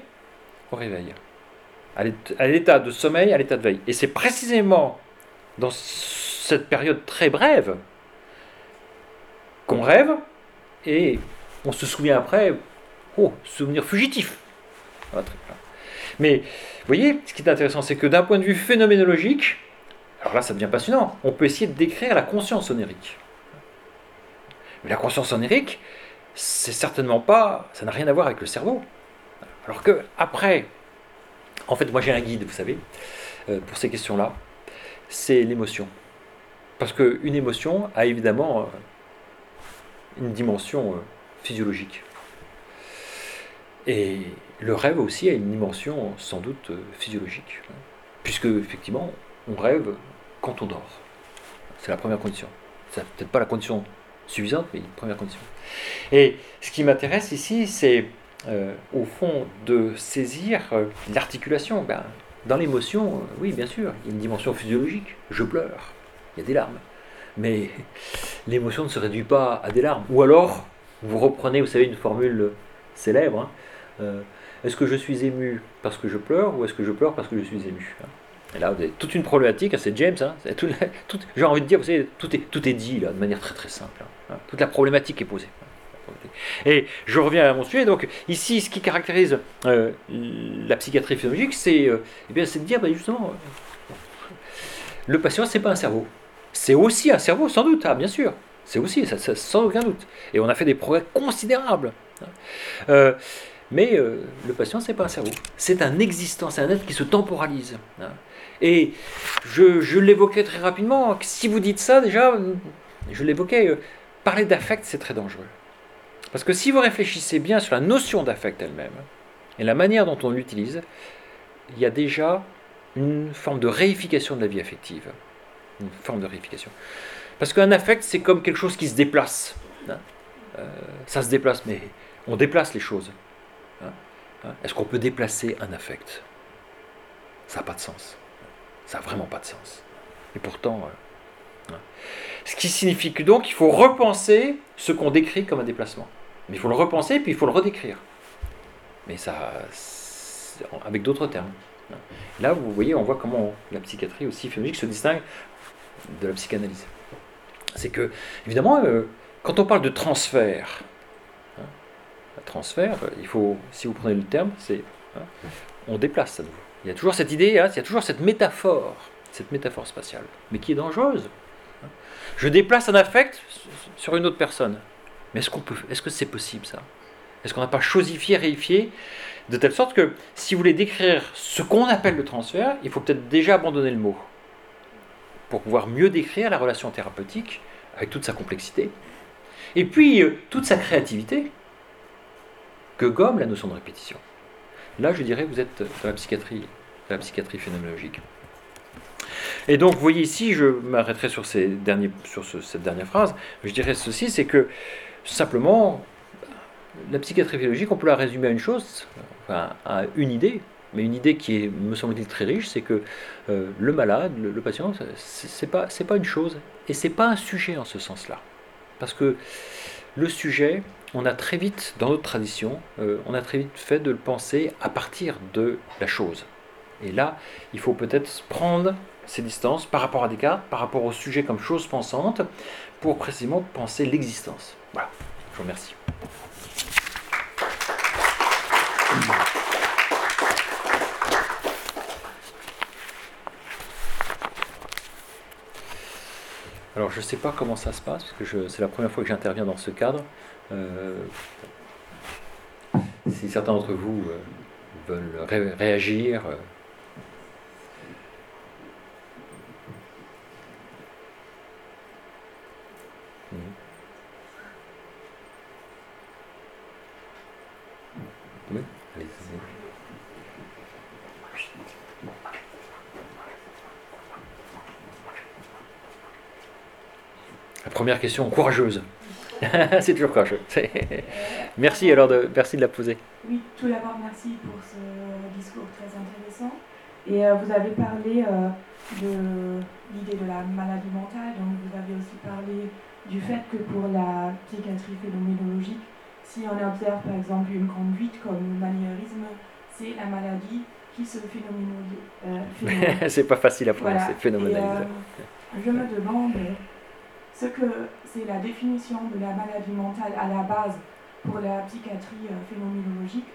au réveil. À l'état de sommeil, à l'état de veille. Et c'est précisément dans cette période très brève qu'on rêve et on se souvient après, oh, souvenir fugitif. Mais vous voyez, ce qui est intéressant, c'est que d'un point de vue phénoménologique, alors là ça devient passionnant, on peut essayer de décrire la conscience onérique. Mais la conscience onérique, c'est certainement pas, ça n'a rien à voir avec le cerveau. Alors que après, en fait, moi j'ai un guide, vous savez, euh, pour ces questions-là, c'est l'émotion. Parce qu'une émotion a évidemment euh, une dimension euh, physiologique. Et le rêve aussi a une dimension sans doute physiologique, hein. puisque effectivement, on rêve quand on dort. C'est la première condition. C'est peut-être pas la condition suffisante, mais une première condition. Et ce qui m'intéresse ici, c'est euh, au fond de saisir euh, l'articulation. Ben, dans l'émotion, oui, bien sûr, il y a une dimension physiologique. Je pleure, il y a des larmes. Mais l'émotion ne se réduit pas à des larmes. Ou alors, vous reprenez, vous savez, une formule célèbre. Hein, est-ce que je suis ému parce que je pleure ou est-ce que je pleure parce que je suis ému hein Et là, vous avez toute une problématique, hein, c'est James, hein, *laughs* j'ai envie de dire, vous savez, tout est, tout est dit là, de manière très très simple. toute la problématique est posée. Et je reviens à mon sujet. Donc, ici, ce qui caractérise euh, la psychiatrie physiologique, c'est euh, eh bien, de dire ben, justement, le patient, c'est pas un cerveau. C'est aussi un cerveau, sans doute, bien sûr. C'est aussi, sans aucun doute. Et on a fait des progrès considérables. Euh, mais euh, le patient, c'est pas un cerveau. C'est un existant, c'est un être qui se temporalise. Hein. Et je, l'évoquais très rapidement. Si vous dites ça, déjà, je l'évoquais, euh, parler d'affect, c'est très dangereux. Parce que si vous réfléchissez bien sur la notion d'affect elle-même et la manière dont on l'utilise, il y a déjà une forme de réification de la vie affective. Une forme de réification. Parce qu'un affect, c'est comme quelque chose qui se déplace. Hein. Euh, ça se déplace, mais on déplace les choses. Hein, hein. Est-ce qu'on peut déplacer un affect? Ça n'a pas de sens. Ça n'a vraiment pas de sens. Et pourtant, euh, ce qui signifie que donc il faut repenser ce qu'on décrit comme un déplacement. Mais il faut le repenser puis il faut le redécrire. Mais ça, avec d'autres termes. Là, vous voyez, on voit comment la psychiatrie aussi phénoménologique se distingue de la psychanalyse. C'est que, évidemment, euh, quand on parle de transfert, transfert, il faut, si vous prenez le terme, c'est hein, on déplace nouveau. Il y a toujours cette idée, hein, il y a toujours cette métaphore, cette métaphore spatiale, mais qui est dangereuse. Je déplace un affect sur une autre personne. Mais est-ce qu'on peut, est-ce que c'est possible ça? Est-ce qu'on n'a pas chosifié, réifié de telle sorte que si vous voulez décrire ce qu'on appelle le transfert, il faut peut-être déjà abandonner le mot pour pouvoir mieux décrire la relation thérapeutique avec toute sa complexité et puis euh, toute sa créativité que gomme la notion de répétition. Là, je dirais, vous êtes dans la psychiatrie, dans la psychiatrie phénoménologique. Et donc, vous voyez ici, je m'arrêterai sur, cette dernière phrase, je dirais ceci, c'est que simplement, la psychiatrie phénoménologique, on peut la résumer à une chose, à une idée, mais une idée qui est, me semble-t-il, très riche, c'est que euh, le malade, le, patient, c'est pas, pas une chose, et c'est pas un sujet en ce sens-là. Parce que le sujet, on a très vite, dans notre tradition, euh, on a très vite fait de le penser à partir de la chose. Et là, il faut peut-être prendre ces distances par rapport à Descartes, par rapport au sujet comme chose pensante, pour précisément penser l'existence. Voilà, je vous remercie. Alors je ne sais pas comment ça se passe, parce que c'est la première fois que j'interviens dans ce cadre. Euh, si certains d'entre vous euh, veulent réagir. La première question courageuse. *laughs* c'est toujours courageux. *laughs* merci alors de, merci de la poser. Oui, tout d'abord merci pour ce discours très intéressant. Et euh, vous avez parlé euh, de l'idée de la maladie mentale, donc vous avez aussi parlé du fait que pour la psychiatrie phénoménologique, si on observe par exemple une conduite comme le maniérisme, c'est la maladie qui se phénoménalise. Euh, *laughs* c'est pas facile à prononcer, voilà. je me demande ce que c'est la définition de la maladie mentale à la base pour la psychiatrie euh, phénoménologique,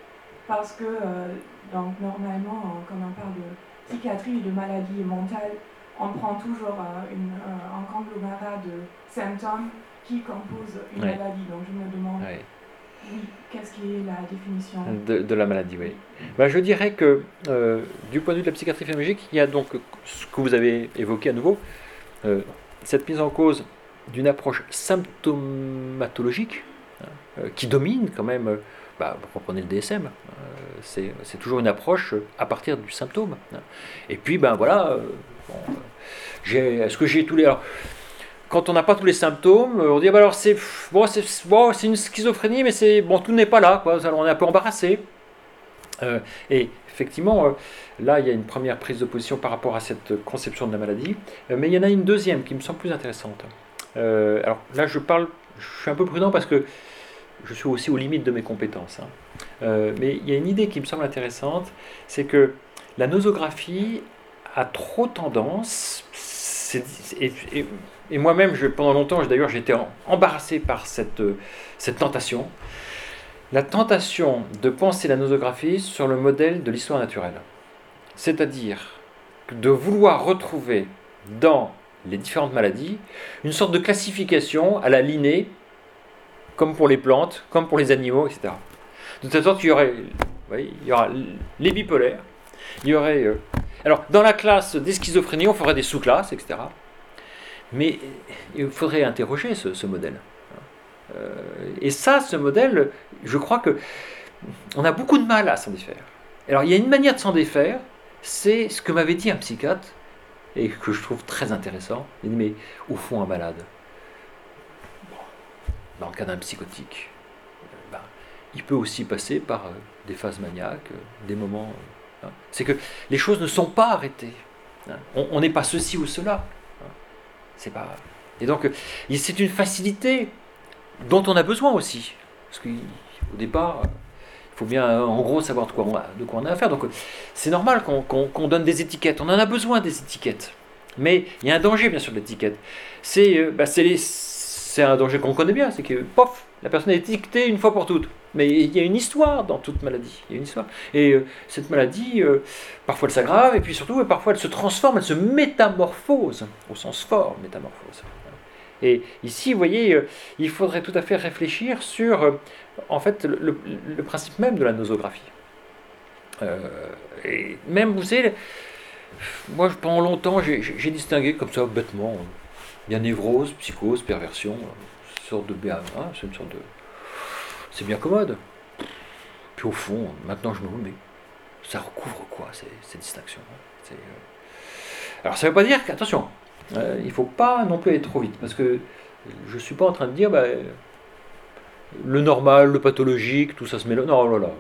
parce que euh, donc, normalement, quand on parle de psychiatrie et de maladie mentale, on prend toujours euh, une, un conglomérat de symptômes qui composent une maladie. Donc je me demande, qu'est-ce qui est la définition de, la maladie oui. Ben, je dirais que du point de vue de la psychiatrie phénoménologique, il y a donc ce que vous avez évoqué à nouveau, cette mise en cause d'une approche symptomatologique hein, euh, qui domine quand même, euh, bah, reprenez le DSM, euh, c'est toujours une approche à partir du symptôme. Hein. Et puis, ben voilà, est-ce que j'ai tous les. Quand on n'a pas tous les symptômes, on dit ah, bah, alors c'est bon, c'est une schizophrénie, mais c'est bon, tout n'est pas là, quoi. On est un peu embarrassé. et effectivement, là, il y a une première prise de position par rapport à cette conception de la maladie, mais il y en a une deuxième qui me semble plus intéressante. Euh, alors là, je parle, je suis un peu prudent parce que je suis aussi aux limites de mes compétences. Hein. Euh, mais il y a une idée qui me semble intéressante, c'est que la nosographie a trop tendance, moi-même, pendant longtemps, d'ailleurs, j'étais embarrassé par cette, cette tentation, la tentation de penser la nosographie sur le modèle de l'histoire naturelle. C'est-à-dire de vouloir retrouver dans les différentes maladies, une sorte de classification à la lignée, comme pour les plantes, comme pour les animaux, etc. De telle sorte qu'il y aurait, il y aura les bipolaires, il y aurait... Euh, alors, dans la classe des schizophrénies, on ferait des sous-classes, etc. Mais il faudrait interroger ce, modèle. Euh, et ça, ce modèle, je crois que on a beaucoup de mal à s'en défaire. Alors, il y a une manière de s'en défaire, c'est ce que m'avait dit un psychiatre et que je trouve très intéressant. Il dit, mais au fond, un malade, dans le cas d'un psychotique, ben, il peut aussi passer par euh, des phases maniaques, euh, des moments. Euh, hein. C'est que les choses ne sont pas arrêtées. Hein. On n'est pas ceci ou cela. C'est pas. Et donc, c'est une facilité dont on a besoin aussi. Parce qu'au départ, il faut bien, en gros, savoir de quoi on a, affaire. Donc, c'est normal qu'on donne des étiquettes. On en a besoin des étiquettes. Mais il y a un danger, bien sûr, de l'étiquette. C'est euh, bah, un danger qu'on connaît bien. C'est que, pof, la personne est étiquetée une fois pour toutes. Mais il y a une histoire dans toute maladie. Il y a une histoire. Et euh, cette maladie, euh, parfois elle s'aggrave, et puis surtout, parfois elle se transforme, elle se métamorphose, au sens fort, métamorphose. Et ici, vous voyez, il faudrait tout à fait réfléchir sur, en fait, le, principe même de la nosographie. et même, vous savez, moi, pendant longtemps, j'ai distingué comme ça, bêtement, y a névrose, psychose, perversion, sorte de BA1, c'est une sorte de. C'est bien commode. Puis au fond, maintenant je me mais ça recouvre quoi ces, distinctions hein? Euh, Alors ça ne veut pas dire qu'attention, euh, il ne faut pas non plus aller trop vite, parce que je ne suis pas en train de dire bah, le normal, le pathologique, tout ça se mélange. Non, là là.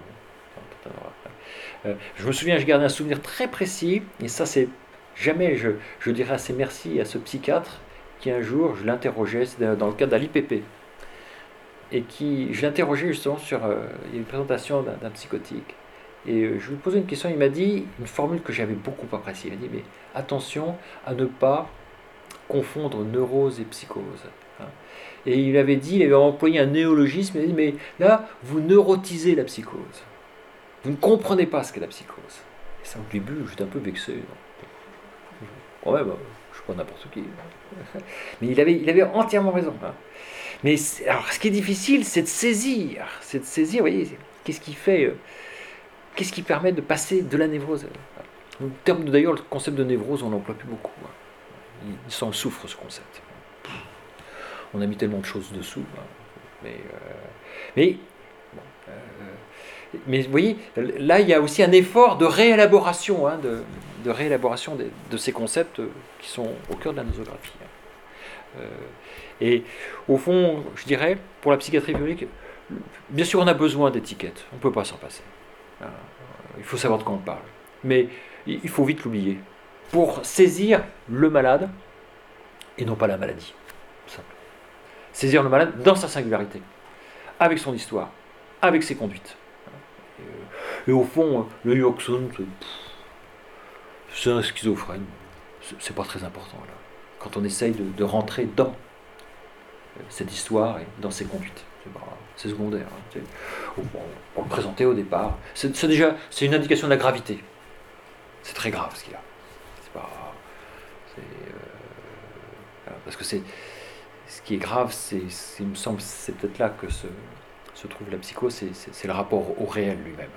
Euh, je me souviens, je gardé un souvenir très précis, et ça c'est jamais je, je dirais assez merci à ce psychiatre qui un jour, je l'interrogeais, dans le cadre d'un l'IPP, et qui, je l'interrogeais justement sur euh, une présentation d'un psychotique. Et euh, je lui posais une question, il m'a dit une formule que j'avais beaucoup appréciée. Il m'a dit, mais attention à ne pas confondre neurose et psychose. Hein. Et il avait dit, il avait employé un néologisme, il a dit, mais là, vous neurotisez la psychose. Vous ne comprenez pas ce qu'est la psychose. Et ça, au début, j'étais un peu vexé. Quand même, je suis pas n'importe qui. *laughs* Mais il avait, il avait entièrement raison. Hein. Mais alors, ce qui est difficile, c'est de saisir, c'est de saisir, vous voyez, qu'est-ce qui fait, euh, qu'est-ce qui permet de passer de la névrose. En termes d'ailleurs, le concept de névrose, on n'emploie plus beaucoup. Hein. Il, s'en souffre ce concept. On a mis tellement de choses dessous. Hein. Mais, euh, mais, euh, vous voyez, là, il y a aussi un effort de réélaboration, de, de, réélaboration de, ces concepts qui sont au cœur de la nosographie. Euh, et au fond, je dirais, pour la psychiatrie publique, bien sûr, on a besoin d'étiquettes. On ne peut pas s'en passer. Euh, il faut savoir de quoi on parle. Mais il faut vite l'oublier. Pour saisir le malade et non pas la maladie. Saisir le malade dans sa singularité, avec son histoire, avec ses conduites. Et, au fond, le Yorkson, c'est un schizophrène. C'est pas très important là quand on essaye de, rentrer dans euh, cette histoire et dans ses conduites. C'est secondaire. Hein, pour le présenter au départ, c'est déjà c'est une indication de la gravité. C'est très grave ce qu'il a. Pas, euh, parce que ce qui est grave, c'est, il me semble, c'est peut-être là que se, trouve la psychose, c'est, le rapport au réel lui-même.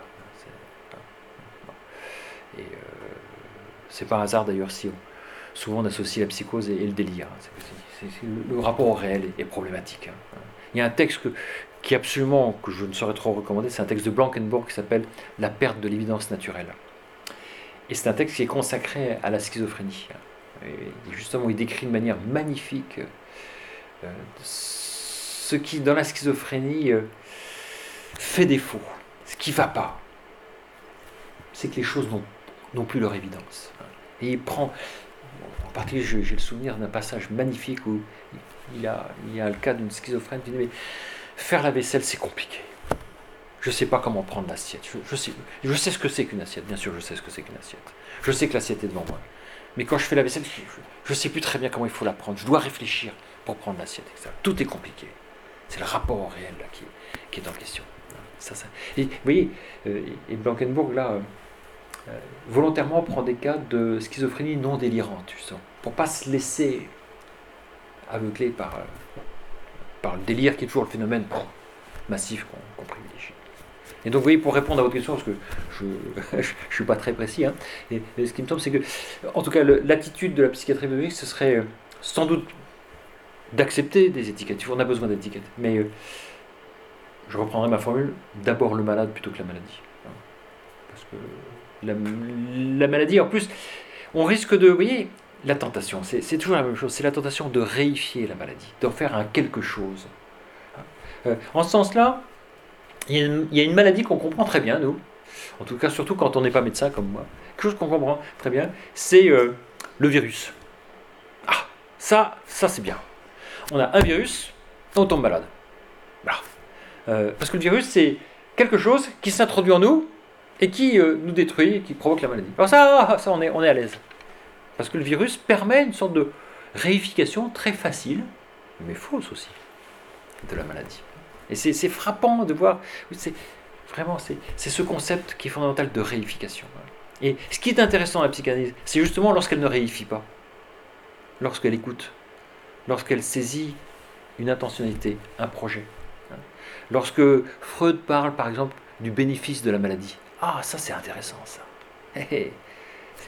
Et euh, c'est pas un hasard d'ailleurs si on, souvent on associe la psychose et, le délire. Hein. le, rapport au réel est, problématique. Hein. Il y a un texte que, qui absolument, que je ne saurais trop recommander, c'est un texte de Blankenburg qui s'appelle La perte de l'évidence naturelle. Et c'est un texte qui est consacré à la schizophrénie. Hein. Et justement, il décrit de manière magnifique euh, ce qui, dans la schizophrénie, euh, fait défaut, ce qui ne va pas. C'est que les choses n'ont plus leur évidence. Et il prend, particulier, j'ai le souvenir d'un passage magnifique où il, y a le cas d'une schizophrène qui dit Mais faire la vaisselle, c'est compliqué. Je ne sais pas comment prendre l'assiette. Je, sais, ce que c'est qu'une assiette. Bien sûr, je sais ce que c'est qu'une assiette. Je sais que l'assiette est devant moi. Mais quand je fais la vaisselle, je ne sais plus très bien comment il faut la prendre. Je dois réfléchir pour prendre l'assiette. Tout est compliqué. C'est le rapport au réel qui, qui, est en question. Vous voyez, euh, et Blankenburg, là, euh, euh, volontairement prend des cas de schizophrénie non délirante, sens, pour pas se laisser aveugler par, euh, par le délire qui est toujours le phénomène massif qu'on privilégie. Et donc, vous voyez, pour répondre à votre question, parce que je *laughs* ne suis pas très précis, hein, et, ce qui me semble, c'est que, en tout cas, l'attitude de la psychiatrie biologique, ce serait euh, sans doute d'accepter des étiquettes. On a besoin d'étiquettes. Mais je reprendrai ma formule d'abord le malade plutôt que la maladie. Parce que la, maladie. En plus, on risque de, vous voyez, la tentation, c'est toujours la même chose, c'est la tentation de réifier la maladie, d'en faire un quelque chose. Euh, en ce sens-là, il y, a une maladie qu'on comprend très bien, nous, en tout cas surtout quand on n'est pas médecin comme moi, quelque chose qu'on comprend très bien, c'est euh, le virus. Ah, ça, ça c'est bien. On a un virus, on tombe malade. Euh, parce que le virus, c'est quelque chose qui s'introduit en nous et qui nous détruit qui provoque la maladie. Alors ça, ça on, est, on est à l'aise. Parce que le virus permet une sorte de réification très facile, mais fausse aussi, de la maladie. Et c'est frappant de voir, vraiment, c'est ce concept qui est fondamental de réification. Et ce qui est intéressant dans la psychanalyse, c'est justement lorsqu'elle ne réifie pas, lorsqu'elle écoute, lorsqu'elle saisit une intentionnalité, un projet. Lorsque Freud parle, par exemple, du bénéfice de la maladie. Ah, ça c'est intéressant, ça.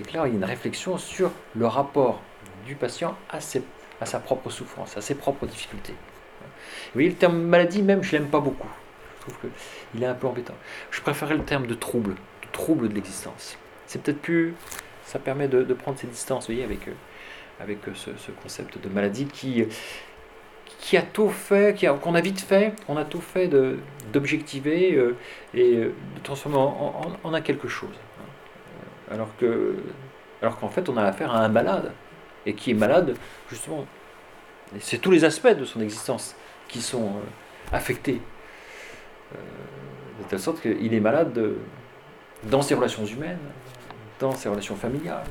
C'est clair, il y a une réflexion sur le rapport du patient à, sa propre souffrance, à ses propres difficultés. Vous voyez, le terme maladie, même, je l'aime pas beaucoup. Je trouve qu'il est un peu embêtant. Je préférais le terme de trouble, de trouble de l'existence. C'est peut-être plus. Ça permet de, prendre ses distances, vous voyez, avec, euh, avec euh, ce, concept de maladie qui, qui a tout fait, qu'on a, vite fait, on a tout fait d'objectiver euh, et de transformer en, un quelque chose. Alors que, alors qu'en fait, on a affaire à un malade et qui est malade justement. C'est tous les aspects de son existence qui sont affectés de telle sorte qu'il est malade dans ses relations humaines, dans ses relations familiales,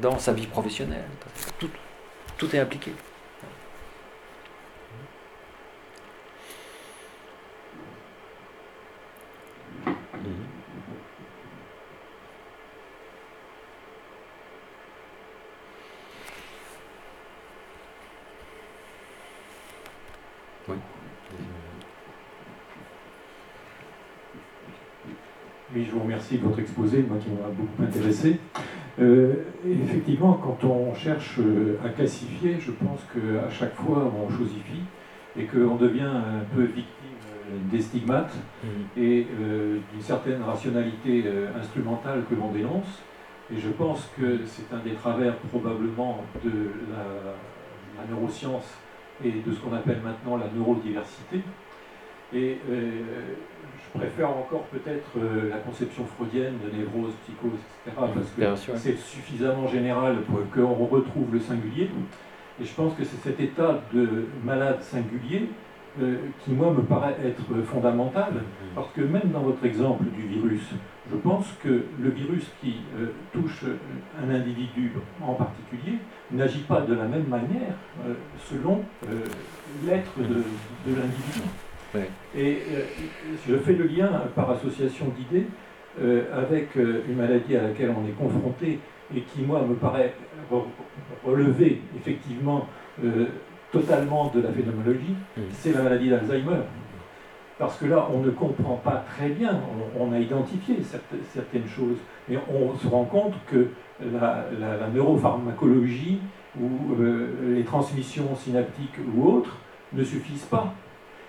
dans sa vie professionnelle. Tout, tout est impliqué. Oui, je vous remercie de votre exposé, moi qui m'a beaucoup intéressé. Euh, effectivement, quand on cherche euh, à classifier, je pense qu'à chaque fois on chosifie et qu'on devient un peu victime euh, des stigmates mmh. et d'une certaine rationalité instrumentale que l'on dénonce. Et je pense que c'est un des travers probablement de la neuroscience et de ce qu'on appelle maintenant la neurodiversité. Et préfère encore peut-être euh, la conception freudienne de névrose, psychose, etc., parce que c'est suffisamment général pour qu'on retrouve le singulier. Et je pense que c'est cet état de malade singulier euh, qui, moi, me paraît être fondamental, mm. parce que même dans votre exemple du virus, je pense que le virus qui euh, touche un individu en particulier n'agit pas de la même manière selon l'être de, de l'individu. Et euh, je fais le lien par association d'idées euh, avec euh, une maladie à laquelle on est confronté et qui, moi, me paraît relever effectivement totalement de la phénoménologie, c'est la maladie d'Alzheimer. Parce que là, on ne comprend pas très bien, on, a identifié certaines choses, mais on se rend compte que la, la neuropharmacologie ou les transmissions synaptiques ou autres ne suffisent pas.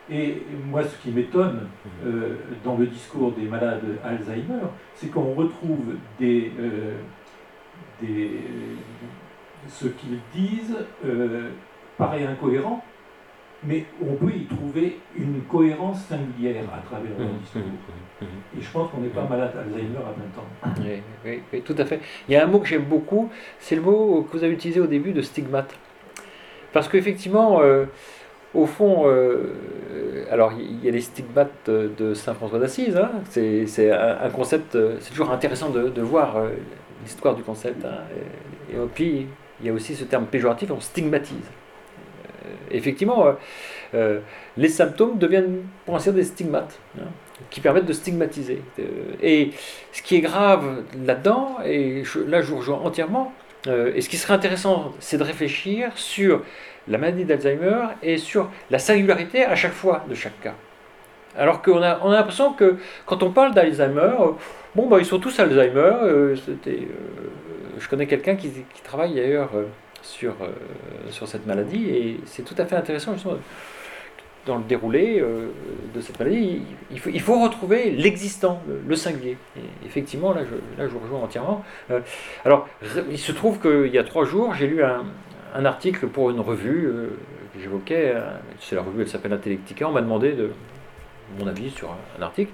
Et moi, ce qui m'étonne euh, dans le discours des malades Alzheimer, c'est qu'on retrouve des, euh, des, ce qu'ils disent euh, paraît incohérent, mais on peut y trouver une cohérence singulière à travers leur mmh, discours. Mmh, mmh, Et je pense qu'on n'est pas malade Alzheimer à 20 ans. Oui, oui, tout à fait. Il y a un mot que j'aime beaucoup, c'est le mot que vous avez utilisé au début de stigmate. Parce qu'effectivement, au fond, euh, alors il y a les stigmates de Saint François d'Assise, hein. c'est un, concept, euh, c'est toujours intéressant de, voir euh, l'histoire du concept. Hein. et, puis il y a aussi ce terme péjoratif, on stigmatise. effectivement, les symptômes deviennent pour ainsi dire des stigmates, hein, qui permettent de stigmatiser. et ce qui est grave là-dedans, et là je vous rejoins entièrement, et ce qui serait intéressant, c'est de réfléchir sur la maladie d'Alzheimer et sur la singularité à chaque fois de chaque cas. Alors qu'on a, on a l'impression que quand on parle d'Alzheimer, bon, bah, ils sont tous Alzheimer. Euh, euh, je connais quelqu'un qui, travaille d'ailleurs euh, sur, sur cette maladie et c'est tout à fait intéressant dans le déroulé de cette maladie. Il faut, retrouver l'existant, le, singulier. Effectivement, là je, là je vous rejoins entièrement. alors, il se trouve qu'il y a trois jours, j'ai lu un, un article pour une revue euh, que j'évoquais, euh, c'est la revue, elle s'appelle Intellectica, on m'a demandé de mon avis sur un, article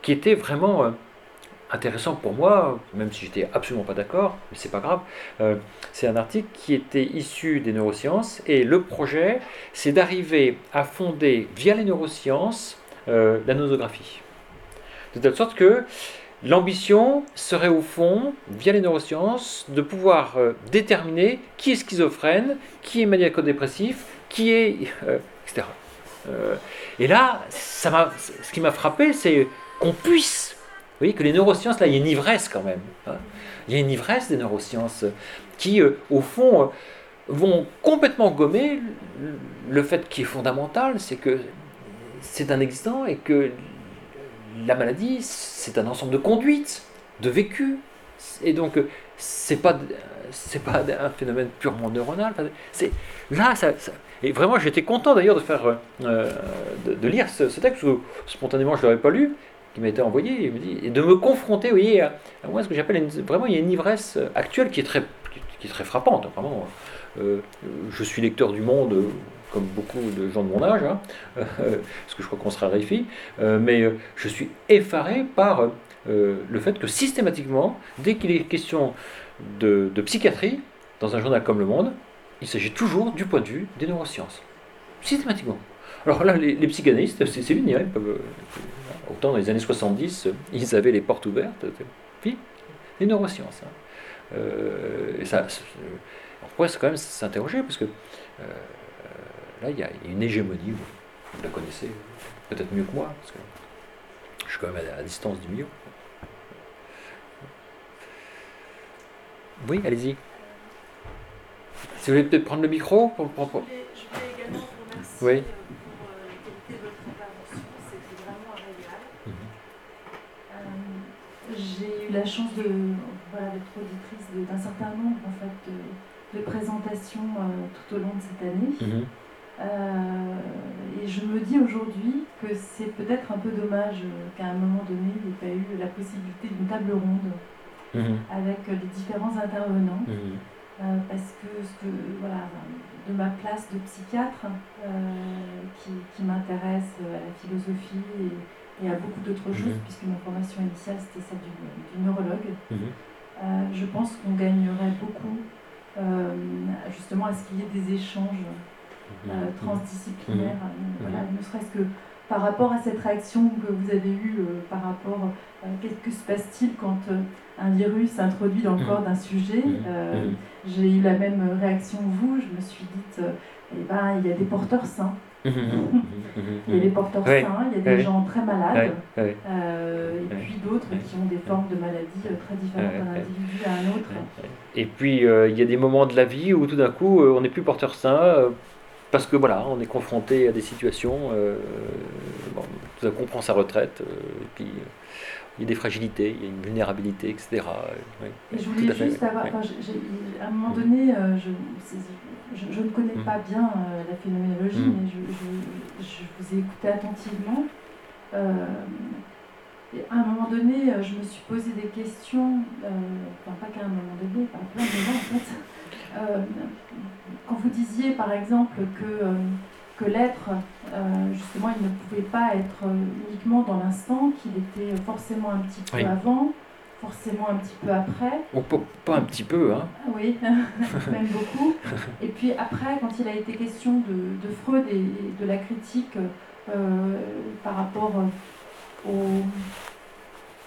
qui était vraiment euh, intéressant pour moi, même si j'étais absolument pas d'accord, mais c'est pas grave. c'est un article qui était issu des neurosciences et le projet, c'est d'arriver à fonder via les neurosciences la nosographie. De telle sorte que L'ambition serait au fond, via les neurosciences, de pouvoir euh, déterminer qui est schizophrène, qui est maniaco-dépressif, qui est... Euh, etc. et là, ça ce qui m'a frappé, c'est qu'on puisse, vous voyez, que les neurosciences, là, il y a une ivresse quand même. Hein. Il y a une ivresse des neurosciences qui, au fond, vont complètement gommer le fait qui est fondamental, c'est que c'est un existant et que la maladie, c'est un ensemble de conduites, de vécu. Et donc, c'est pas c'est pas un phénomène purement neuronal. C'est là, ça, et vraiment, j'étais content d'ailleurs de faire euh, de, lire ce, texte où spontanément je l'avais pas lu, qui m'a été envoyé, et, de me confronter, vous à, moi ce que j'appelle vraiment il y a une ivresse actuelle qui est très qui est très frappante, vraiment. Euh, je suis lecteur du Monde, euh, comme beaucoup de gens de mon âge, hein, parce que je crois qu'on se raréfie, euh, mais je suis effaré par le fait que systématiquement, dès qu'il est question de, psychiatrie, dans un journal comme Le Monde, il s'agit toujours du point de vue des neurosciences. Systématiquement. Alors là, les, psychanalystes, c'est une hein, autant dans les années 70, ils avaient les portes ouvertes, puis les neurosciences. Hein. et ça, on pourrait quand même s'interroger, parce que euh, là, il y a une hégémonie, vous, la connaissez peut-être mieux que moi, parce que je suis quand même à la distance du milieu. Oui, allez-y. Si vous voulez peut-être prendre le micro pour, Je, voulais, également vous remercier oui. pour euh, la qualité de votre intervention. C'était vraiment un régal. Mhm. J'ai eu la chance de voilà, d'être auditrice d'un certain nombre en fait, de, de présentations euh, tout au long de cette année. Mhm. Euh, et je me dis aujourd'hui que c'est peut-être un peu dommage qu'à un moment donné, il n'y ait pas eu la possibilité d'une table ronde mhm. avec les différents intervenants. Mhm. Euh, parce que, ce que voilà, de ma place de psychiatre qui, qui m'intéresse à la philosophie et, à beaucoup d'autres choses, puisque ma formation initiale c'était celle du, neurologue, je pense qu'on gagnerait beaucoup euh, justement à ce qu'il y ait des échanges euh, mhm. transdisciplinaires, mhm. voilà, ne serait-ce que par rapport à cette réaction que vous avez eue euh, par rapport qu'est-ce que se passe-t-il quand un virus s'introduit dans le mhm. corps d'un sujet J'ai eu la même réaction que vous, je me suis dit, eh ben, il y a des porteurs sains. *laughs* il y a des porteurs sains, il y a des gens très malades, euh, et puis d'autres qui ont des formes de maladies euh, très différentes d'un individu à un autre. Et puis euh, il y a des moments de la vie où tout d'un coup on n'est plus porteur sain parce que voilà, on est confronté à des situations, bon, tout d'un coup on prend sa retraite, et puis il y a des fragilités, il y a une vulnérabilité, etc. et je voulais juste avoir, à un moment donné, je, je, ne connais mm. pas bien euh, la phénoménologie, mm. mais je, vous ai écouté attentivement. Euh, et à un moment donné, euh, je me suis posé des questions, enfin pas qu'à un moment donné, pas plein de en fait. Quand vous disiez par exemple que, que l'être, justement, il ne pouvait pas être uniquement dans l'instant, qu'il était forcément un petit peu avant, forcément un petit peu après. Pas un petit peu, hein Oui, *laughs* même beaucoup. Et puis après, quand il a été question de, Freud et, de la critique euh, par rapport au,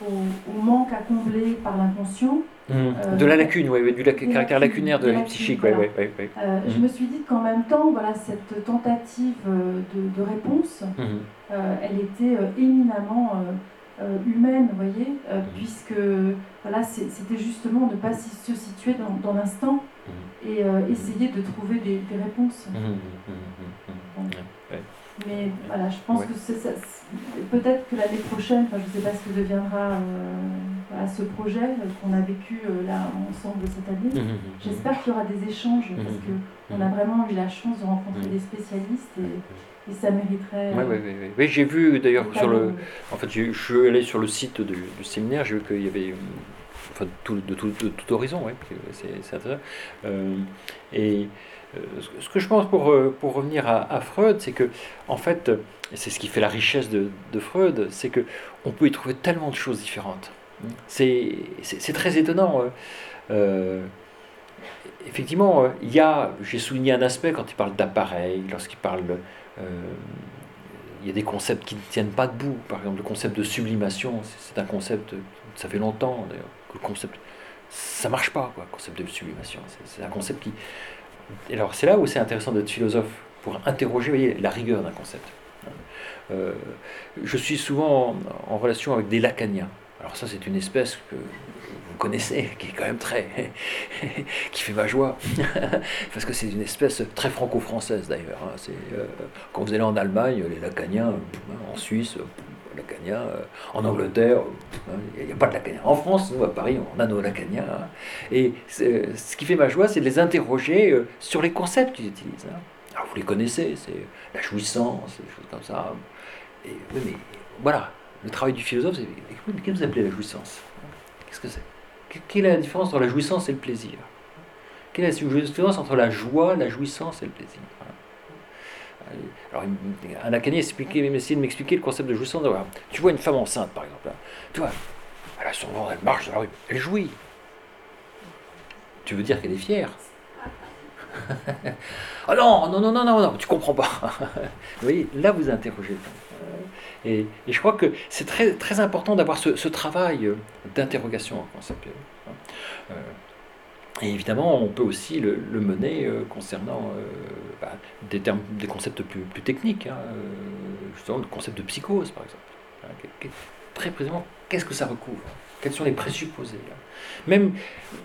au, manque à combler par l'inconscient. Mmh. Euh, de la lacune, oui, du caractère lacunaire de la, psychique. Euh, je mmh. me suis dit qu'en même temps, voilà, cette tentative de, réponse, mmh. elle était éminemment euh, humaine, vous voyez, euh, puisque voilà, c'était justement ne pas se situer dans, l'instant et euh, essayer de trouver des, réponses. Mais voilà, je pense que peut-être que l'année prochaine, je ne sais pas ce que deviendra ce projet qu'on a vécu là ensemble cette année. J'espère qu'il y aura des échanges parce qu'on a vraiment eu la chance de rencontrer des spécialistes et, et ça mériterait. Oui, oui, oui. oui. j'ai vu d'ailleurs sur le. En fait, je suis allé sur le site du, séminaire, j'ai vu qu'il y avait. Enfin, tout, de, tout, de, tout horizon, oui, c'est intéressant. Euh, et euh, ce que je pense pour, euh, revenir à, Freud, c'est que, en fait, c'est ce qui fait la richesse de, Freud, c'est que on peut y trouver tellement de choses différentes. C'est très étonnant. effectivement, il y a, j'ai souligné un aspect quand il parle d'appareil, lorsqu'il parle euh, il y a des concepts qui ne tiennent pas debout. Par exemple, le concept de sublimation, c'est un concept, ça fait longtemps d'ailleurs, que le concept, ça marche pas, quoi, le concept de sublimation. C'est un concept qui. Alors, c'est là où c'est intéressant d'être philosophe, pour interroger la rigueur d'un concept. Euh, je suis souvent en, relation avec des lacaniens. Alors ça, c'est une espèce que vous connaissez, qui est quand même très... *laughs* qui fait ma joie, *laughs* parce que c'est une espèce très franco-française d'ailleurs. Hein. Euh, quand vous allez en Allemagne, les lacaniens, en Suisse, euh, en Angleterre, il n'y a, pas de lacaniens. En France, nous à Paris, on a nos lacaniens. Hein. Et ce qui fait ma joie, c'est de les interroger sur les concepts qu'ils utilisent. Hein. Alors vous les connaissez, c'est la jouissance, des choses comme ça. Et, mais voilà, le travail du philosophe, c'est qu'est-ce que vous appelez la jouissance Qu'est-ce que c'est? Quelle est la différence entre la jouissance et le plaisir? Quelle est la différence entre la joie, la jouissance et le plaisir? Alors, un lacanien essayé de m'expliquer le concept de jouissance. Tu vois une femme enceinte, par exemple. Tu vois, elle a son ventre, elle marche dans la rue, elle jouit. Tu veux dire qu'elle est fière *laughs* Ah non, non, non, non, non, non, tu comprends pas. *laughs* vous voyez, là vous interrogez. Et, et je crois que c'est très, très important d'avoir ce, travail d'interrogation conceptuelle. Euh, et évidemment, on peut aussi le, mener euh, concernant euh, bah, des, termes, des concepts plus, techniques, hein, justement le concept de psychose par exemple. Hein, très précisément, qu'est-ce que ça recouvre? Quels sont les présupposés même,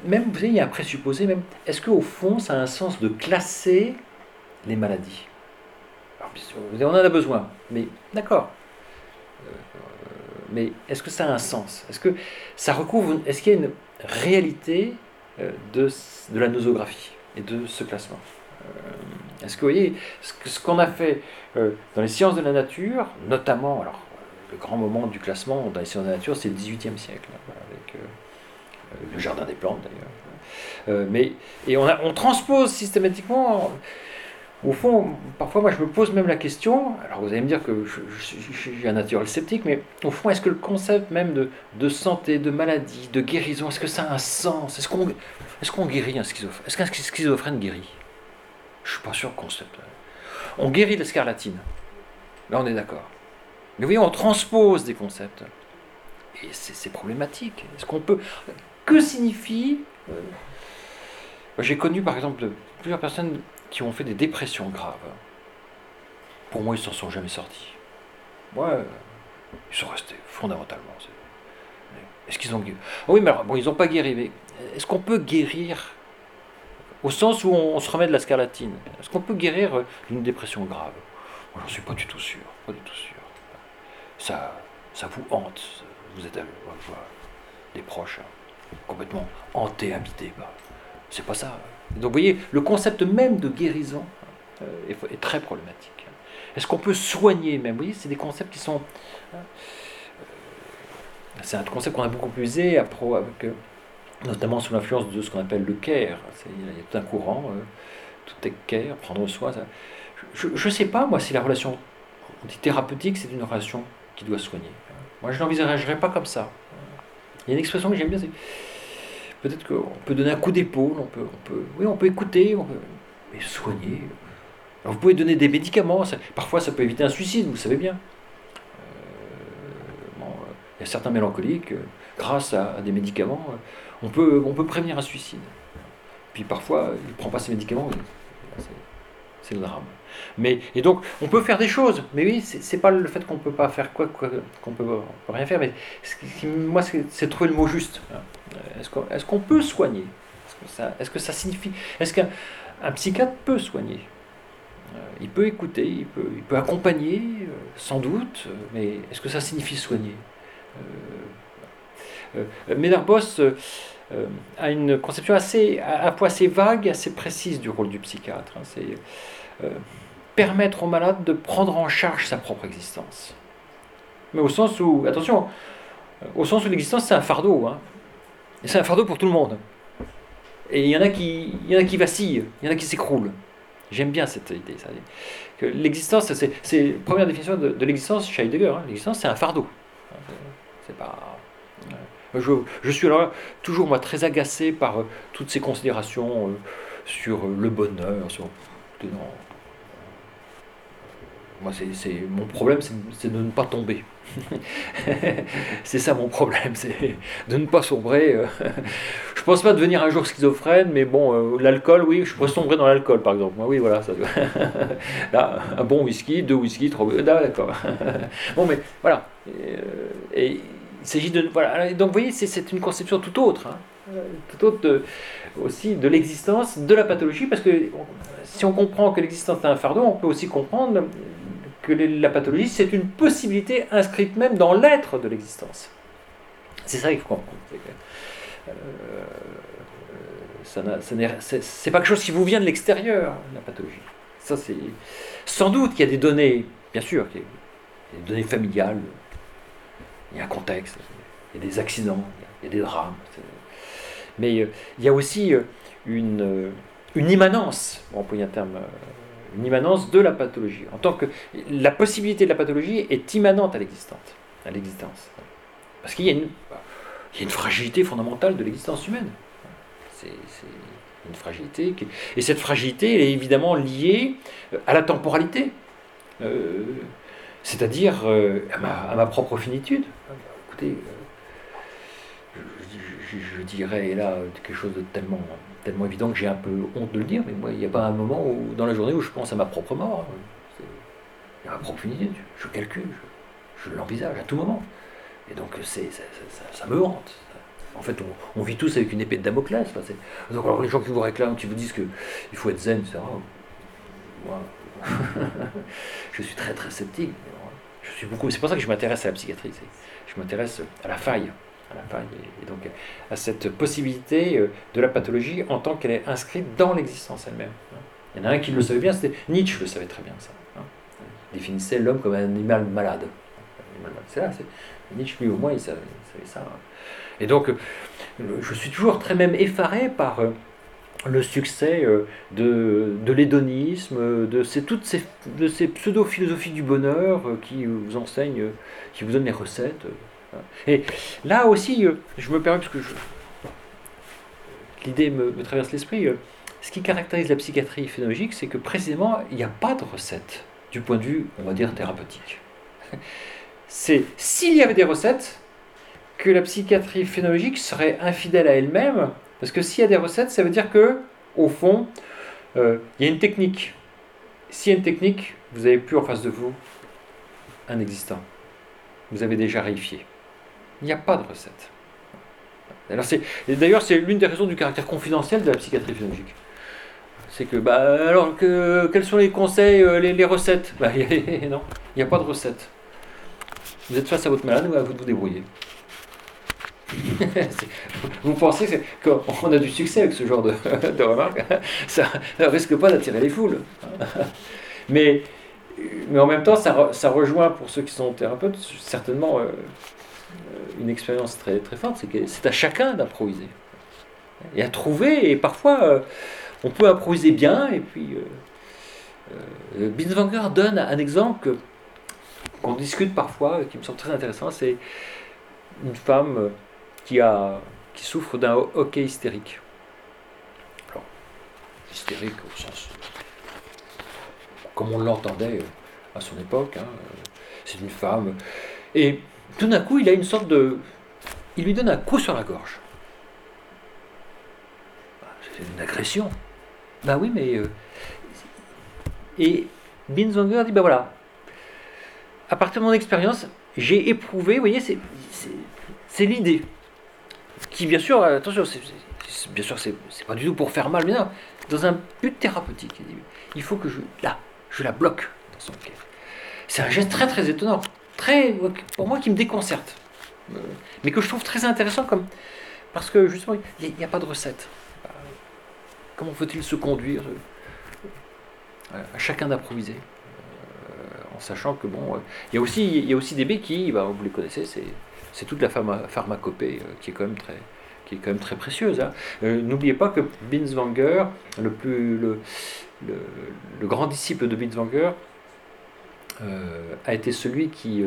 même, vous savez, il y a un présupposé, même, est-ce qu'au fond, ça a un sens de classer les maladies? On en a besoin, mais d'accord. Euh, mais est-ce que ça a un sens? Est-ce que ça recouvre, est-ce qu'il y a une réalité euh, de, de la nosographie et de ce classement euh, Est-ce que vous voyez, ce qu'on a fait dans les sciences de la nature, notamment, alors le grand moment du classement dans les sciences de la nature, c'est le XVIIIe siècle, hein, avec le jardin des plantes d'ailleurs. Euh, mais, et on, on, transpose systématiquement. Au fond, parfois, moi, je me pose même la question. Alors, vous allez me dire que je, un naturel sceptique, mais au fond, est-ce que le concept même de, santé, de maladie, de guérison, est-ce que ça a un sens? Est-ce qu'on est guérit un schizophrène Est-ce qu'un schizophrène guérit? Je suis pas sûr concept. On guérit la scarlatine. Là, on est d'accord. Mais vous voyez, on transpose des concepts. Et c'est problématique. Est-ce qu'on peut que signifie... Euh, j'ai connu par exemple plusieurs personnes qui ont fait des dépressions graves. Pour moi, ils ne s'en sont jamais sortis. Ouais, ils sont restés fondamentalement. Est-ce qu'ils ont guéri? Ah Oui, mais alors, bon, ils n'ont pas guéri, mais est-ce qu'on peut guérir au sens où on, se remet de la scarlatine? Est-ce qu'on peut guérir d'une dépression grave? J'en suis pas du tout sûr. Pas du tout sûr. Ça, ça vous hante. Vous êtes des proches. Hein complètement hanté, habité. Bah, c'est pas ça. Donc vous voyez, le concept même de guérison euh, est, très problématique. Est-ce qu'on peut soigner même? Vous voyez, c'est des concepts qui sont... Euh, c'est un concept qu'on a beaucoup usé euh, notamment sous l'influence de ce qu'on appelle le care. Il y a tout un courant, tout est care, prendre soin. Je ne sais pas, moi, si la relation thérapeutique, c'est une relation qui doit soigner. Moi, je n'envisagerais pas comme ça. Il y a une expression que j'aime bien, c'est peut-être qu'on peut donner un coup d'épaule, on peut, on peut, oui, on peut écouter, on peut, mais soigner. vous pouvez donner des médicaments, parfois ça peut éviter un suicide, vous savez bien. Euh, euh, il y a certains mélancoliques, euh, grâce à, des médicaments, on peut, on peut prévenir un suicide. Puis parfois, il ne prend pas ses médicaments, c'est le drame. Mais, et donc, on peut faire des choses, mais oui, c'est pas le fait qu'on peut pas faire quoi, qu'on peut, rien faire, mais moi, c'est trouver le mot juste. Est-ce qu'on peut soigner? Est-ce que, ça, signifie Est-ce qu'un psychiatre peut soigner? Euh, Il peut écouter, il peut, accompagner, euh, sans doute, mais est-ce que ça signifie soigner? Euh, Ménarbos a une conception assez, à la fois assez vague, assez précise du rôle du psychiatre. Hein. C'est permettre au malade de prendre en charge sa propre existence. Mais au sens où, attention, au sens où l'existence c'est un fardeau. Hein. C'est un fardeau pour tout le monde. Et il y en a qui, il y en a qui vacillent, il y en a qui s'écroulent. J'aime bien cette idée. Ça. Que l'existence, c'est, la première définition de, l'existence chez Heidegger. Hein. L'existence, c'est un fardeau. C'est pas. Je, je, suis alors toujours moi très agacé par euh, toutes ces considérations euh, sur le bonheur, sur moi, c'est, mon problème, c'est, de ne pas tomber. *laughs* c'est ça mon problème, c'est de ne pas sombrer. Euh. je pense pas devenir un jour schizophrène, mais bon, euh, l'alcool, oui, je pourrais sombrer dans l'alcool, par exemple. oui, voilà, *laughs* là, un bon whisky, deux whisky, trois, ah, d'accord. *laughs* bon, mais voilà. Et, il s'agit de, voilà. Donc, vous voyez, c'est une conception tout autre, hein. tout autre aussi de l'existence de la pathologie, parce que si on comprend que l'existence est un fardeau, on peut aussi comprendre que la pathologie, c'est une possibilité inscrite même dans l'être de l'existence. C'est ça qu'il faut comprendre. Euh, c'est pas quelque chose qui vous vient de l'extérieur, la pathologie. Ça, c'est sans doute qu'il y a des données, bien sûr, il y a des données familiales, il y a un contexte, il y a des accidents, il y a des drames. Mais euh, il y a aussi euh, une, une immanence, pour employer un terme, une immanence de la pathologie. En tant que la possibilité de la pathologie est immanente à l'existence, à l'existence. Parce qu'il y a une, fragilité fondamentale de l'existence humaine. C'est une fragilité. Et cette fragilité, elle est évidemment liée euh, à la temporalité. Euh, c'est-à-dire euh, à, ma, propre finitude. Écoutez, je, dirais là quelque chose de tellement, tellement évident que j'ai un peu honte de le dire, mais moi, il n'y a pas un moment où, dans la journée où je pense à ma propre mort. À ma propre finitude. Je calcule, je l'envisage à tout moment. Et donc c'est, ça, me hante. En fait, on, vit tous avec une épée de Damoclès. donc alors les gens qui vous réclament, qui vous disent qu'il faut être zen, etc. Moi, *laughs* je suis très très sceptique. Je suis beaucoup. C'est pour ça que je m'intéresse à la psychiatrie. Je m'intéresse à la faille, et donc à cette possibilité euh, de la pathologie en tant qu'elle est inscrite dans l'existence elle-même. Il y en a un qui le savait bien, c'était Nietzsche le savait très bien ça. Hein. Il définissait l'homme comme un animal malade. C'est là, Nietzsche, lui, au moins, il savait, ça. Et donc, je suis toujours très même effaré par euh, le succès euh, de, de l'hédonisme, de toutes ces, ces pseudo-philosophies du bonheur euh, qui vous enseignent, qui vous donnent les recettes. Et là aussi, je me permets, parce que l'idée me, traverse l'esprit, ce qui caractérise la psychiatrie phénologique, c'est que précisément, il n'y a pas de recette du point de vue, on va dire, thérapeutique *laughs* c'est s'il y avait des recettes, que la psychiatrie phénologique serait infidèle à elle-même, parce que s'il y a des recettes, ça veut dire que, au fond, euh, il y a une technique. S'il y a une technique, vous n'avez plus en face de vous un existant. Vous avez déjà réifié. Il n'y a pas de recette. D'ailleurs, c'est l'une des raisons du caractère confidentiel de la psychiatrie phénologique. C'est que, bah, alors, que, quels sont les conseils, euh, les, recettes? Bah, *laughs* Non, il n'y a pas de recette. Vous êtes face à votre malade ou à vous de vous débrouiller? *laughs* Vous pensez qu'on a du succès avec ce genre de, *laughs* remarques? Ça ne risque pas d'attirer les foules. Mais, en même temps, ça, ça, rejoint pour ceux qui sont thérapeutes certainement euh, une expérience très, très forte. C'est que c'est à chacun d'improviser. Et à trouver, et parfois euh, on peut improviser bien, et puis euh, euh donne un exemple qu'on discute parfois, qui me semble très intéressant, c'est une femme euh, qui, a, qui souffre d'un hockey hystérique. Alors, hystérique au sens comme on l'entendait euh, à son époque. Hein, euh, c'est une femme. Et tout d'un coup, il a une sorte de. Il lui donne un coup sur la gorge. C'est une agression. Ben oui, mais. Et Binswanger dit ben voilà, à partir de mon expérience, j'ai éprouvé, vous voyez, c'est l'idée. Qui, bien sûr, attention, bien sûr, c'est pas du tout pour faire mal, mais non, dans un but thérapeutique. Il faut que je, là, je la bloque dans son pied. C'est un geste très très étonnant, pour moi, qui me déconcerte, euh, mais que je trouve très intéressant comme, parce que justement, il n'y a, pas de recette. Comment faut-il se conduire euh, À chacun d'improviser en sachant que bon, euh, il y a aussi, il y aussi des béquilles, bah, vous les connaissez, c'est toute la pharmacopée euh, qui est quand même très, qui est quand même très précieuse. Hein. Euh, n'oubliez pas que Binswanger, le, plus, le, grand disciple de Binswanger, a été celui qui,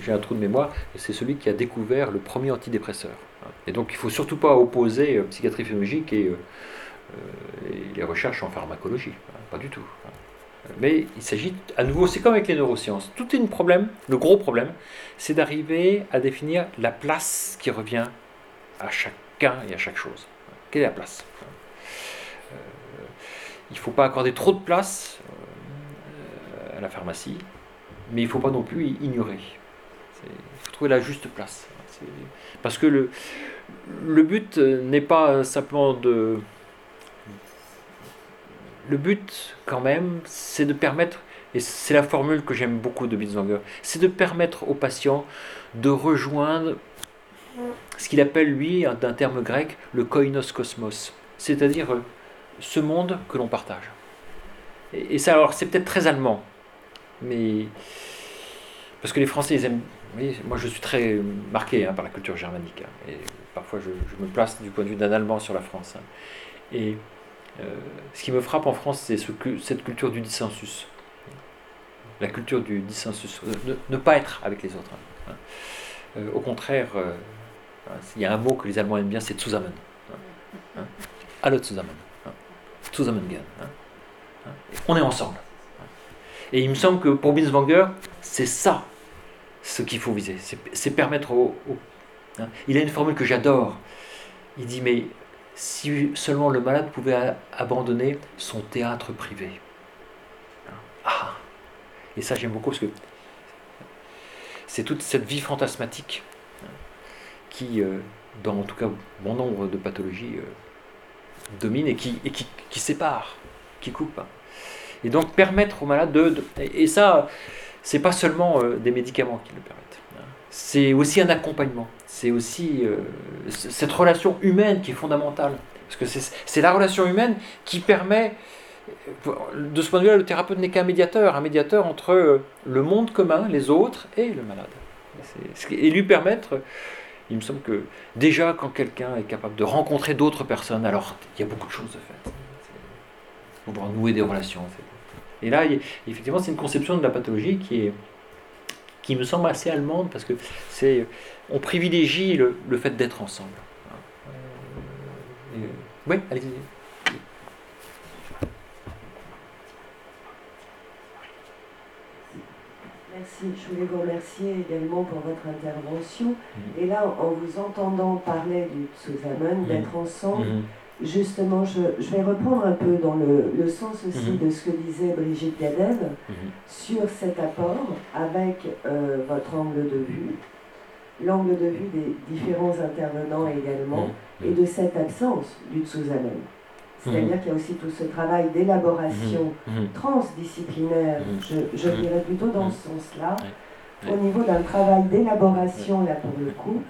j'ai un trou de mémoire, c'est celui qui a découvert le premier antidépresseur. Et donc il ne faut surtout pas opposer psychiatrie physiologique et, les recherches en pharmacologie, pas du tout. Mais il s'agit, à nouveau, c'est comme avec les neurosciences. Tout est un problème, le gros problème, c'est d'arriver à définir la place qui revient à chacun et à chaque chose. Quelle est la place? Euh, Il ne faut pas accorder trop de place euh, à la pharmacie, mais il ne faut pas non plus ignorer. Il faut trouver la juste place. Parce que le, but n'est pas simplement de... Le but, quand même, c'est de permettre, et c'est la formule que j'aime beaucoup de Binswanger, c'est de permettre aux patients de rejoindre ce qu'il appelle, lui, d'un terme grec, le koinos cosmos, c'est-à-dire euh, ce monde que l'on partage. Et, ça, alors, c'est peut-être très allemand, mais. Parce que les Français, ils aiment. moi, je suis très marqué hein, par la culture germanique. Hein, et parfois, je, me place du point de vue d'un Allemand sur la France. Hein. Et euh, ce qui me frappe en France, c'est ce, cette culture du dissensus. La culture du dissensus. Ne, ne pas être avec les autres. Euh, au contraire, il y a un mot que les Allemands aiment bien, c'est Zusammen. Alle zusammen. On est ensemble. Et il me semble que pour Binswanger, c'est ça ce qu'il faut viser. C'est permettre au. Hein. Il a une formule que j'adore. Il dit Mais si seulement le malade pouvait abandonner son théâtre privé. Ah Et ça, j'aime beaucoup parce que c'est toute cette vie fantasmatique qui, euh, dans en tout cas bon nombre de pathologies, euh, domine et qui, et qui, qui, sépare, qui coupe. Et donc permettre aux malades de... et ça, c'est pas seulement euh, des médicaments qui le permettent. C'est aussi un accompagnement. C'est aussi cette relation humaine qui est fondamentale. Parce que c'est la relation humaine qui permet, de ce point de vue-là, le thérapeute n'est qu'un médiateur, un médiateur entre le monde commun, les autres, et le malade. Et lui permettre il me semble que déjà quand quelqu'un est capable de rencontrer d'autres personnes, alors il y a beaucoup de choses de fait. Pouvoir nouer des relations. Et là, effectivement, c'est une conception de la pathologie qui est qui me semble assez allemande parce que c'est on privilégie le, le fait d'être ensemble. Euh, oui, allez-y. Merci. Je voulais vous remercier également pour votre intervention. Mm-hmm. Et là, en vous entendant parler du Tsuzamen, mm-hmm. d'être ensemble, mm-hmm. Justement, je, vais reprendre un peu dans le, sens aussi de ce que disait Brigitte Gaden sur cet apport avec euh, votre angle de vue, l'angle de vue des différents intervenants également, et de cette absence du Tsuzamen. C'est-à-dire qu'il y a aussi tout ce travail d'élaboration transdisciplinaire, je, dirais plutôt dans ce sens-là, au niveau d'un travail d'élaboration, là pour le coup,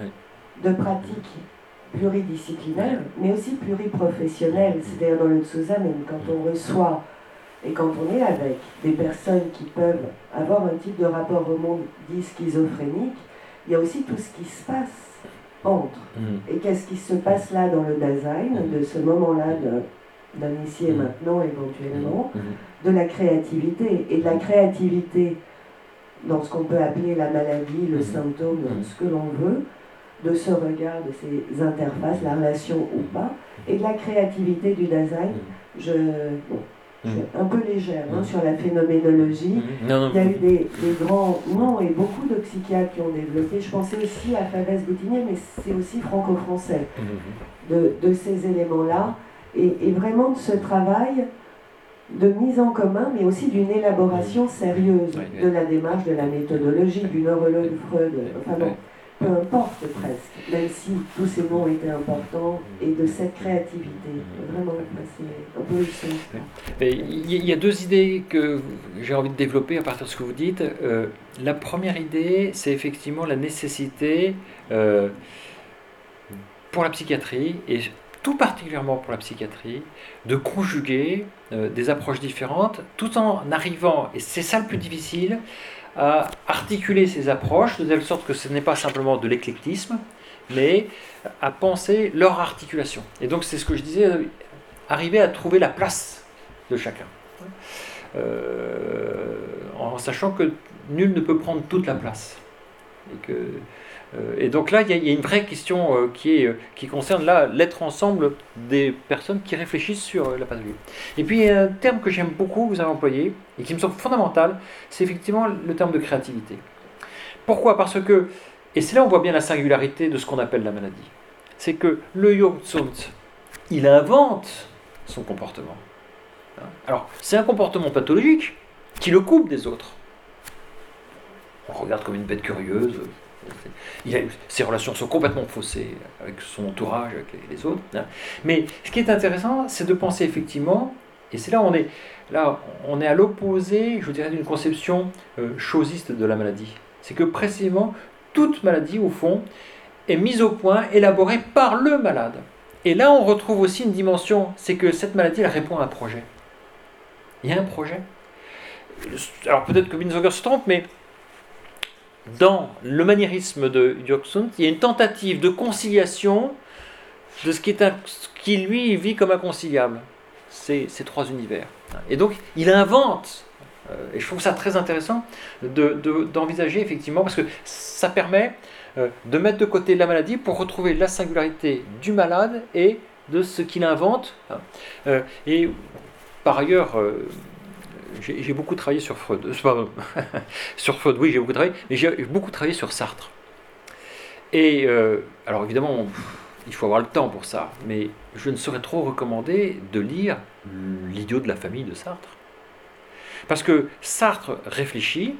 de pratiques pluridisciplinaires, mais aussi pluriprofessionnelles. C'est-à-dire dans le Tsuzamen, quand on reçoit et quand on est avec des personnes qui peuvent avoir un type de rapport au monde dit schizophrénique, il y a aussi tout ce qui se passe entre. Et qu'est-ce qui se passe là dans le Dasein, de ce moment-là de d'initier mmh. maintenant éventuellement. Mmh. de la créativité. Et de la créativité dans ce qu'on peut appeler la maladie, le symptôme, ce que l'on veut, de ce regard, de ces interfaces, la relation ou pas, et de la créativité du Dasein. Je, suis un peu légère hein, sur la phénoménologie. Il y a eu des, grands noms et beaucoup de psychiatres qui ont développé. Je pensais aussi à Fabès Boutinier, mais c'est aussi franco-français, de, de, ces éléments-là. Et, vraiment de ce travail de mise en commun, mais aussi d'une élaboration sérieuse de la démarche, de la méthodologie, du neurologue Freud, enfin bon, peu importe presque, même si tous ces mots étaient importants, et de cette créativité. Vraiment. Il y a deux idées que j'ai envie de développer à partir de ce que vous dites. Euh, la première idée, c'est effectivement la nécessité euh, pour la psychiatrie, et tout particulièrement pour la psychiatrie, de conjuguer euh, des approches différentes, tout en arrivant, et c'est ça le plus difficile, à articuler ces approches de telle sorte que ce n'est pas simplement de l'éclectisme, mais à penser leur articulation. Et donc c'est ce que je disais, arriver à trouver la place de chacun. Euh, en sachant que nul ne peut prendre toute la place. Et que et donc là, il y, a une vraie question euh, qui, est, euh, qui concerne l'être ensemble des personnes qui réfléchissent sur la pathologie. Et puis, un terme que j'aime beaucoup, vous avez employé, et qui me semble fondamental, c'est effectivement le terme de créativité. Pourquoi? Parce que, et c'est là où on voit bien la singularité de ce qu'on appelle la maladie, c'est que le Yogtsunt, il invente son comportement. Hein? Alors, c'est un comportement pathologique qui le coupe des autres. On regarde comme une bête curieuse. Ses relations sont complètement faussées avec son entourage, avec les autres. Hein. Mais ce qui est intéressant, c'est de penser effectivement, et c'est là on est, là, on est à l'opposé, je dirais, d'une conception euh, chosiste de la maladie. C'est que précisément, toute maladie, au fond, est mise au point, élaborée par le malade. Et là, on retrouve aussi une dimension, c'est que cette maladie, elle répond à un projet. Il y a un projet. Alors peut-être que Binswanger se trompe, mais dans le maniérisme de Jürgen, il y a une tentative de conciliation de ce qui, est qui lui vit comme inconciliable, ces, ces trois univers. Et donc il invente, euh, et je trouve ça très intéressant d'envisager de, effectivement, parce que ça permet euh, de mettre de côté la maladie pour retrouver la singularité du malade et de ce qu'il invente. Euh, et par ailleurs, j'ai beaucoup travaillé sur Freud. *laughs* sur Freud, oui, j'ai beaucoup travaillé, mais j'ai beaucoup travaillé sur Sartre. Et alors évidemment, il faut avoir le temps pour ça, mais je ne saurais trop recommander de lire L'idiot de la famille de Sartre. Parce que Sartre réfléchit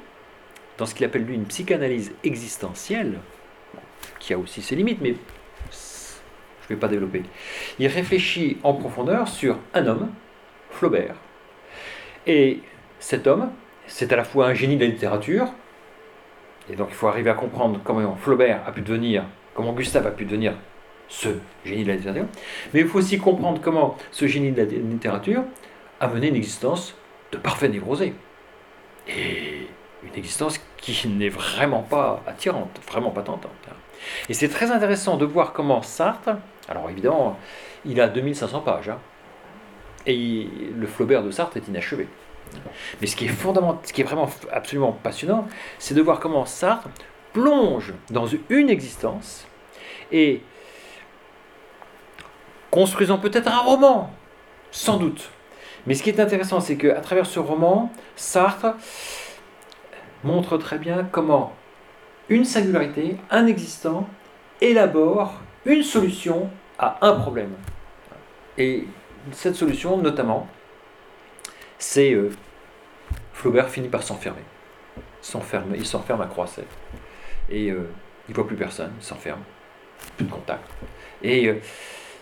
dans ce qu'il appelle lui une psychanalyse existentielle, qui a aussi ses limites, mais je ne vais pas développer. Il réfléchit en profondeur sur un homme, Flaubert. Et cet homme, c'est à la fois un génie de la littérature, et donc il faut arriver à comprendre comment Flaubert a pu devenir, comment Gustave a pu devenir ce génie de la littérature, mais il faut aussi comprendre comment ce génie de la littérature a mené une existence de parfait névrosé. Et une existence qui n'est vraiment pas attirante, vraiment pas tentante. Et c'est très intéressant de voir comment Sartre, alors évidemment, il a 2500 pages, hein, et le Flaubert de Sartre est inachevé. Mais ce qui est vraiment absolument passionnant, c'est de voir comment Sartre plonge dans une existence et construisant peut-être un roman, sans doute. Mais ce qui est intéressant, c'est qu'à travers ce roman, Sartre montre très bien comment une singularité, un existant, élabore une solution à un problème. Et cette solution, notamment, c'est euh, Flaubert finit par s'enfermer. s'enferme, il s'enferme à Croisset. Et euh, il voit plus personne, il s'enferme, plus de contact. Et euh,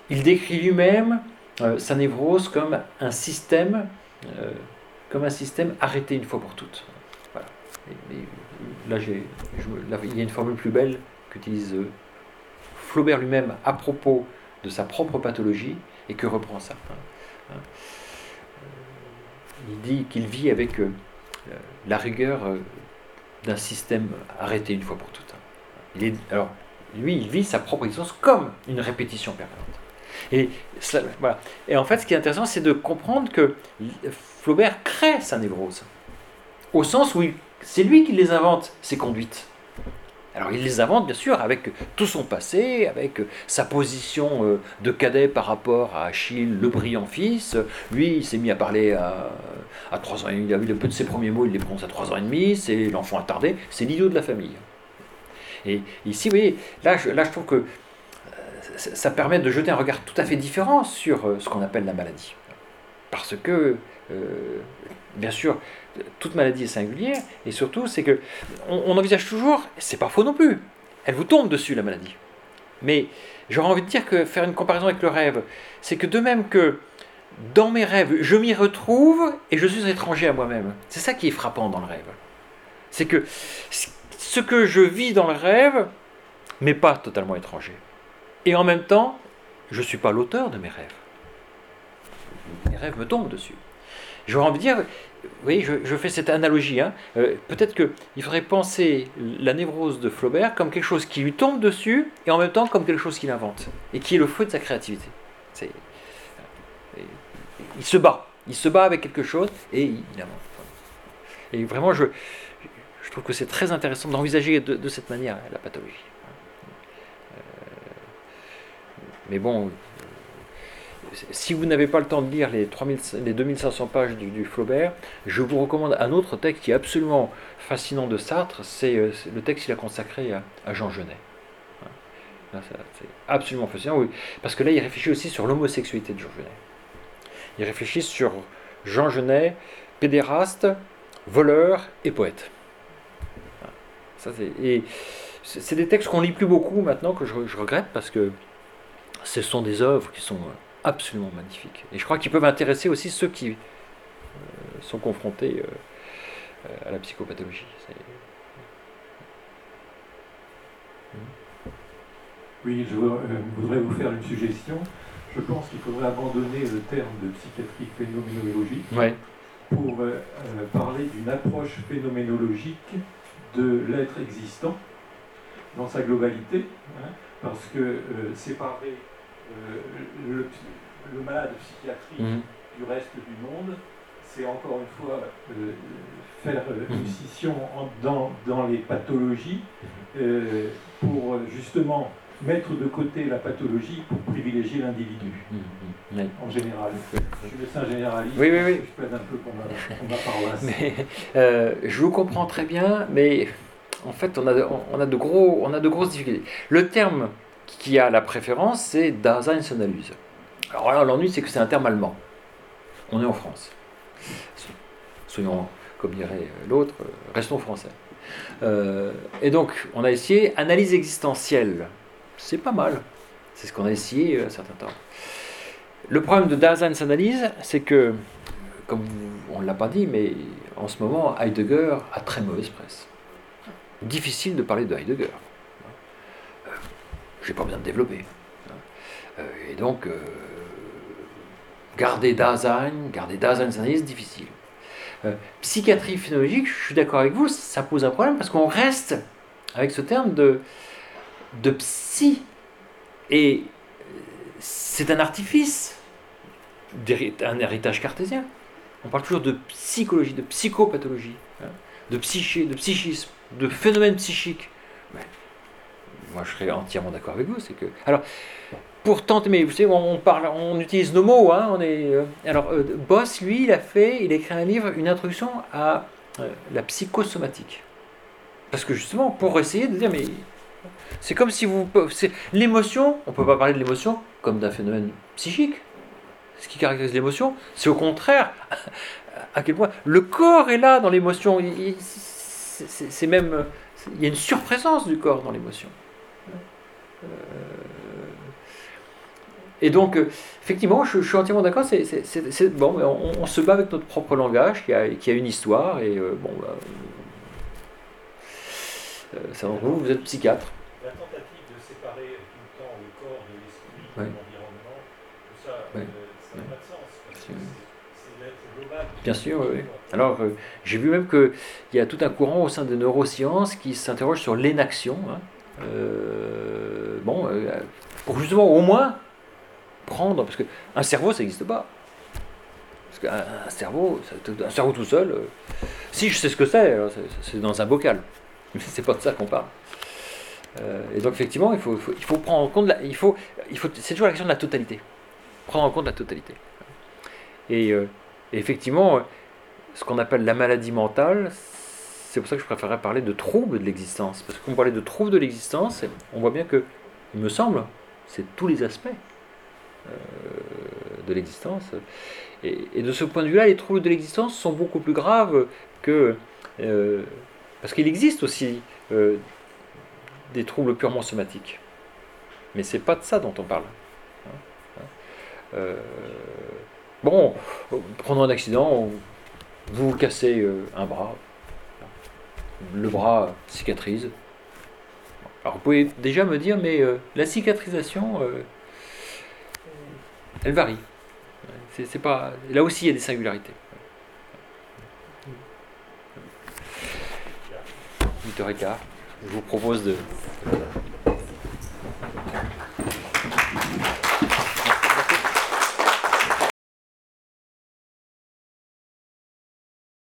il décrit lui-même sa névrose comme un système, comme un système arrêté une fois pour toutes. Voilà. là, il y a une formule plus belle qu'utilise Flaubert lui-même à propos de sa propre pathologie et que reprend ça. Hein. Il dit qu'il vit avec euh, la rigueur euh, d'un système arrêté une fois pour toutes. Il est, alors, lui, il vit sa propre existence comme une répétition permanente. Et en fait, ce qui est intéressant, c'est de comprendre que Flaubert crée sa névrose. Au sens où c'est lui qui les invente, ses conduites. Alors il les invente bien sûr avec tout son passé, avec sa position euh, de cadet par rapport à Achille, le brillant fils. Lui, il s'est mis à parler à, à 3 ans, il a eu le peu de ses premiers mots, il les prononce à 3 ans et demi, c'est l'enfant attardé, c'est l'idiot de la famille. Et ici, vous voyez, là je, là, je trouve que euh, ça permet de jeter un regard tout à fait différent sur euh, ce qu'on appelle la maladie. Parce que, bien sûr, toute maladie est singulière, et surtout, c'est que on, envisage toujours, c'est pas faux non plus, elle vous tombe dessus la maladie. Mais j'aurais envie de dire que faire une comparaison avec le rêve, c'est que de même que dans mes rêves, je m'y retrouve et je suis étranger à moi-même. C'est ça qui est frappant dans le rêve. C'est que ce que je vis dans le rêve m'est pas totalement étranger. Et en même temps, je ne suis pas l'auteur de mes rêves. Mes rêves me tombent dessus. J'aurais envie de dire, oui, je, fais cette analogie. Hein. Euh, peut-être qu'il faudrait penser la névrose de Flaubert comme quelque chose qui lui tombe dessus et en même temps comme quelque chose qu'il invente et qui est le fruit de sa créativité. Il se bat, il se bat avec quelque chose et il invente. Et vraiment, je, trouve que c'est très intéressant d'envisager de, cette manière la pathologie. Euh, mais bon, si vous n'avez pas le temps de lire les, 3000, les 2500 pages du, Flaubert, je vous recommande un autre texte qui est absolument fascinant de Sartre, c'est euh, le texte qu'il a consacré à, Jean Genet. C'est absolument fascinant, oui. Parce que là, il réfléchit aussi sur l'homosexualité de Jean Genet. Il réfléchit sur Jean Genet, pédéraste, voleur et poète. Ça, et c'est des textes qu'on lit plus beaucoup maintenant que je, regrette parce que ce sont des œuvres qui sont absolument magnifiques. Et je crois qu'ils peuvent intéresser aussi ceux qui euh, sont confrontés euh, à la psychopathologie. Oui, je euh, voudrais vous faire une suggestion. Je pense qu'il faudrait abandonner le terme de psychiatrie phénoménologique pour euh, euh, parler d'une approche phénoménologique de l'être existant dans sa globalité, hein, parce que séparer le, malade psychiatrique mmh. du reste du monde, c'est encore une fois faire une mmh. scission dans, dans, les pathologies pour justement mettre de côté la pathologie pour privilégier l'individu, en général. Je suis médecin généraliste, oui, oui, oui. je plaide un peu pour ma, paroisse. Mais, euh, je vous comprends très bien, mais en fait, on a, on a, de, gros, on a de grosses difficultés. Le terme qui a la préférence, c'est Daseinsanalyse. Alors là, l'ennui, c'est que c'est un terme allemand. On est en France. Soyons, comme dirait l'autre, restons français. Euh, et donc, on a essayé analyse existentielle c'est pas mal. C'est ce qu'on a essayé euh, un certain temps. Le problème de Daseinsanalyse, c'est que, comme on ne l'a pas dit, mais en ce moment, Heidegger a très mauvaise presse. Difficile de parler de Heidegger. Euh, J'ai pas besoin de développer. Euh, et donc, garder Dasein, garder Daseinsanalyse, difficile. psychiatrie phénoménologique, je suis d'accord avec vous, ça pose un problème parce qu'on reste avec ce terme de de psy. Et c'est un artifice, un héritage cartésien. On parle toujours de psychologie, de psychopathologie, hein, de psyché, de psychisme, de phénomène psychique. Moi, je serais entièrement d'accord avec vous. C'est que, alors, pour tenter, mais vous savez, on, parle, on utilise nos mots. Hein, on est, euh, alors, euh, Boss, lui, il a fait, il a écrit un livre, une introduction à euh, la psychosomatique. Parce que justement, pour essayer de dire, mais c'est comme si vous. L'émotion, on peut pas parler de l'émotion comme d'un phénomène psychique. Ce qui caractérise l'émotion, c'est au contraire à quel point le corps est là dans l'émotion. C'est même. Il y a une surprésence du corps dans l'émotion. Euh, et donc, effectivement, je, suis entièrement d'accord. C'est bon, on, on, se bat avec notre propre langage qui a, qui a une histoire. Et euh, bon, bah, euh, vous, vous êtes psychiatre. La tentative de séparer tout le temps le corps de l'esprit, de l'environnement, tout ça, euh, ça n'a pas de sens. C'est l'être global. Bien sûr, oui. Alors, euh, j'ai vu même qu'il y a tout un courant au sein des neurosciences qui s'interroge sur l'énaction. Hein. Bon, pour justement au moins prendre, parce qu'un cerveau, ça n'existe pas. Parce qu'un cerveau, un cerveau tout seul, si je sais ce que c'est, c'est dans un bocal. *laughs* Mais c'est pas de ça qu'on parle. Euh, et donc effectivement, il faut, il faut, prendre en compte, il faut, il faut, c'est toujours la question de la totalité. Prendre en compte la totalité. Et, euh, effectivement, ce qu'on appelle la maladie mentale, c'est pour ça que je préférerais parler de troubles de l'existence. Parce qu'on parlait de troubles de l'existence, on voit bien que, il me semble, c'est tous les aspects euh, de l'existence. Et, de ce point de vue-là, les troubles de l'existence sont beaucoup plus graves que parce qu'il existe aussi euh, des troubles purement somatiques. Mais c'est pas de ça dont on parle. Hein, hein. Euh, bon, prenons un accident, vous vous cassez euh, un bras, le bras cicatrise. Alors vous pouvez déjà me dire, mais la cicatrisation, elle varie. C'est pas... Là aussi, il y a des singularités. 8h15. Je vous propose de